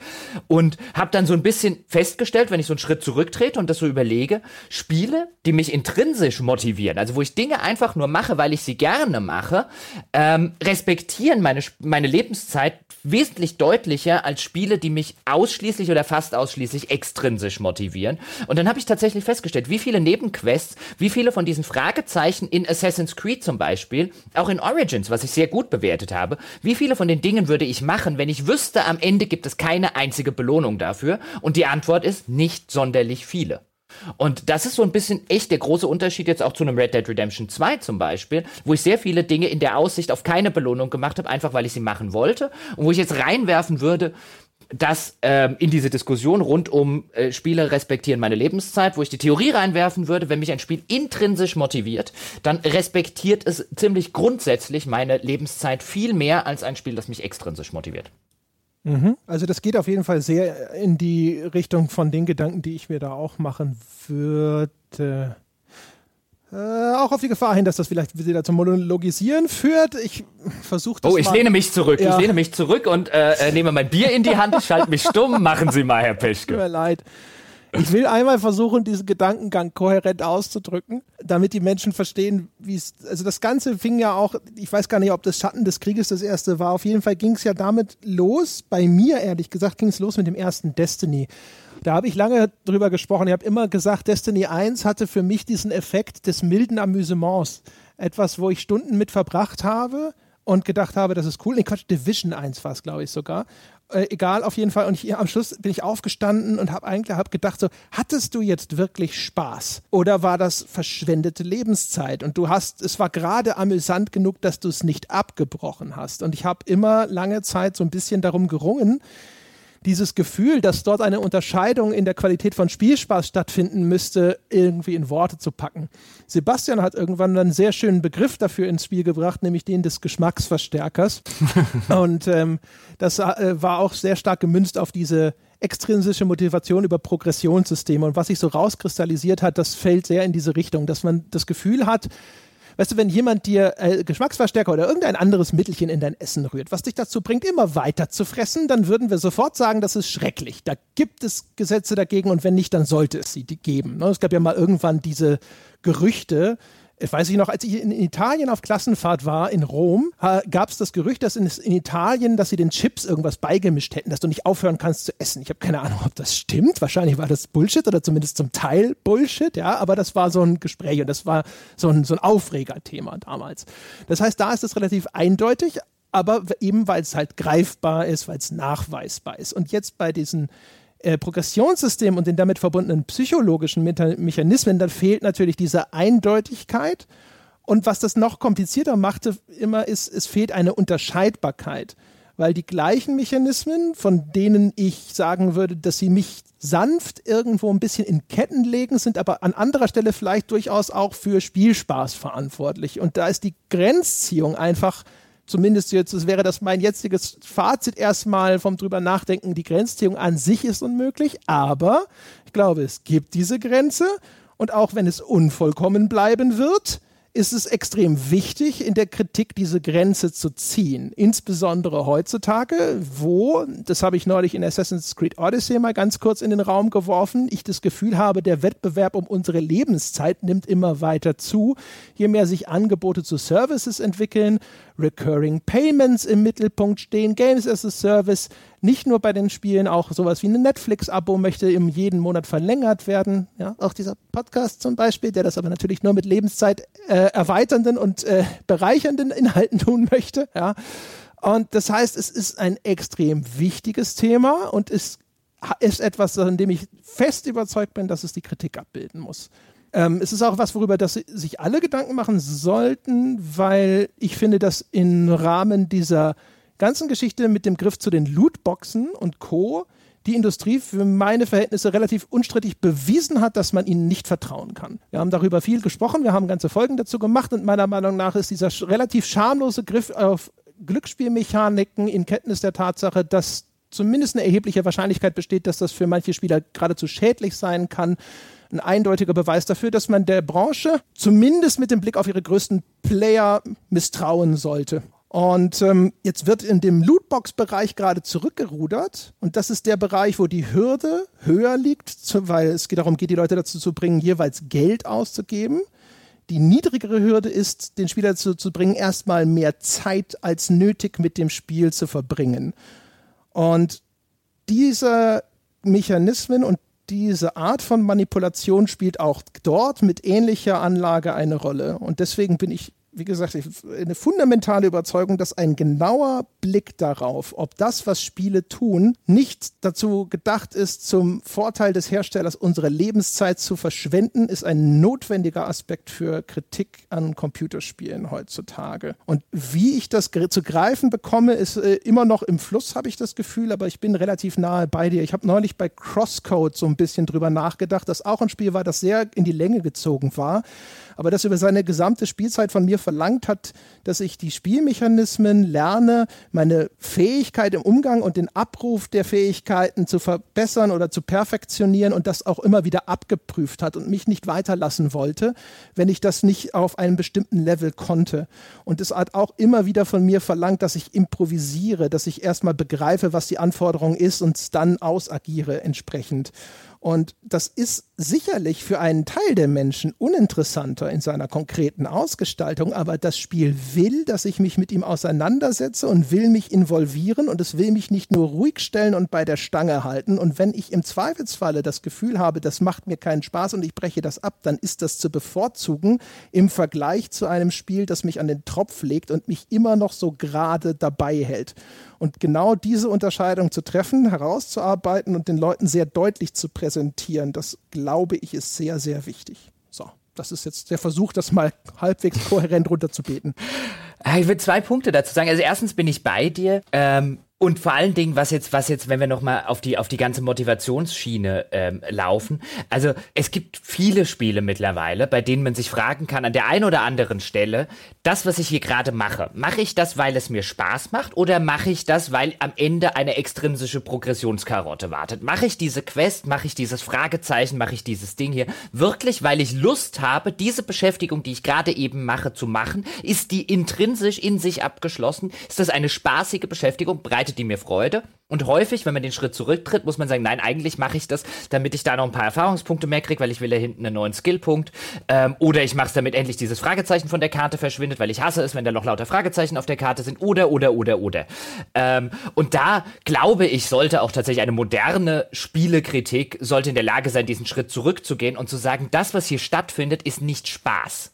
und habe dann so ein bisschen festgestellt, wenn ich so einen Schritt zurücktrete und das so überlege, Spiele, die mich intrinsisch motivieren, also wo ich Dinge einfach nur mache, weil ich sie gerne mache, ähm, respektieren meine meine Lebenszeit wesentlich deutlicher als Spiele, die mich ausschließlich oder fast ausschließlich extrinsisch motivieren. Und dann habe ich tatsächlich festgestellt, wie viele Nebenquests, wie viele von diesen Fragezeichen in Assassin's Creed zum Beispiel, auch in Origins, was ich sehr gut bewertet habe, wie viele von den Dingen würde ich machen, wenn ich wüsste, am Ende gibt es keine einzige Belohnung dafür? Und die Antwort ist nicht sonderlich viele. Und das ist so ein bisschen echt der große Unterschied jetzt auch zu einem Red Dead Redemption 2 zum Beispiel, wo ich sehr viele Dinge in der Aussicht auf keine Belohnung gemacht habe, einfach weil ich sie machen wollte. Und wo ich jetzt reinwerfen würde, dass ähm, in diese Diskussion rund um äh, Spiele respektieren meine Lebenszeit, wo ich die Theorie reinwerfen würde, wenn mich ein Spiel intrinsisch motiviert, dann respektiert es ziemlich grundsätzlich meine Lebenszeit viel mehr als ein Spiel, das mich extrinsisch motiviert. Mhm. Also das geht auf jeden Fall sehr in die Richtung von den Gedanken, die ich mir da auch machen würde. Äh, auch auf die Gefahr hin, dass das vielleicht wieder zum Monologisieren führt. Ich versuche das Oh, ich mal. lehne mich zurück. Ja. Ich lehne mich zurück und äh, äh, nehme mein Bier in die Hand, schalte mich stumm. Machen Sie mal, Herr Tut mir Peschke. leid. Ich will einmal versuchen, diesen Gedankengang kohärent auszudrücken, damit die Menschen verstehen, wie es. Also das Ganze fing ja auch, ich weiß gar nicht, ob das Schatten des Krieges das erste war. Auf jeden Fall ging es ja damit los. Bei mir, ehrlich gesagt, ging es los mit dem ersten Destiny. Da habe ich lange drüber gesprochen. Ich habe immer gesagt, Destiny 1 hatte für mich diesen Effekt des milden Amüsements. Etwas, wo ich Stunden mit verbracht habe und gedacht habe, das ist cool. Nee, Quatsch, Division 1 war es, glaube ich, sogar. Äh, egal, auf jeden Fall. Und ich, am Schluss bin ich aufgestanden und habe eigentlich hab gedacht, so, hattest du jetzt wirklich Spaß? Oder war das verschwendete Lebenszeit? Und du hast, es war gerade amüsant genug, dass du es nicht abgebrochen hast. Und ich habe immer lange Zeit so ein bisschen darum gerungen, dieses Gefühl, dass dort eine Unterscheidung in der Qualität von Spielspaß stattfinden müsste, irgendwie in Worte zu packen. Sebastian hat irgendwann einen sehr schönen Begriff dafür ins Spiel gebracht, nämlich den des Geschmacksverstärkers. Und ähm, das äh, war auch sehr stark gemünzt auf diese extrinsische Motivation über Progressionssysteme. Und was sich so rauskristallisiert hat, das fällt sehr in diese Richtung, dass man das Gefühl hat, Weißt du, wenn jemand dir äh, Geschmacksverstärker oder irgendein anderes Mittelchen in dein Essen rührt, was dich dazu bringt, immer weiter zu fressen, dann würden wir sofort sagen, das ist schrecklich. Da gibt es Gesetze dagegen und wenn nicht, dann sollte es sie geben. Ne? Es gab ja mal irgendwann diese Gerüchte, ich weiß ich noch, als ich in Italien auf Klassenfahrt war, in Rom, gab es das Gerücht, dass in, in, Italien, dass sie den Chips irgendwas beigemischt hätten, dass du nicht aufhören kannst zu essen. Ich habe keine Ahnung, ob das stimmt. Wahrscheinlich war das Bullshit oder zumindest zum Teil Bullshit, ja, aber das war so ein Gespräch und das war so ein, so ein Aufregerthema damals. Das heißt, da ist es relativ eindeutig, aber eben weil es halt greifbar ist, weil es nachweisbar ist. Und jetzt bei diesen äh, Progressionssystem und den damit verbundenen psychologischen Meta Mechanismen, dann fehlt natürlich diese Eindeutigkeit. Und was das noch komplizierter machte, immer ist, es fehlt eine Unterscheidbarkeit. Weil die gleichen Mechanismen, von denen ich sagen würde, dass sie mich sanft irgendwo ein bisschen in Ketten legen, sind aber an anderer Stelle vielleicht durchaus auch für Spielspaß verantwortlich. Und da ist die Grenzziehung einfach zumindest jetzt, das wäre das mein jetziges Fazit erstmal vom drüber nachdenken, die Grenzziehung an sich ist unmöglich, aber ich glaube, es gibt diese Grenze und auch wenn es unvollkommen bleiben wird, ist es extrem wichtig, in der Kritik diese Grenze zu ziehen. Insbesondere heutzutage, wo, das habe ich neulich in Assassin's Creed Odyssey mal ganz kurz in den Raum geworfen, ich das Gefühl habe, der Wettbewerb um unsere Lebenszeit nimmt immer weiter zu. Je mehr sich Angebote zu Services entwickeln, Recurring Payments im Mittelpunkt stehen, Games as a Service, nicht nur bei den Spielen, auch sowas wie ein Netflix-Abo möchte im jeden Monat verlängert werden. Ja, auch dieser Podcast zum Beispiel, der das aber natürlich nur mit Lebenszeit äh, erweiternden und äh, bereichernden Inhalten tun möchte. Ja. Und das heißt, es ist ein extrem wichtiges Thema und es ist etwas, an dem ich fest überzeugt bin, dass es die Kritik abbilden muss. Ähm, es ist auch was, worüber das sich alle Gedanken machen sollten, weil ich finde, dass im Rahmen dieser ganzen Geschichte mit dem Griff zu den Lootboxen und Co. die Industrie für meine Verhältnisse relativ unstrittig bewiesen hat, dass man ihnen nicht vertrauen kann. Wir haben darüber viel gesprochen, wir haben ganze Folgen dazu gemacht und meiner Meinung nach ist dieser relativ schamlose Griff auf Glücksspielmechaniken in Kenntnis der Tatsache, dass zumindest eine erhebliche Wahrscheinlichkeit besteht, dass das für manche Spieler geradezu schädlich sein kann, ein eindeutiger Beweis dafür, dass man der Branche zumindest mit dem Blick auf ihre größten Player misstrauen sollte. Und ähm, jetzt wird in dem Lootbox-Bereich gerade zurückgerudert. Und das ist der Bereich, wo die Hürde höher liegt, weil es darum geht, die Leute dazu zu bringen, jeweils Geld auszugeben. Die niedrigere Hürde ist, den Spieler dazu zu bringen, erstmal mehr Zeit als nötig mit dem Spiel zu verbringen. Und diese Mechanismen und diese Art von Manipulation spielt auch dort mit ähnlicher Anlage eine Rolle. Und deswegen bin ich wie gesagt, eine fundamentale Überzeugung, dass ein genauer Blick darauf, ob das, was Spiele tun, nicht dazu gedacht ist, zum Vorteil des Herstellers unsere Lebenszeit zu verschwenden, ist ein notwendiger Aspekt für Kritik an Computerspielen heutzutage. Und wie ich das zu greifen bekomme, ist äh, immer noch im Fluss, habe ich das Gefühl, aber ich bin relativ nahe bei dir. Ich habe neulich bei Crosscode so ein bisschen drüber nachgedacht, das auch ein Spiel war, das sehr in die Länge gezogen war aber das über seine gesamte Spielzeit von mir verlangt hat, dass ich die Spielmechanismen lerne, meine Fähigkeit im Umgang und den Abruf der Fähigkeiten zu verbessern oder zu perfektionieren und das auch immer wieder abgeprüft hat und mich nicht weiterlassen wollte, wenn ich das nicht auf einem bestimmten Level konnte. Und es hat auch immer wieder von mir verlangt, dass ich improvisiere, dass ich erstmal begreife, was die Anforderung ist und dann ausagiere entsprechend. Und das ist sicherlich für einen Teil der Menschen uninteressanter in seiner konkreten Ausgestaltung, aber das Spiel will, dass ich mich mit ihm auseinandersetze und will mich involvieren und es will mich nicht nur ruhig stellen und bei der Stange halten. Und wenn ich im Zweifelsfalle das Gefühl habe, das macht mir keinen Spaß und ich breche das ab, dann ist das zu bevorzugen im Vergleich zu einem Spiel, das mich an den Tropf legt und mich immer noch so gerade dabei hält. Und genau diese Unterscheidung zu treffen, herauszuarbeiten und den Leuten sehr deutlich zu präsentieren, das glaube ich ist sehr, sehr wichtig. So, das ist jetzt der Versuch, das mal halbwegs kohärent runterzubeten. Ich will zwei Punkte dazu sagen. Also erstens bin ich bei dir. Ähm, und vor allen Dingen, was jetzt, was jetzt, wenn wir nochmal auf die, auf die ganze Motivationsschiene ähm, laufen. Also es gibt viele Spiele mittlerweile, bei denen man sich fragen kann, an der einen oder anderen Stelle, das, was ich hier gerade mache, mache ich das, weil es mir Spaß macht oder mache ich das, weil am Ende eine extrinsische Progressionskarotte wartet? Mache ich diese Quest, mache ich dieses Fragezeichen, mache ich dieses Ding hier wirklich, weil ich Lust habe, diese Beschäftigung, die ich gerade eben mache, zu machen? Ist die intrinsisch in sich abgeschlossen? Ist das eine spaßige Beschäftigung? Bereitet die mir Freude? Und häufig, wenn man den Schritt zurücktritt, muss man sagen, nein, eigentlich mache ich das, damit ich da noch ein paar Erfahrungspunkte mehr kriege, weil ich will da hinten einen neuen Skillpunkt. Ähm, oder ich mache es, damit endlich dieses Fragezeichen von der Karte verschwindet, weil ich hasse es, wenn da noch lauter Fragezeichen auf der Karte sind. Oder, oder, oder, oder. Ähm, und da glaube ich, sollte auch tatsächlich eine moderne Spielekritik, sollte in der Lage sein, diesen Schritt zurückzugehen und zu sagen, das, was hier stattfindet, ist nicht Spaß.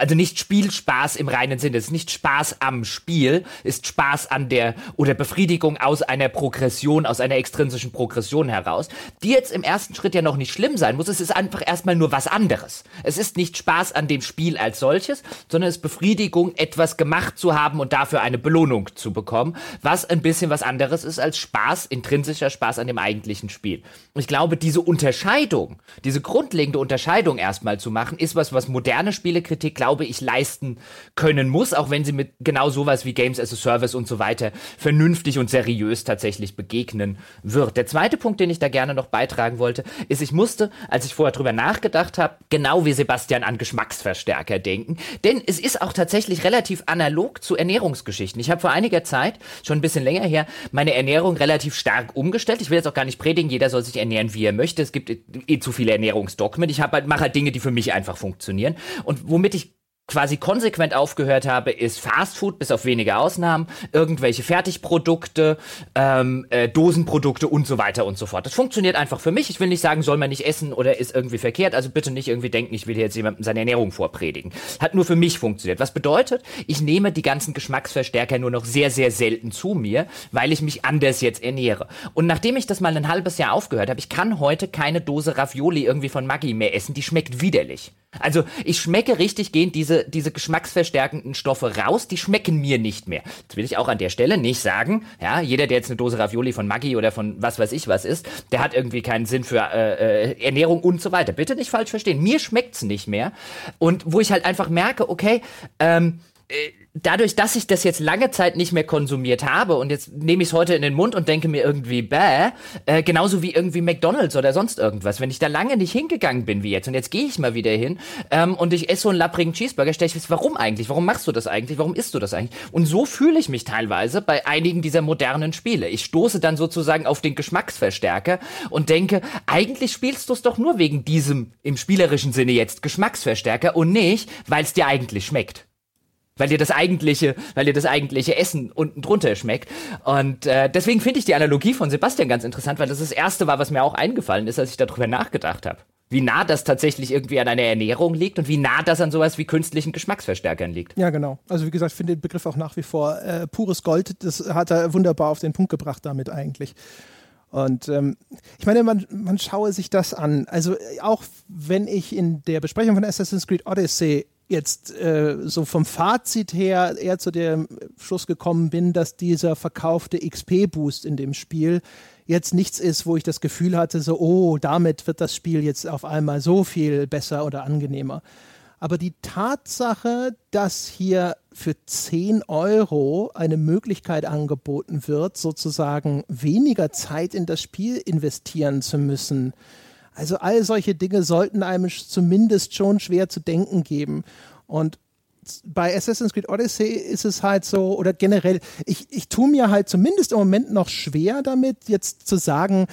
Also nicht Spielspaß im reinen Sinne, es ist nicht Spaß am Spiel, ist Spaß an der oder Befriedigung aus einer Progression, aus einer extrinsischen Progression heraus, die jetzt im ersten Schritt ja noch nicht schlimm sein muss. Es ist einfach erstmal nur was anderes. Es ist nicht Spaß an dem Spiel als solches, sondern es ist Befriedigung, etwas gemacht zu haben und dafür eine Belohnung zu bekommen, was ein bisschen was anderes ist als Spaß, intrinsischer Spaß an dem eigentlichen Spiel. ich glaube, diese Unterscheidung, diese grundlegende Unterscheidung erstmal zu machen, ist was, was moderne Spielekritik glaube ich, leisten können muss, auch wenn sie mit genau sowas wie Games as a Service und so weiter vernünftig und seriös tatsächlich begegnen wird. Der zweite Punkt, den ich da gerne noch beitragen wollte, ist, ich musste, als ich vorher drüber nachgedacht habe, genau wie Sebastian an Geschmacksverstärker denken. Denn es ist auch tatsächlich relativ analog zu Ernährungsgeschichten. Ich habe vor einiger Zeit, schon ein bisschen länger her, meine Ernährung relativ stark umgestellt. Ich will jetzt auch gar nicht predigen, jeder soll sich ernähren, wie er möchte. Es gibt eh zu viele Ernährungsdogmen. Ich halt, mache halt Dinge, die für mich einfach funktionieren. Und womit ich quasi konsequent aufgehört habe, ist Fastfood, bis auf wenige Ausnahmen, irgendwelche Fertigprodukte, ähm, äh, Dosenprodukte und so weiter und so fort. Das funktioniert einfach für mich. Ich will nicht sagen, soll man nicht essen oder ist irgendwie verkehrt. Also bitte nicht irgendwie denken, ich will jetzt jemandem seine Ernährung vorpredigen. Hat nur für mich funktioniert. Was bedeutet, ich nehme die ganzen Geschmacksverstärker nur noch sehr, sehr selten zu mir, weil ich mich anders jetzt ernähre. Und nachdem ich das mal ein halbes Jahr aufgehört habe, ich kann heute keine Dose Ravioli irgendwie von Maggi mehr essen. Die schmeckt widerlich. Also ich schmecke richtig gehend diese, diese geschmacksverstärkenden Stoffe raus, die schmecken mir nicht mehr. Das will ich auch an der Stelle nicht sagen. Ja, jeder, der jetzt eine Dose Ravioli von Maggi oder von was weiß ich was ist, der hat irgendwie keinen Sinn für äh, äh, Ernährung und so weiter. Bitte nicht falsch verstehen. Mir schmeckt's nicht mehr. Und wo ich halt einfach merke, okay, ähm, äh, dadurch, dass ich das jetzt lange Zeit nicht mehr konsumiert habe und jetzt nehme ich es heute in den Mund und denke mir irgendwie, bäh, äh, genauso wie irgendwie McDonalds oder sonst irgendwas. Wenn ich da lange nicht hingegangen bin wie jetzt und jetzt gehe ich mal wieder hin ähm, und ich esse so einen lapprigen Cheeseburger, stelle ich fest, warum eigentlich? Warum machst du das eigentlich? Warum isst du das eigentlich? Und so fühle ich mich teilweise bei einigen dieser modernen Spiele. Ich stoße dann sozusagen auf den Geschmacksverstärker und denke, eigentlich spielst du es doch nur wegen diesem im spielerischen Sinne jetzt Geschmacksverstärker und nicht, weil es dir eigentlich schmeckt weil dir das eigentliche, weil dir das eigentliche Essen unten drunter schmeckt. Und äh, deswegen finde ich die Analogie von Sebastian ganz interessant, weil das das erste war, was mir auch eingefallen ist, als ich darüber nachgedacht habe. Wie nah das tatsächlich irgendwie an einer Ernährung liegt und wie nah das an sowas wie künstlichen Geschmacksverstärkern liegt. Ja, genau. Also wie gesagt, ich finde den Begriff auch nach wie vor äh, pures Gold. Das hat er wunderbar auf den Punkt gebracht damit eigentlich. Und ähm, ich meine, man, man schaue sich das an. Also auch wenn ich in der Besprechung von Assassin's Creed Odyssey jetzt äh, so vom Fazit her eher zu dem Schluss gekommen bin, dass dieser verkaufte XP-Boost in dem Spiel jetzt nichts ist, wo ich das Gefühl hatte, so, oh, damit wird das Spiel jetzt auf einmal so viel besser oder angenehmer. Aber die Tatsache, dass hier für 10 Euro eine Möglichkeit angeboten wird, sozusagen weniger Zeit in das Spiel investieren zu müssen, also all solche Dinge sollten einem zumindest schon schwer zu denken geben. Und bei Assassin's Creed Odyssey ist es halt so, oder generell, ich, ich tue mir halt zumindest im Moment noch schwer damit, jetzt zu sagen,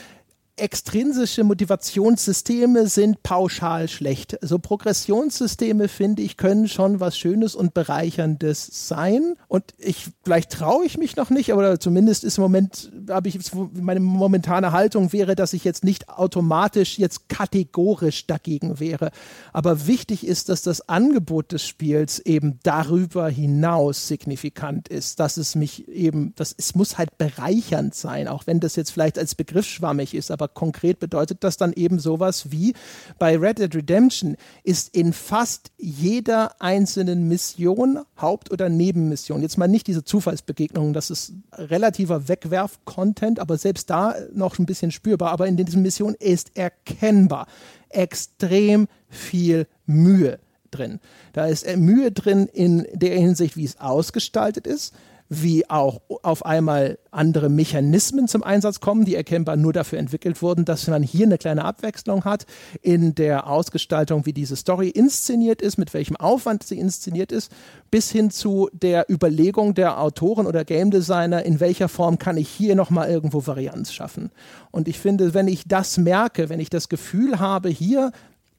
extrinsische Motivationssysteme sind pauschal schlecht. Also Progressionssysteme, finde ich, können schon was Schönes und Bereicherndes sein. Und ich, vielleicht traue ich mich noch nicht, aber zumindest ist im Moment, habe ich, meine momentane Haltung wäre, dass ich jetzt nicht automatisch jetzt kategorisch dagegen wäre. Aber wichtig ist, dass das Angebot des Spiels eben darüber hinaus signifikant ist, dass es mich eben, das, es muss halt bereichernd sein, auch wenn das jetzt vielleicht als Begriff schwammig ist, aber aber konkret bedeutet das dann eben sowas wie bei Red Dead Redemption ist in fast jeder einzelnen Mission, Haupt- oder Nebenmission, jetzt mal nicht diese Zufallsbegegnungen, das ist relativer Wegwerf-Content, aber selbst da noch ein bisschen spürbar, aber in diesen Missionen ist erkennbar extrem viel Mühe drin. Da ist Mühe drin in der Hinsicht, wie es ausgestaltet ist, wie auch auf einmal andere Mechanismen zum Einsatz kommen, die erkennbar nur dafür entwickelt wurden, dass man hier eine kleine Abwechslung hat in der Ausgestaltung, wie diese Story inszeniert ist, mit welchem Aufwand sie inszeniert ist, bis hin zu der Überlegung der Autoren oder Game Designer, in welcher Form kann ich hier nochmal irgendwo Varianz schaffen. Und ich finde, wenn ich das merke, wenn ich das Gefühl habe, hier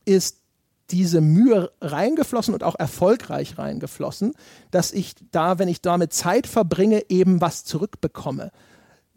ist diese Mühe reingeflossen und auch erfolgreich reingeflossen, dass ich da, wenn ich damit Zeit verbringe, eben was zurückbekomme.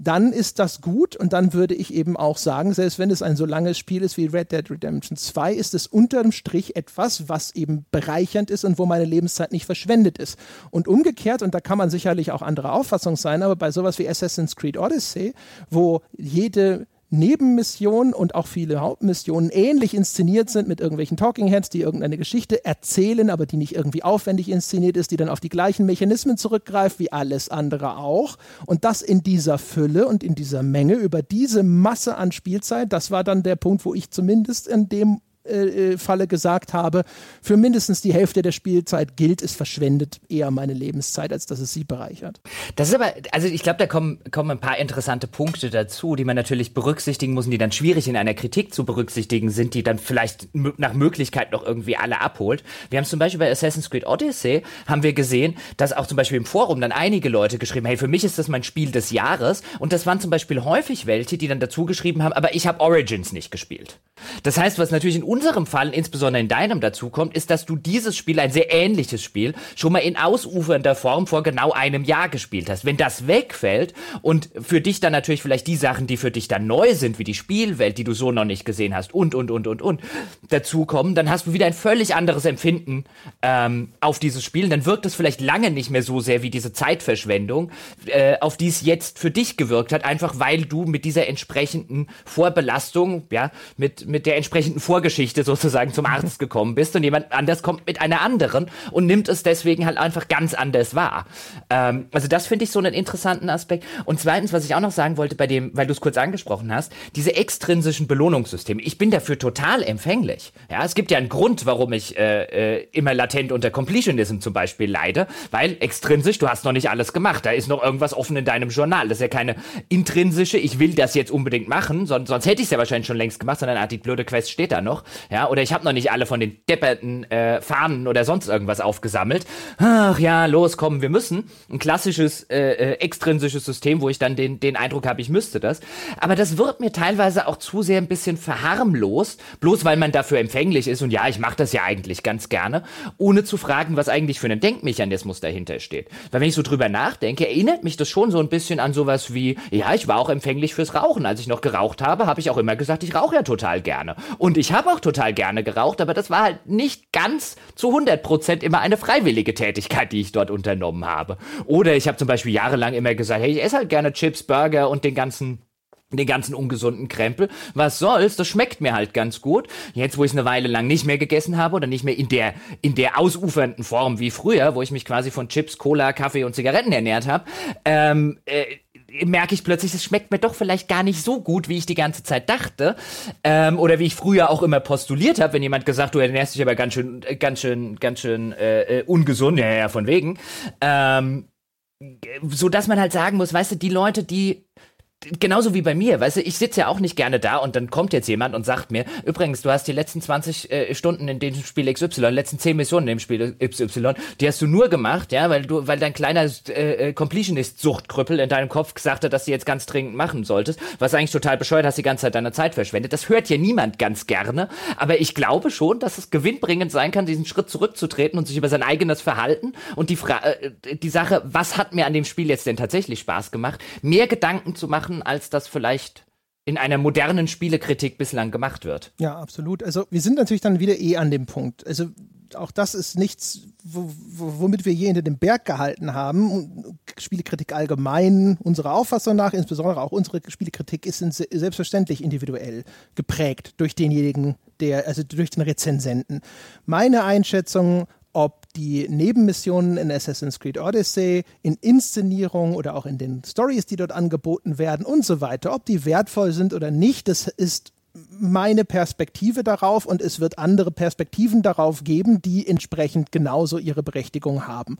Dann ist das gut und dann würde ich eben auch sagen, selbst wenn es ein so langes Spiel ist wie Red Dead Redemption 2, ist es unterm Strich etwas, was eben bereichernd ist und wo meine Lebenszeit nicht verschwendet ist. Und umgekehrt, und da kann man sicherlich auch anderer Auffassung sein, aber bei sowas wie Assassin's Creed Odyssey, wo jede Nebenmissionen und auch viele Hauptmissionen ähnlich inszeniert sind mit irgendwelchen Talking Heads, die irgendeine Geschichte erzählen, aber die nicht irgendwie aufwendig inszeniert ist, die dann auf die gleichen Mechanismen zurückgreift wie alles andere auch. Und das in dieser Fülle und in dieser Menge über diese Masse an Spielzeit, das war dann der Punkt, wo ich zumindest in dem äh, äh, Falle gesagt habe, für mindestens die Hälfte der Spielzeit gilt, es verschwendet eher meine Lebenszeit, als dass es sie bereichert. Das ist aber, also ich glaube, da kommen, kommen ein paar interessante Punkte dazu, die man natürlich berücksichtigen muss und die dann schwierig in einer Kritik zu berücksichtigen sind, die dann vielleicht nach Möglichkeit noch irgendwie alle abholt. Wir haben zum Beispiel bei Assassin's Creed Odyssey haben wir gesehen, dass auch zum Beispiel im Forum dann einige Leute geschrieben, hey, für mich ist das mein Spiel des Jahres und das waren zum Beispiel häufig welche, die dann dazu geschrieben haben, aber ich habe Origins nicht gespielt. Das heißt, was natürlich in unserem Fall, insbesondere in deinem dazu kommt, ist, dass du dieses Spiel, ein sehr ähnliches Spiel, schon mal in ausufernder Form vor genau einem Jahr gespielt hast. Wenn das wegfällt und für dich dann natürlich vielleicht die Sachen, die für dich dann neu sind, wie die Spielwelt, die du so noch nicht gesehen hast und, und, und, und, und, dazukommen, dann hast du wieder ein völlig anderes Empfinden ähm, auf dieses Spiel. Dann wirkt es vielleicht lange nicht mehr so sehr wie diese Zeitverschwendung, äh, auf die es jetzt für dich gewirkt hat, einfach weil du mit dieser entsprechenden Vorbelastung, ja, mit, mit der entsprechenden Vorgeschichte sozusagen zum Arzt gekommen bist und jemand anders kommt mit einer anderen und nimmt es deswegen halt einfach ganz anders wahr. Ähm, also das finde ich so einen interessanten Aspekt. Und zweitens, was ich auch noch sagen wollte bei dem, weil du es kurz angesprochen hast, diese extrinsischen Belohnungssysteme. Ich bin dafür total empfänglich. Ja, es gibt ja einen Grund, warum ich äh, äh, immer latent unter Completionism zum Beispiel leide, weil extrinsisch, du hast noch nicht alles gemacht. Da ist noch irgendwas offen in deinem Journal. Das ist ja keine intrinsische, ich will das jetzt unbedingt machen, sonst, sonst hätte ich es ja wahrscheinlich schon längst gemacht, sondern ah, die blöde Quest steht da noch. Ja, oder ich habe noch nicht alle von den depperten äh, Fahnen oder sonst irgendwas aufgesammelt. Ach ja, los, komm, wir müssen. Ein klassisches äh, äh, extrinsisches System, wo ich dann den, den Eindruck habe, ich müsste das. Aber das wird mir teilweise auch zu sehr ein bisschen verharmlost, bloß weil man dafür empfänglich ist. Und ja, ich mache das ja eigentlich ganz gerne, ohne zu fragen, was eigentlich für ein Denkmechanismus dahinter steht. Weil wenn ich so drüber nachdenke, erinnert mich das schon so ein bisschen an sowas wie, ja, ich war auch empfänglich fürs Rauchen. Als ich noch geraucht habe, habe ich auch immer gesagt, ich rauche ja total gerne. Und ich habe auch total gerne geraucht, aber das war halt nicht ganz zu 100 Prozent immer eine freiwillige Tätigkeit, die ich dort unternommen habe. Oder ich habe zum Beispiel jahrelang immer gesagt, hey, ich esse halt gerne Chips, Burger und den ganzen den ganzen ungesunden Krempel. Was soll's? Das schmeckt mir halt ganz gut. Jetzt, wo ich eine Weile lang nicht mehr gegessen habe oder nicht mehr in der in der ausufernden Form wie früher, wo ich mich quasi von Chips, Cola, Kaffee und Zigaretten ernährt habe, ähm, äh, merke ich plötzlich, es schmeckt mir doch vielleicht gar nicht so gut, wie ich die ganze Zeit dachte. Ähm, oder wie ich früher auch immer postuliert habe, wenn jemand gesagt, du ernährst dich aber ganz schön, ganz schön, ganz schön äh, äh, ungesund, ja, ja, von wegen. Ähm, so dass man halt sagen muss, weißt du, die Leute, die genauso wie bei mir, weißt du, ich sitze ja auch nicht gerne da und dann kommt jetzt jemand und sagt mir, übrigens, du hast die letzten 20 äh, Stunden in dem Spiel XY, letzten 10 Missionen in dem Spiel XY, die hast du nur gemacht, ja, weil du, weil dein kleiner äh, äh, Completionist-Suchtkrüppel in deinem Kopf gesagt hat, dass du jetzt ganz dringend machen solltest, was eigentlich total bescheuert, hast die ganze Zeit deine Zeit verschwendet. Das hört ja niemand ganz gerne, aber ich glaube schon, dass es gewinnbringend sein kann, diesen Schritt zurückzutreten und sich über sein eigenes Verhalten und die Fra äh, die Sache, was hat mir an dem Spiel jetzt denn tatsächlich Spaß gemacht, mehr Gedanken zu machen, machen, als das vielleicht in einer modernen Spielekritik bislang gemacht wird. Ja, absolut. Also wir sind natürlich dann wieder eh an dem Punkt. Also auch das ist nichts, womit wir je hinter dem Berg gehalten haben. Spielekritik allgemein, unserer Auffassung nach, insbesondere auch unsere Spielekritik, ist selbstverständlich individuell geprägt durch denjenigen, der, also durch den Rezensenten. Meine Einschätzung ob die Nebenmissionen in Assassin's Creed Odyssey, in Inszenierung oder auch in den Stories, die dort angeboten werden und so weiter, ob die wertvoll sind oder nicht, das ist meine Perspektive darauf und es wird andere Perspektiven darauf geben, die entsprechend genauso ihre Berechtigung haben.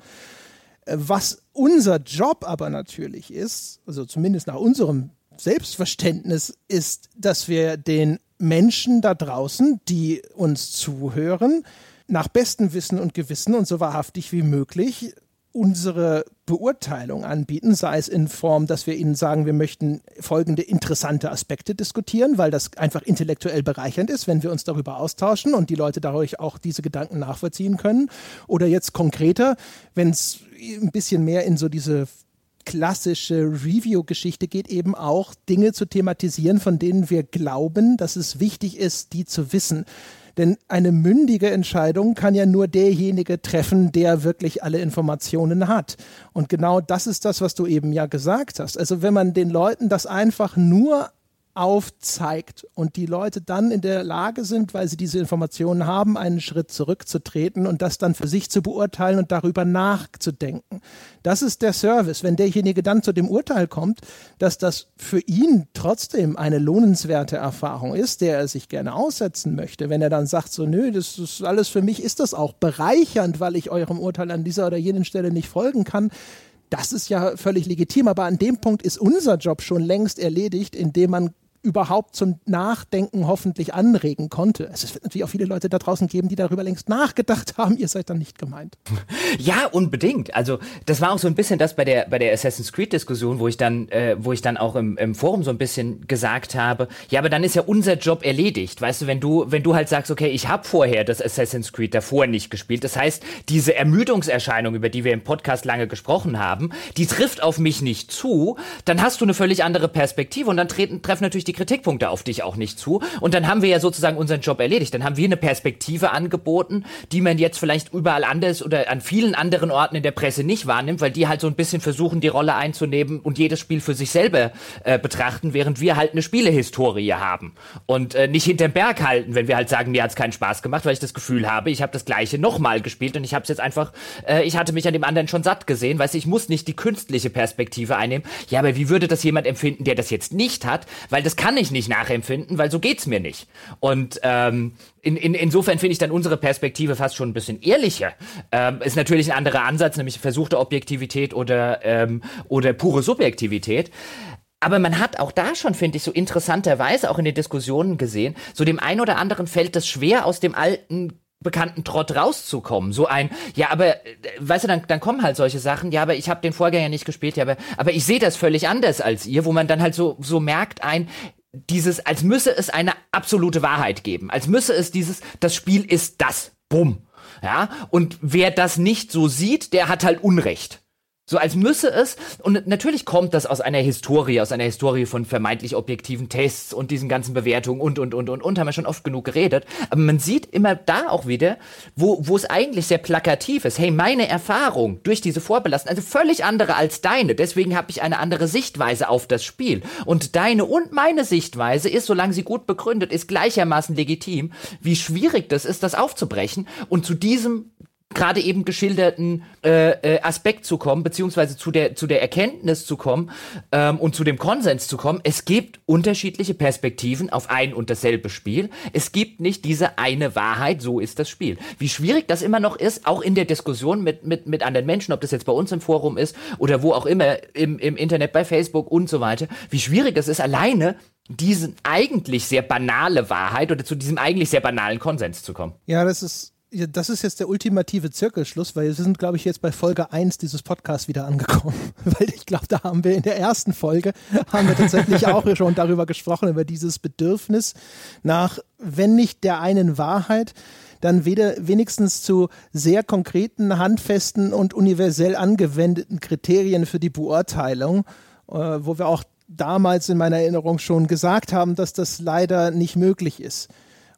Was unser Job aber natürlich ist, also zumindest nach unserem Selbstverständnis, ist, dass wir den Menschen da draußen, die uns zuhören, nach bestem Wissen und Gewissen und so wahrhaftig wie möglich unsere Beurteilung anbieten, sei es in Form, dass wir ihnen sagen, wir möchten folgende interessante Aspekte diskutieren, weil das einfach intellektuell bereichernd ist, wenn wir uns darüber austauschen und die Leute dadurch auch diese Gedanken nachvollziehen können. Oder jetzt konkreter, wenn es ein bisschen mehr in so diese klassische Review-Geschichte geht, eben auch Dinge zu thematisieren, von denen wir glauben, dass es wichtig ist, die zu wissen. Denn eine mündige Entscheidung kann ja nur derjenige treffen, der wirklich alle Informationen hat. Und genau das ist das, was du eben ja gesagt hast. Also wenn man den Leuten das einfach nur aufzeigt und die Leute dann in der Lage sind, weil sie diese Informationen haben, einen Schritt zurückzutreten und das dann für sich zu beurteilen und darüber nachzudenken. Das ist der Service. Wenn derjenige dann zu dem Urteil kommt, dass das für ihn trotzdem eine lohnenswerte Erfahrung ist, der er sich gerne aussetzen möchte, wenn er dann sagt, so, nö, das ist alles für mich, ist das auch bereichernd, weil ich eurem Urteil an dieser oder jenen Stelle nicht folgen kann, das ist ja völlig legitim, aber an dem Punkt ist unser Job schon längst erledigt, indem man überhaupt zum Nachdenken hoffentlich anregen konnte. Es wird natürlich auch viele Leute da draußen geben, die darüber längst nachgedacht haben. Ihr seid dann nicht gemeint. Ja, unbedingt. Also das war auch so ein bisschen das bei der bei der Assassin's Creed Diskussion, wo ich dann äh, wo ich dann auch im, im Forum so ein bisschen gesagt habe, ja, aber dann ist ja unser Job erledigt. Weißt du, wenn du wenn du halt sagst, okay, ich habe vorher das Assassin's Creed davor nicht gespielt. Das heißt, diese Ermüdungserscheinung, über die wir im Podcast lange gesprochen haben, die trifft auf mich nicht zu. Dann hast du eine völlig andere Perspektive und dann treten treffen natürlich die die Kritikpunkte auf dich auch nicht zu. Und dann haben wir ja sozusagen unseren Job erledigt. Dann haben wir eine Perspektive angeboten, die man jetzt vielleicht überall anders oder an vielen anderen Orten in der Presse nicht wahrnimmt, weil die halt so ein bisschen versuchen, die Rolle einzunehmen und jedes Spiel für sich selber äh, betrachten, während wir halt eine Spielehistorie haben und äh, nicht hinterm Berg halten, wenn wir halt sagen, mir hat's keinen Spaß gemacht, weil ich das Gefühl habe, ich habe das gleiche nochmal gespielt und ich habe es jetzt einfach, äh, ich hatte mich an dem anderen schon satt gesehen, du, ich muss nicht die künstliche Perspektive einnehmen. Ja, aber wie würde das jemand empfinden, der das jetzt nicht hat? Weil das kann ich nicht nachempfinden, weil so geht's mir nicht. Und ähm, in, in, insofern finde ich dann unsere Perspektive fast schon ein bisschen ehrlicher. Ähm, ist natürlich ein anderer Ansatz, nämlich versuchte Objektivität oder, ähm, oder pure Subjektivität. Aber man hat auch da schon, finde ich, so interessanterweise auch in den Diskussionen gesehen, so dem einen oder anderen fällt es schwer, aus dem alten bekannten Trott rauszukommen. So ein, ja, aber, äh, weißt du, dann, dann kommen halt solche Sachen, ja, aber ich habe den Vorgänger nicht gespielt, ja, aber, aber ich sehe das völlig anders als ihr, wo man dann halt so, so merkt ein, dieses, als müsse es eine absolute Wahrheit geben, als müsse es dieses, das Spiel ist das, bumm. Ja, und wer das nicht so sieht, der hat halt Unrecht. So als müsse es, und natürlich kommt das aus einer Historie, aus einer Historie von vermeintlich objektiven Tests und diesen ganzen Bewertungen und, und, und, und, und, haben wir schon oft genug geredet. Aber man sieht immer da auch wieder, wo, wo es eigentlich sehr plakativ ist. Hey, meine Erfahrung durch diese Vorbelastung, also völlig andere als deine. Deswegen habe ich eine andere Sichtweise auf das Spiel. Und deine und meine Sichtweise ist, solange sie gut begründet ist, gleichermaßen legitim. Wie schwierig das ist, das aufzubrechen und zu diesem gerade eben geschilderten äh, äh, Aspekt zu kommen, beziehungsweise zu der, zu der Erkenntnis zu kommen ähm, und zu dem Konsens zu kommen, es gibt unterschiedliche Perspektiven auf ein und dasselbe Spiel. Es gibt nicht diese eine Wahrheit, so ist das Spiel. Wie schwierig das immer noch ist, auch in der Diskussion mit, mit, mit anderen Menschen, ob das jetzt bei uns im Forum ist oder wo auch immer im, im Internet, bei Facebook und so weiter, wie schwierig das ist, alleine diesen eigentlich sehr banale Wahrheit oder zu diesem eigentlich sehr banalen Konsens zu kommen. Ja, das ist ja, das ist jetzt der ultimative Zirkelschluss, weil wir sind, glaube ich, jetzt bei Folge 1 dieses Podcasts wieder angekommen. weil ich glaube, da haben wir in der ersten Folge, haben wir tatsächlich auch schon darüber gesprochen, über dieses Bedürfnis nach, wenn nicht der einen Wahrheit, dann weder, wenigstens zu sehr konkreten, handfesten und universell angewendeten Kriterien für die Beurteilung, äh, wo wir auch damals in meiner Erinnerung schon gesagt haben, dass das leider nicht möglich ist.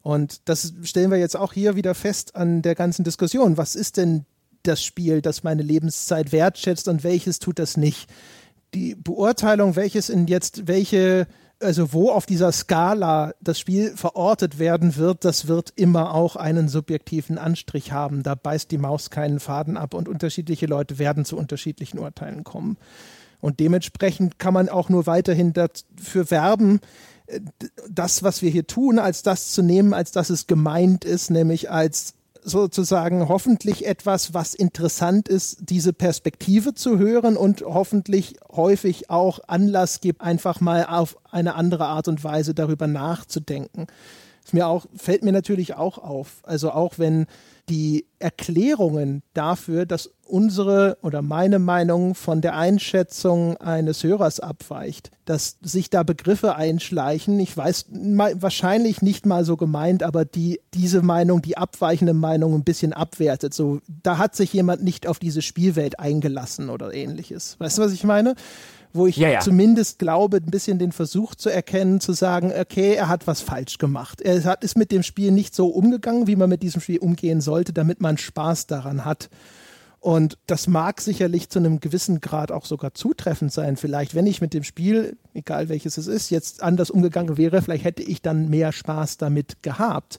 Und das stellen wir jetzt auch hier wieder fest an der ganzen Diskussion. Was ist denn das Spiel, das meine Lebenszeit wertschätzt und welches tut das nicht? Die Beurteilung, welches in jetzt welche, also wo auf dieser Skala das Spiel verortet werden wird, das wird immer auch einen subjektiven Anstrich haben. Da beißt die Maus keinen Faden ab und unterschiedliche Leute werden zu unterschiedlichen Urteilen kommen. Und dementsprechend kann man auch nur weiterhin dafür werben, das, was wir hier tun, als das zu nehmen, als dass es gemeint ist, nämlich als sozusagen hoffentlich etwas, was interessant ist, diese Perspektive zu hören und hoffentlich häufig auch Anlass gibt, einfach mal auf eine andere Art und Weise darüber nachzudenken. Mir auch, fällt mir natürlich auch auf. Also auch wenn die Erklärungen dafür, dass unsere oder meine Meinung von der Einschätzung eines Hörers abweicht, dass sich da Begriffe einschleichen. Ich weiß wahrscheinlich nicht mal so gemeint, aber die diese Meinung, die abweichende Meinung ein bisschen abwertet. So, da hat sich jemand nicht auf diese Spielwelt eingelassen oder ähnliches. Weißt du, was ich meine? wo ich ja, ja. zumindest glaube, ein bisschen den Versuch zu erkennen, zu sagen, okay, er hat was falsch gemacht. Er hat, ist mit dem Spiel nicht so umgegangen, wie man mit diesem Spiel umgehen sollte, damit man Spaß daran hat. Und das mag sicherlich zu einem gewissen Grad auch sogar zutreffend sein. Vielleicht, wenn ich mit dem Spiel, egal welches es ist, jetzt anders umgegangen wäre, vielleicht hätte ich dann mehr Spaß damit gehabt.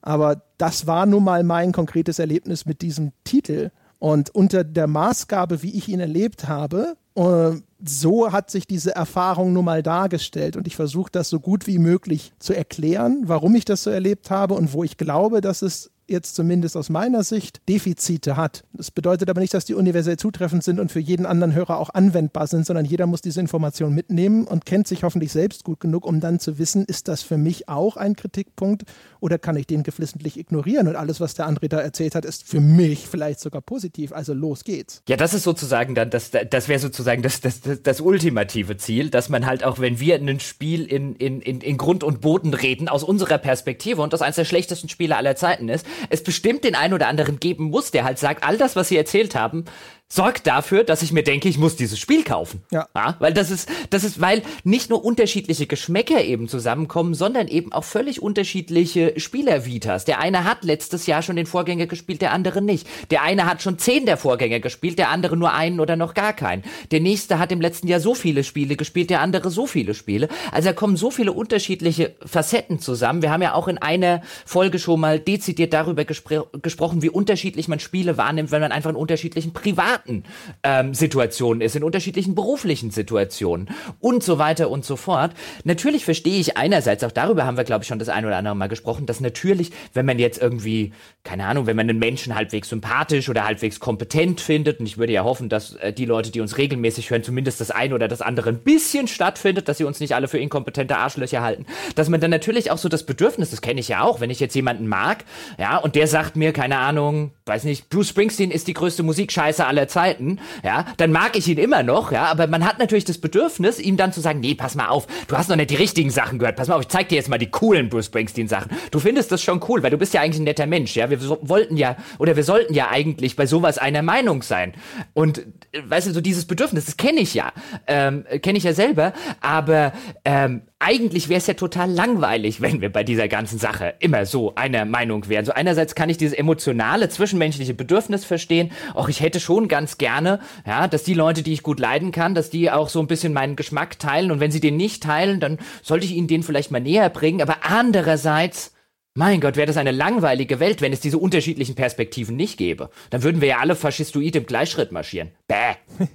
Aber das war nun mal mein konkretes Erlebnis mit diesem Titel. Und unter der Maßgabe, wie ich ihn erlebt habe, äh, so hat sich diese Erfahrung nun mal dargestellt. Und ich versuche das so gut wie möglich zu erklären, warum ich das so erlebt habe und wo ich glaube, dass es jetzt zumindest aus meiner Sicht Defizite hat. Das bedeutet aber nicht, dass die universell zutreffend sind und für jeden anderen Hörer auch anwendbar sind, sondern jeder muss diese Information mitnehmen und kennt sich hoffentlich selbst gut genug, um dann zu wissen, ist das für mich auch ein Kritikpunkt oder kann ich den geflissentlich ignorieren und alles, was der André da erzählt hat, ist für mich vielleicht sogar positiv. Also los geht's. Ja, das ist sozusagen dann, das, das wäre sozusagen das, das, das, das ultimative Ziel, dass man halt auch, wenn wir ein Spiel in, in, in, in Grund und Boden reden, aus unserer Perspektive und das eines der schlechtesten Spiele aller Zeiten ist, es bestimmt den einen oder anderen geben muss, der halt sagt, all das, was sie erzählt haben, sorgt dafür, dass ich mir denke, ich muss dieses Spiel kaufen. Ja. ja. Weil das ist, das ist, weil nicht nur unterschiedliche Geschmäcker eben zusammenkommen, sondern eben auch völlig unterschiedliche Spielervitas. Der eine hat letztes Jahr schon den Vorgänger gespielt, der andere nicht. Der eine hat schon zehn der Vorgänger gespielt, der andere nur einen oder noch gar keinen. Der nächste hat im letzten Jahr so viele Spiele gespielt, der andere so viele Spiele. Also da kommen so viele unterschiedliche Facetten zusammen. Wir haben ja auch in einer Folge schon mal dezidiert darüber gespr gesprochen, wie unterschiedlich man Spiele wahrnimmt, wenn man einfach in unterschiedlichen Privat privaten ähm, Situationen ist, in unterschiedlichen beruflichen Situationen und so weiter und so fort. Natürlich verstehe ich einerseits, auch darüber haben wir, glaube ich, schon das ein oder andere Mal gesprochen, dass natürlich, wenn man jetzt irgendwie, keine Ahnung, wenn man einen Menschen halbwegs sympathisch oder halbwegs kompetent findet, und ich würde ja hoffen, dass äh, die Leute, die uns regelmäßig hören, zumindest das eine oder das andere ein bisschen stattfindet, dass sie uns nicht alle für inkompetente Arschlöcher halten, dass man dann natürlich auch so das Bedürfnis, das kenne ich ja auch, wenn ich jetzt jemanden mag, ja, und der sagt mir, keine Ahnung, weiß nicht, Bruce Springsteen ist die größte Musikscheiße aller Zeiten, ja, dann mag ich ihn immer noch, ja, aber man hat natürlich das Bedürfnis, ihm dann zu sagen, nee, pass mal auf, du hast noch nicht die richtigen Sachen gehört, pass mal auf, ich zeig dir jetzt mal die coolen Bruce Springsteen Sachen. Du findest das schon cool, weil du bist ja eigentlich ein netter Mensch, ja, wir so, wollten ja, oder wir sollten ja eigentlich bei sowas einer Meinung sein. Und, äh, weißt du, so dieses Bedürfnis, das kenne ich ja, ähm, kenne ich ja selber, aber ähm, eigentlich wäre es ja total langweilig, wenn wir bei dieser ganzen Sache immer so einer Meinung wären. So einerseits kann ich dieses emotionale, zwischenmenschliche Bedürfnis verstehen. Auch ich hätte schon ganz gerne, ja, dass die Leute, die ich gut leiden kann, dass die auch so ein bisschen meinen Geschmack teilen. Und wenn sie den nicht teilen, dann sollte ich ihnen den vielleicht mal näher bringen. Aber andererseits Mein Gott, wäre das eine langweilige Welt, wenn es diese unterschiedlichen Perspektiven nicht gäbe. Dann würden wir ja alle faschistoid im Gleichschritt marschieren. Bäh.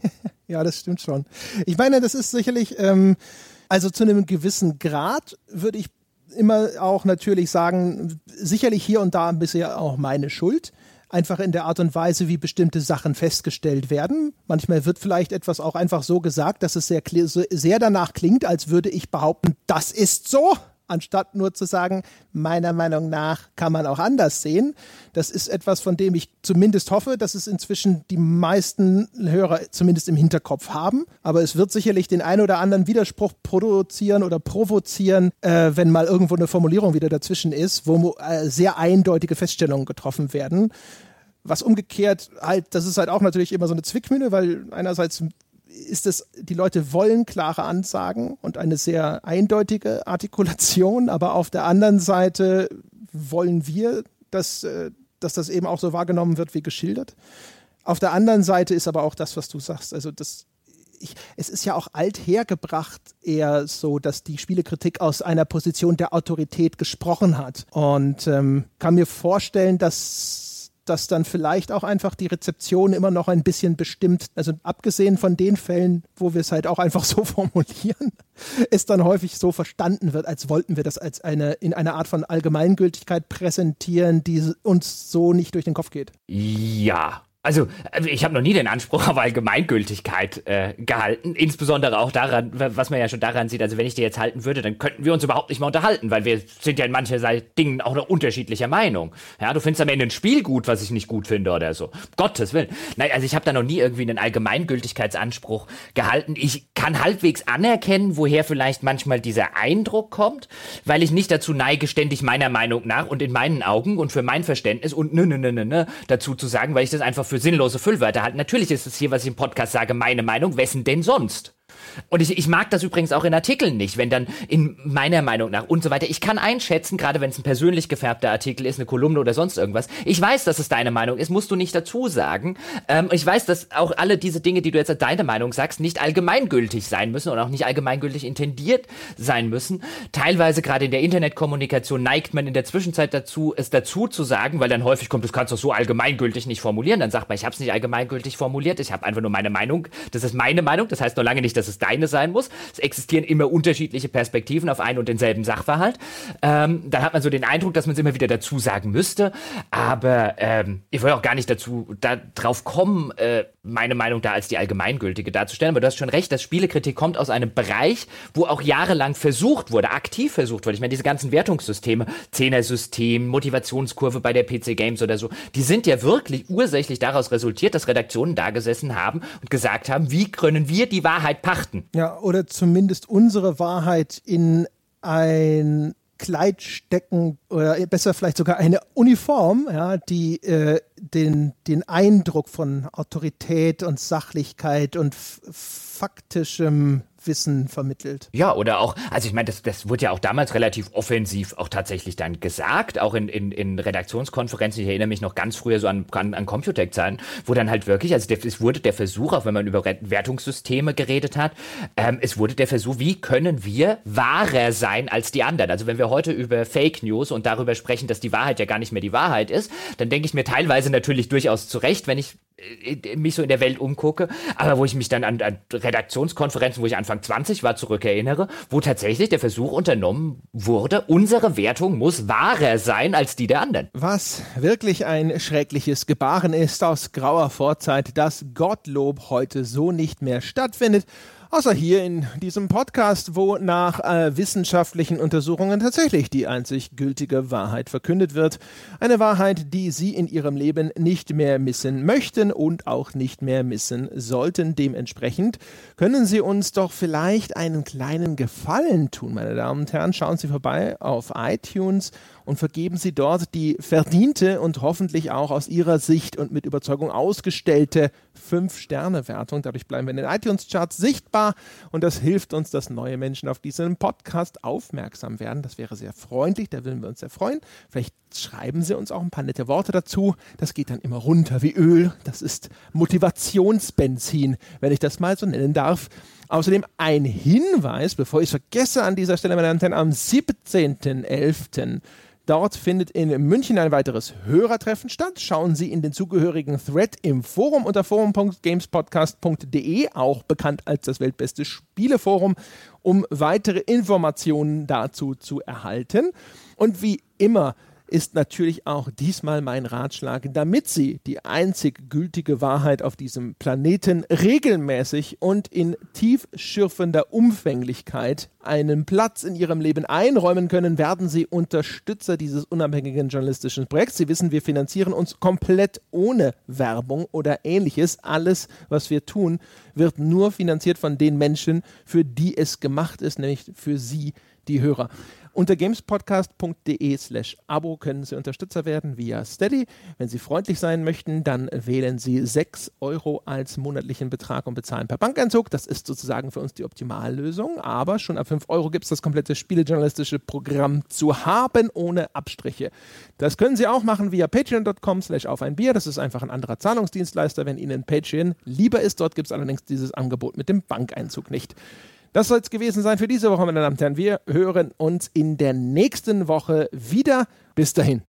ja, das stimmt schon. Ich meine, das ist sicherlich, ähm, also zu einem gewissen Grad würde ich immer auch natürlich sagen, sicherlich hier und da ein bisschen auch meine Schuld einfach in der Art und Weise, wie bestimmte Sachen festgestellt werden. Manchmal wird vielleicht etwas auch einfach so gesagt, dass es sehr, sehr danach klingt, als würde ich behaupten, das ist so anstatt nur zu sagen, meiner Meinung nach kann man auch anders sehen. Das ist etwas, von dem ich zumindest hoffe, dass es inzwischen die meisten Hörer zumindest im Hinterkopf haben. Aber es wird sicherlich den einen oder anderen Widerspruch produzieren oder provozieren, äh, wenn mal irgendwo eine Formulierung wieder dazwischen ist, wo äh, sehr eindeutige Feststellungen getroffen werden. Was umgekehrt halt, das ist halt auch natürlich immer so eine Zwickmühle, weil einerseits ist es, die Leute wollen klare Ansagen und eine sehr eindeutige Artikulation, aber auf der anderen Seite wollen wir, dass, äh, dass das eben auch so wahrgenommen wird wie geschildert. Auf der anderen Seite ist aber auch das, was du sagst, also das, ich, es ist ja auch althergebracht eher so, dass die Spielekritik aus einer Position der Autorität gesprochen hat. Und ähm, kann mir vorstellen, dass dass dann vielleicht auch einfach die Rezeption immer noch ein bisschen bestimmt, also abgesehen von den Fällen, wo wir es halt auch einfach so formulieren, es dann häufig so verstanden wird, als wollten wir das als eine in einer Art von Allgemeingültigkeit präsentieren, die uns so nicht durch den Kopf geht. Ja, also, äh, ich habe noch nie den Anspruch auf Allgemeingültigkeit äh, gehalten, insbesondere auch daran, was man ja schon daran sieht, also wenn ich dir jetzt halten würde, dann könnten wir uns überhaupt nicht mehr unterhalten, weil wir sind ja in manchen Dingen auch noch unterschiedlicher Meinung. Ja, du findest am Ende ein Spiel gut, was ich nicht gut finde oder so. Gottes Willen. Nein, also ich habe da noch nie irgendwie einen Allgemeingültigkeitsanspruch gehalten. Ich kann halbwegs anerkennen, woher vielleicht manchmal dieser Eindruck kommt, weil ich nicht dazu neige, ständig meiner Meinung nach und in meinen Augen und für mein Verständnis und ne, ne, ne, ne, ne dazu zu sagen, weil ich das einfach für für sinnlose Füllwörter halten. Natürlich ist es hier, was ich im Podcast sage, meine Meinung. Wessen denn sonst? Und ich, ich mag das übrigens auch in Artikeln nicht, wenn dann in meiner Meinung nach und so weiter. Ich kann einschätzen, gerade wenn es ein persönlich gefärbter Artikel ist, eine Kolumne oder sonst irgendwas. Ich weiß, dass es deine Meinung ist, musst du nicht dazu sagen. Ähm, ich weiß, dass auch alle diese Dinge, die du jetzt als deine Meinung sagst, nicht allgemeingültig sein müssen und auch nicht allgemeingültig intendiert sein müssen. Teilweise gerade in der Internetkommunikation neigt man in der Zwischenzeit dazu, es dazu zu sagen, weil dann häufig kommt, das kannst du so allgemeingültig nicht formulieren. Dann sagt man, ich habe es nicht allgemeingültig formuliert, ich habe einfach nur meine Meinung. Das ist meine Meinung, das heißt noch lange nicht, dass es deine sein muss. Es existieren immer unterschiedliche Perspektiven auf einen und denselben Sachverhalt. Ähm, dann hat man so den Eindruck, dass man es immer wieder dazu sagen müsste. Aber ähm, ich will auch gar nicht dazu da, drauf kommen, äh, meine Meinung da als die allgemeingültige darzustellen. Aber du hast schon recht, dass Spielekritik kommt aus einem Bereich, wo auch jahrelang versucht wurde, aktiv versucht wurde. Ich meine, diese ganzen Wertungssysteme, Zehner-System, Motivationskurve bei der PC Games oder so, die sind ja wirklich ursächlich daraus resultiert, dass Redaktionen da gesessen haben und gesagt haben, wie können wir die Wahrheit pachten? Ja, oder zumindest unsere Wahrheit in ein Kleid stecken oder besser vielleicht sogar eine Uniform, ja, die äh, den, den Eindruck von Autorität und Sachlichkeit und faktischem Wissen vermittelt. Ja, oder auch, also ich meine, das, das wurde ja auch damals relativ offensiv auch tatsächlich dann gesagt, auch in, in, in Redaktionskonferenzen. Ich erinnere mich noch ganz früher so an, an, an Computec-Zahlen, wo dann halt wirklich, also der, es wurde der Versuch, auch wenn man über Wertungssysteme geredet hat, ähm, es wurde der Versuch, wie können wir wahrer sein als die anderen? Also wenn wir heute über Fake News und darüber sprechen, dass die Wahrheit ja gar nicht mehr die Wahrheit ist, dann denke ich mir teilweise natürlich durchaus zurecht, wenn ich mich so in der Welt umgucke, aber wo ich mich dann an, an Redaktionskonferenzen, wo ich Anfang 20 war, zurückerinnere, wo tatsächlich der Versuch unternommen wurde, unsere Wertung muss wahrer sein als die der anderen. Was wirklich ein schreckliches Gebaren ist aus grauer Vorzeit, dass Gottlob heute so nicht mehr stattfindet Außer hier in diesem Podcast, wo nach äh, wissenschaftlichen Untersuchungen tatsächlich die einzig gültige Wahrheit verkündet wird. Eine Wahrheit, die Sie in Ihrem Leben nicht mehr missen möchten und auch nicht mehr missen sollten. Dementsprechend können Sie uns doch vielleicht einen kleinen Gefallen tun, meine Damen und Herren. Schauen Sie vorbei auf iTunes und vergeben Sie dort die verdiente und hoffentlich auch aus Ihrer Sicht und mit Überzeugung ausgestellte 5-Sterne-Wertung. Dadurch bleiben wir in den iTunes-Charts sichtbar und das hilft uns, dass neue Menschen auf diesen Podcast aufmerksam werden. Das wäre sehr freundlich, da würden wir uns sehr freuen. Vielleicht schreiben Sie uns auch ein paar nette Worte dazu. Das geht dann immer runter wie Öl. Das ist Motivationsbenzin, wenn ich das mal so nennen darf. Außerdem ein Hinweis, bevor ich es vergesse an dieser Stelle, meine Damen und Herren, am 17.11 Dort findet in München ein weiteres Hörertreffen statt. Schauen Sie in den zugehörigen Thread im Forum unter forum.gamespodcast.de, auch bekannt als das weltbeste Spieleforum, um weitere Informationen dazu zu erhalten. Und wie immer ist natürlich auch diesmal mein Ratschlag, damit Sie die einzig gültige Wahrheit auf diesem Planeten regelmäßig und in tiefschürfender Umfänglichkeit einen Platz in Ihrem Leben einräumen können, werden Sie Unterstützer dieses unabhängigen journalistischen Projekts. Sie wissen, wir finanzieren uns komplett ohne Werbung oder ähnliches. Alles, was wir tun, wird nur finanziert von den Menschen, für die es gemacht ist, nämlich für Sie, die Hörer. Unter gamespodcast.de slash Abo können Sie Unterstützer werden via Steady. Wenn Sie freundlich sein möchten, dann wählen Sie 6 Euro als monatlichen Betrag und bezahlen per Bankeinzug. Das ist sozusagen für uns die Optimallösung. Aber schon ab 5 Euro gibt es das komplette spielejournalistische Programm zu haben, ohne Abstriche. Das können Sie auch machen via patreon.com slash auf ein Bier. Das ist einfach ein anderer Zahlungsdienstleister, wenn Ihnen Patreon lieber ist. Dort gibt es allerdings dieses Angebot mit dem Bankeinzug nicht. Das soll es gewesen sein für diese Woche, meine Damen und Herren. Wir hören uns in der nächsten Woche wieder. Bis dahin.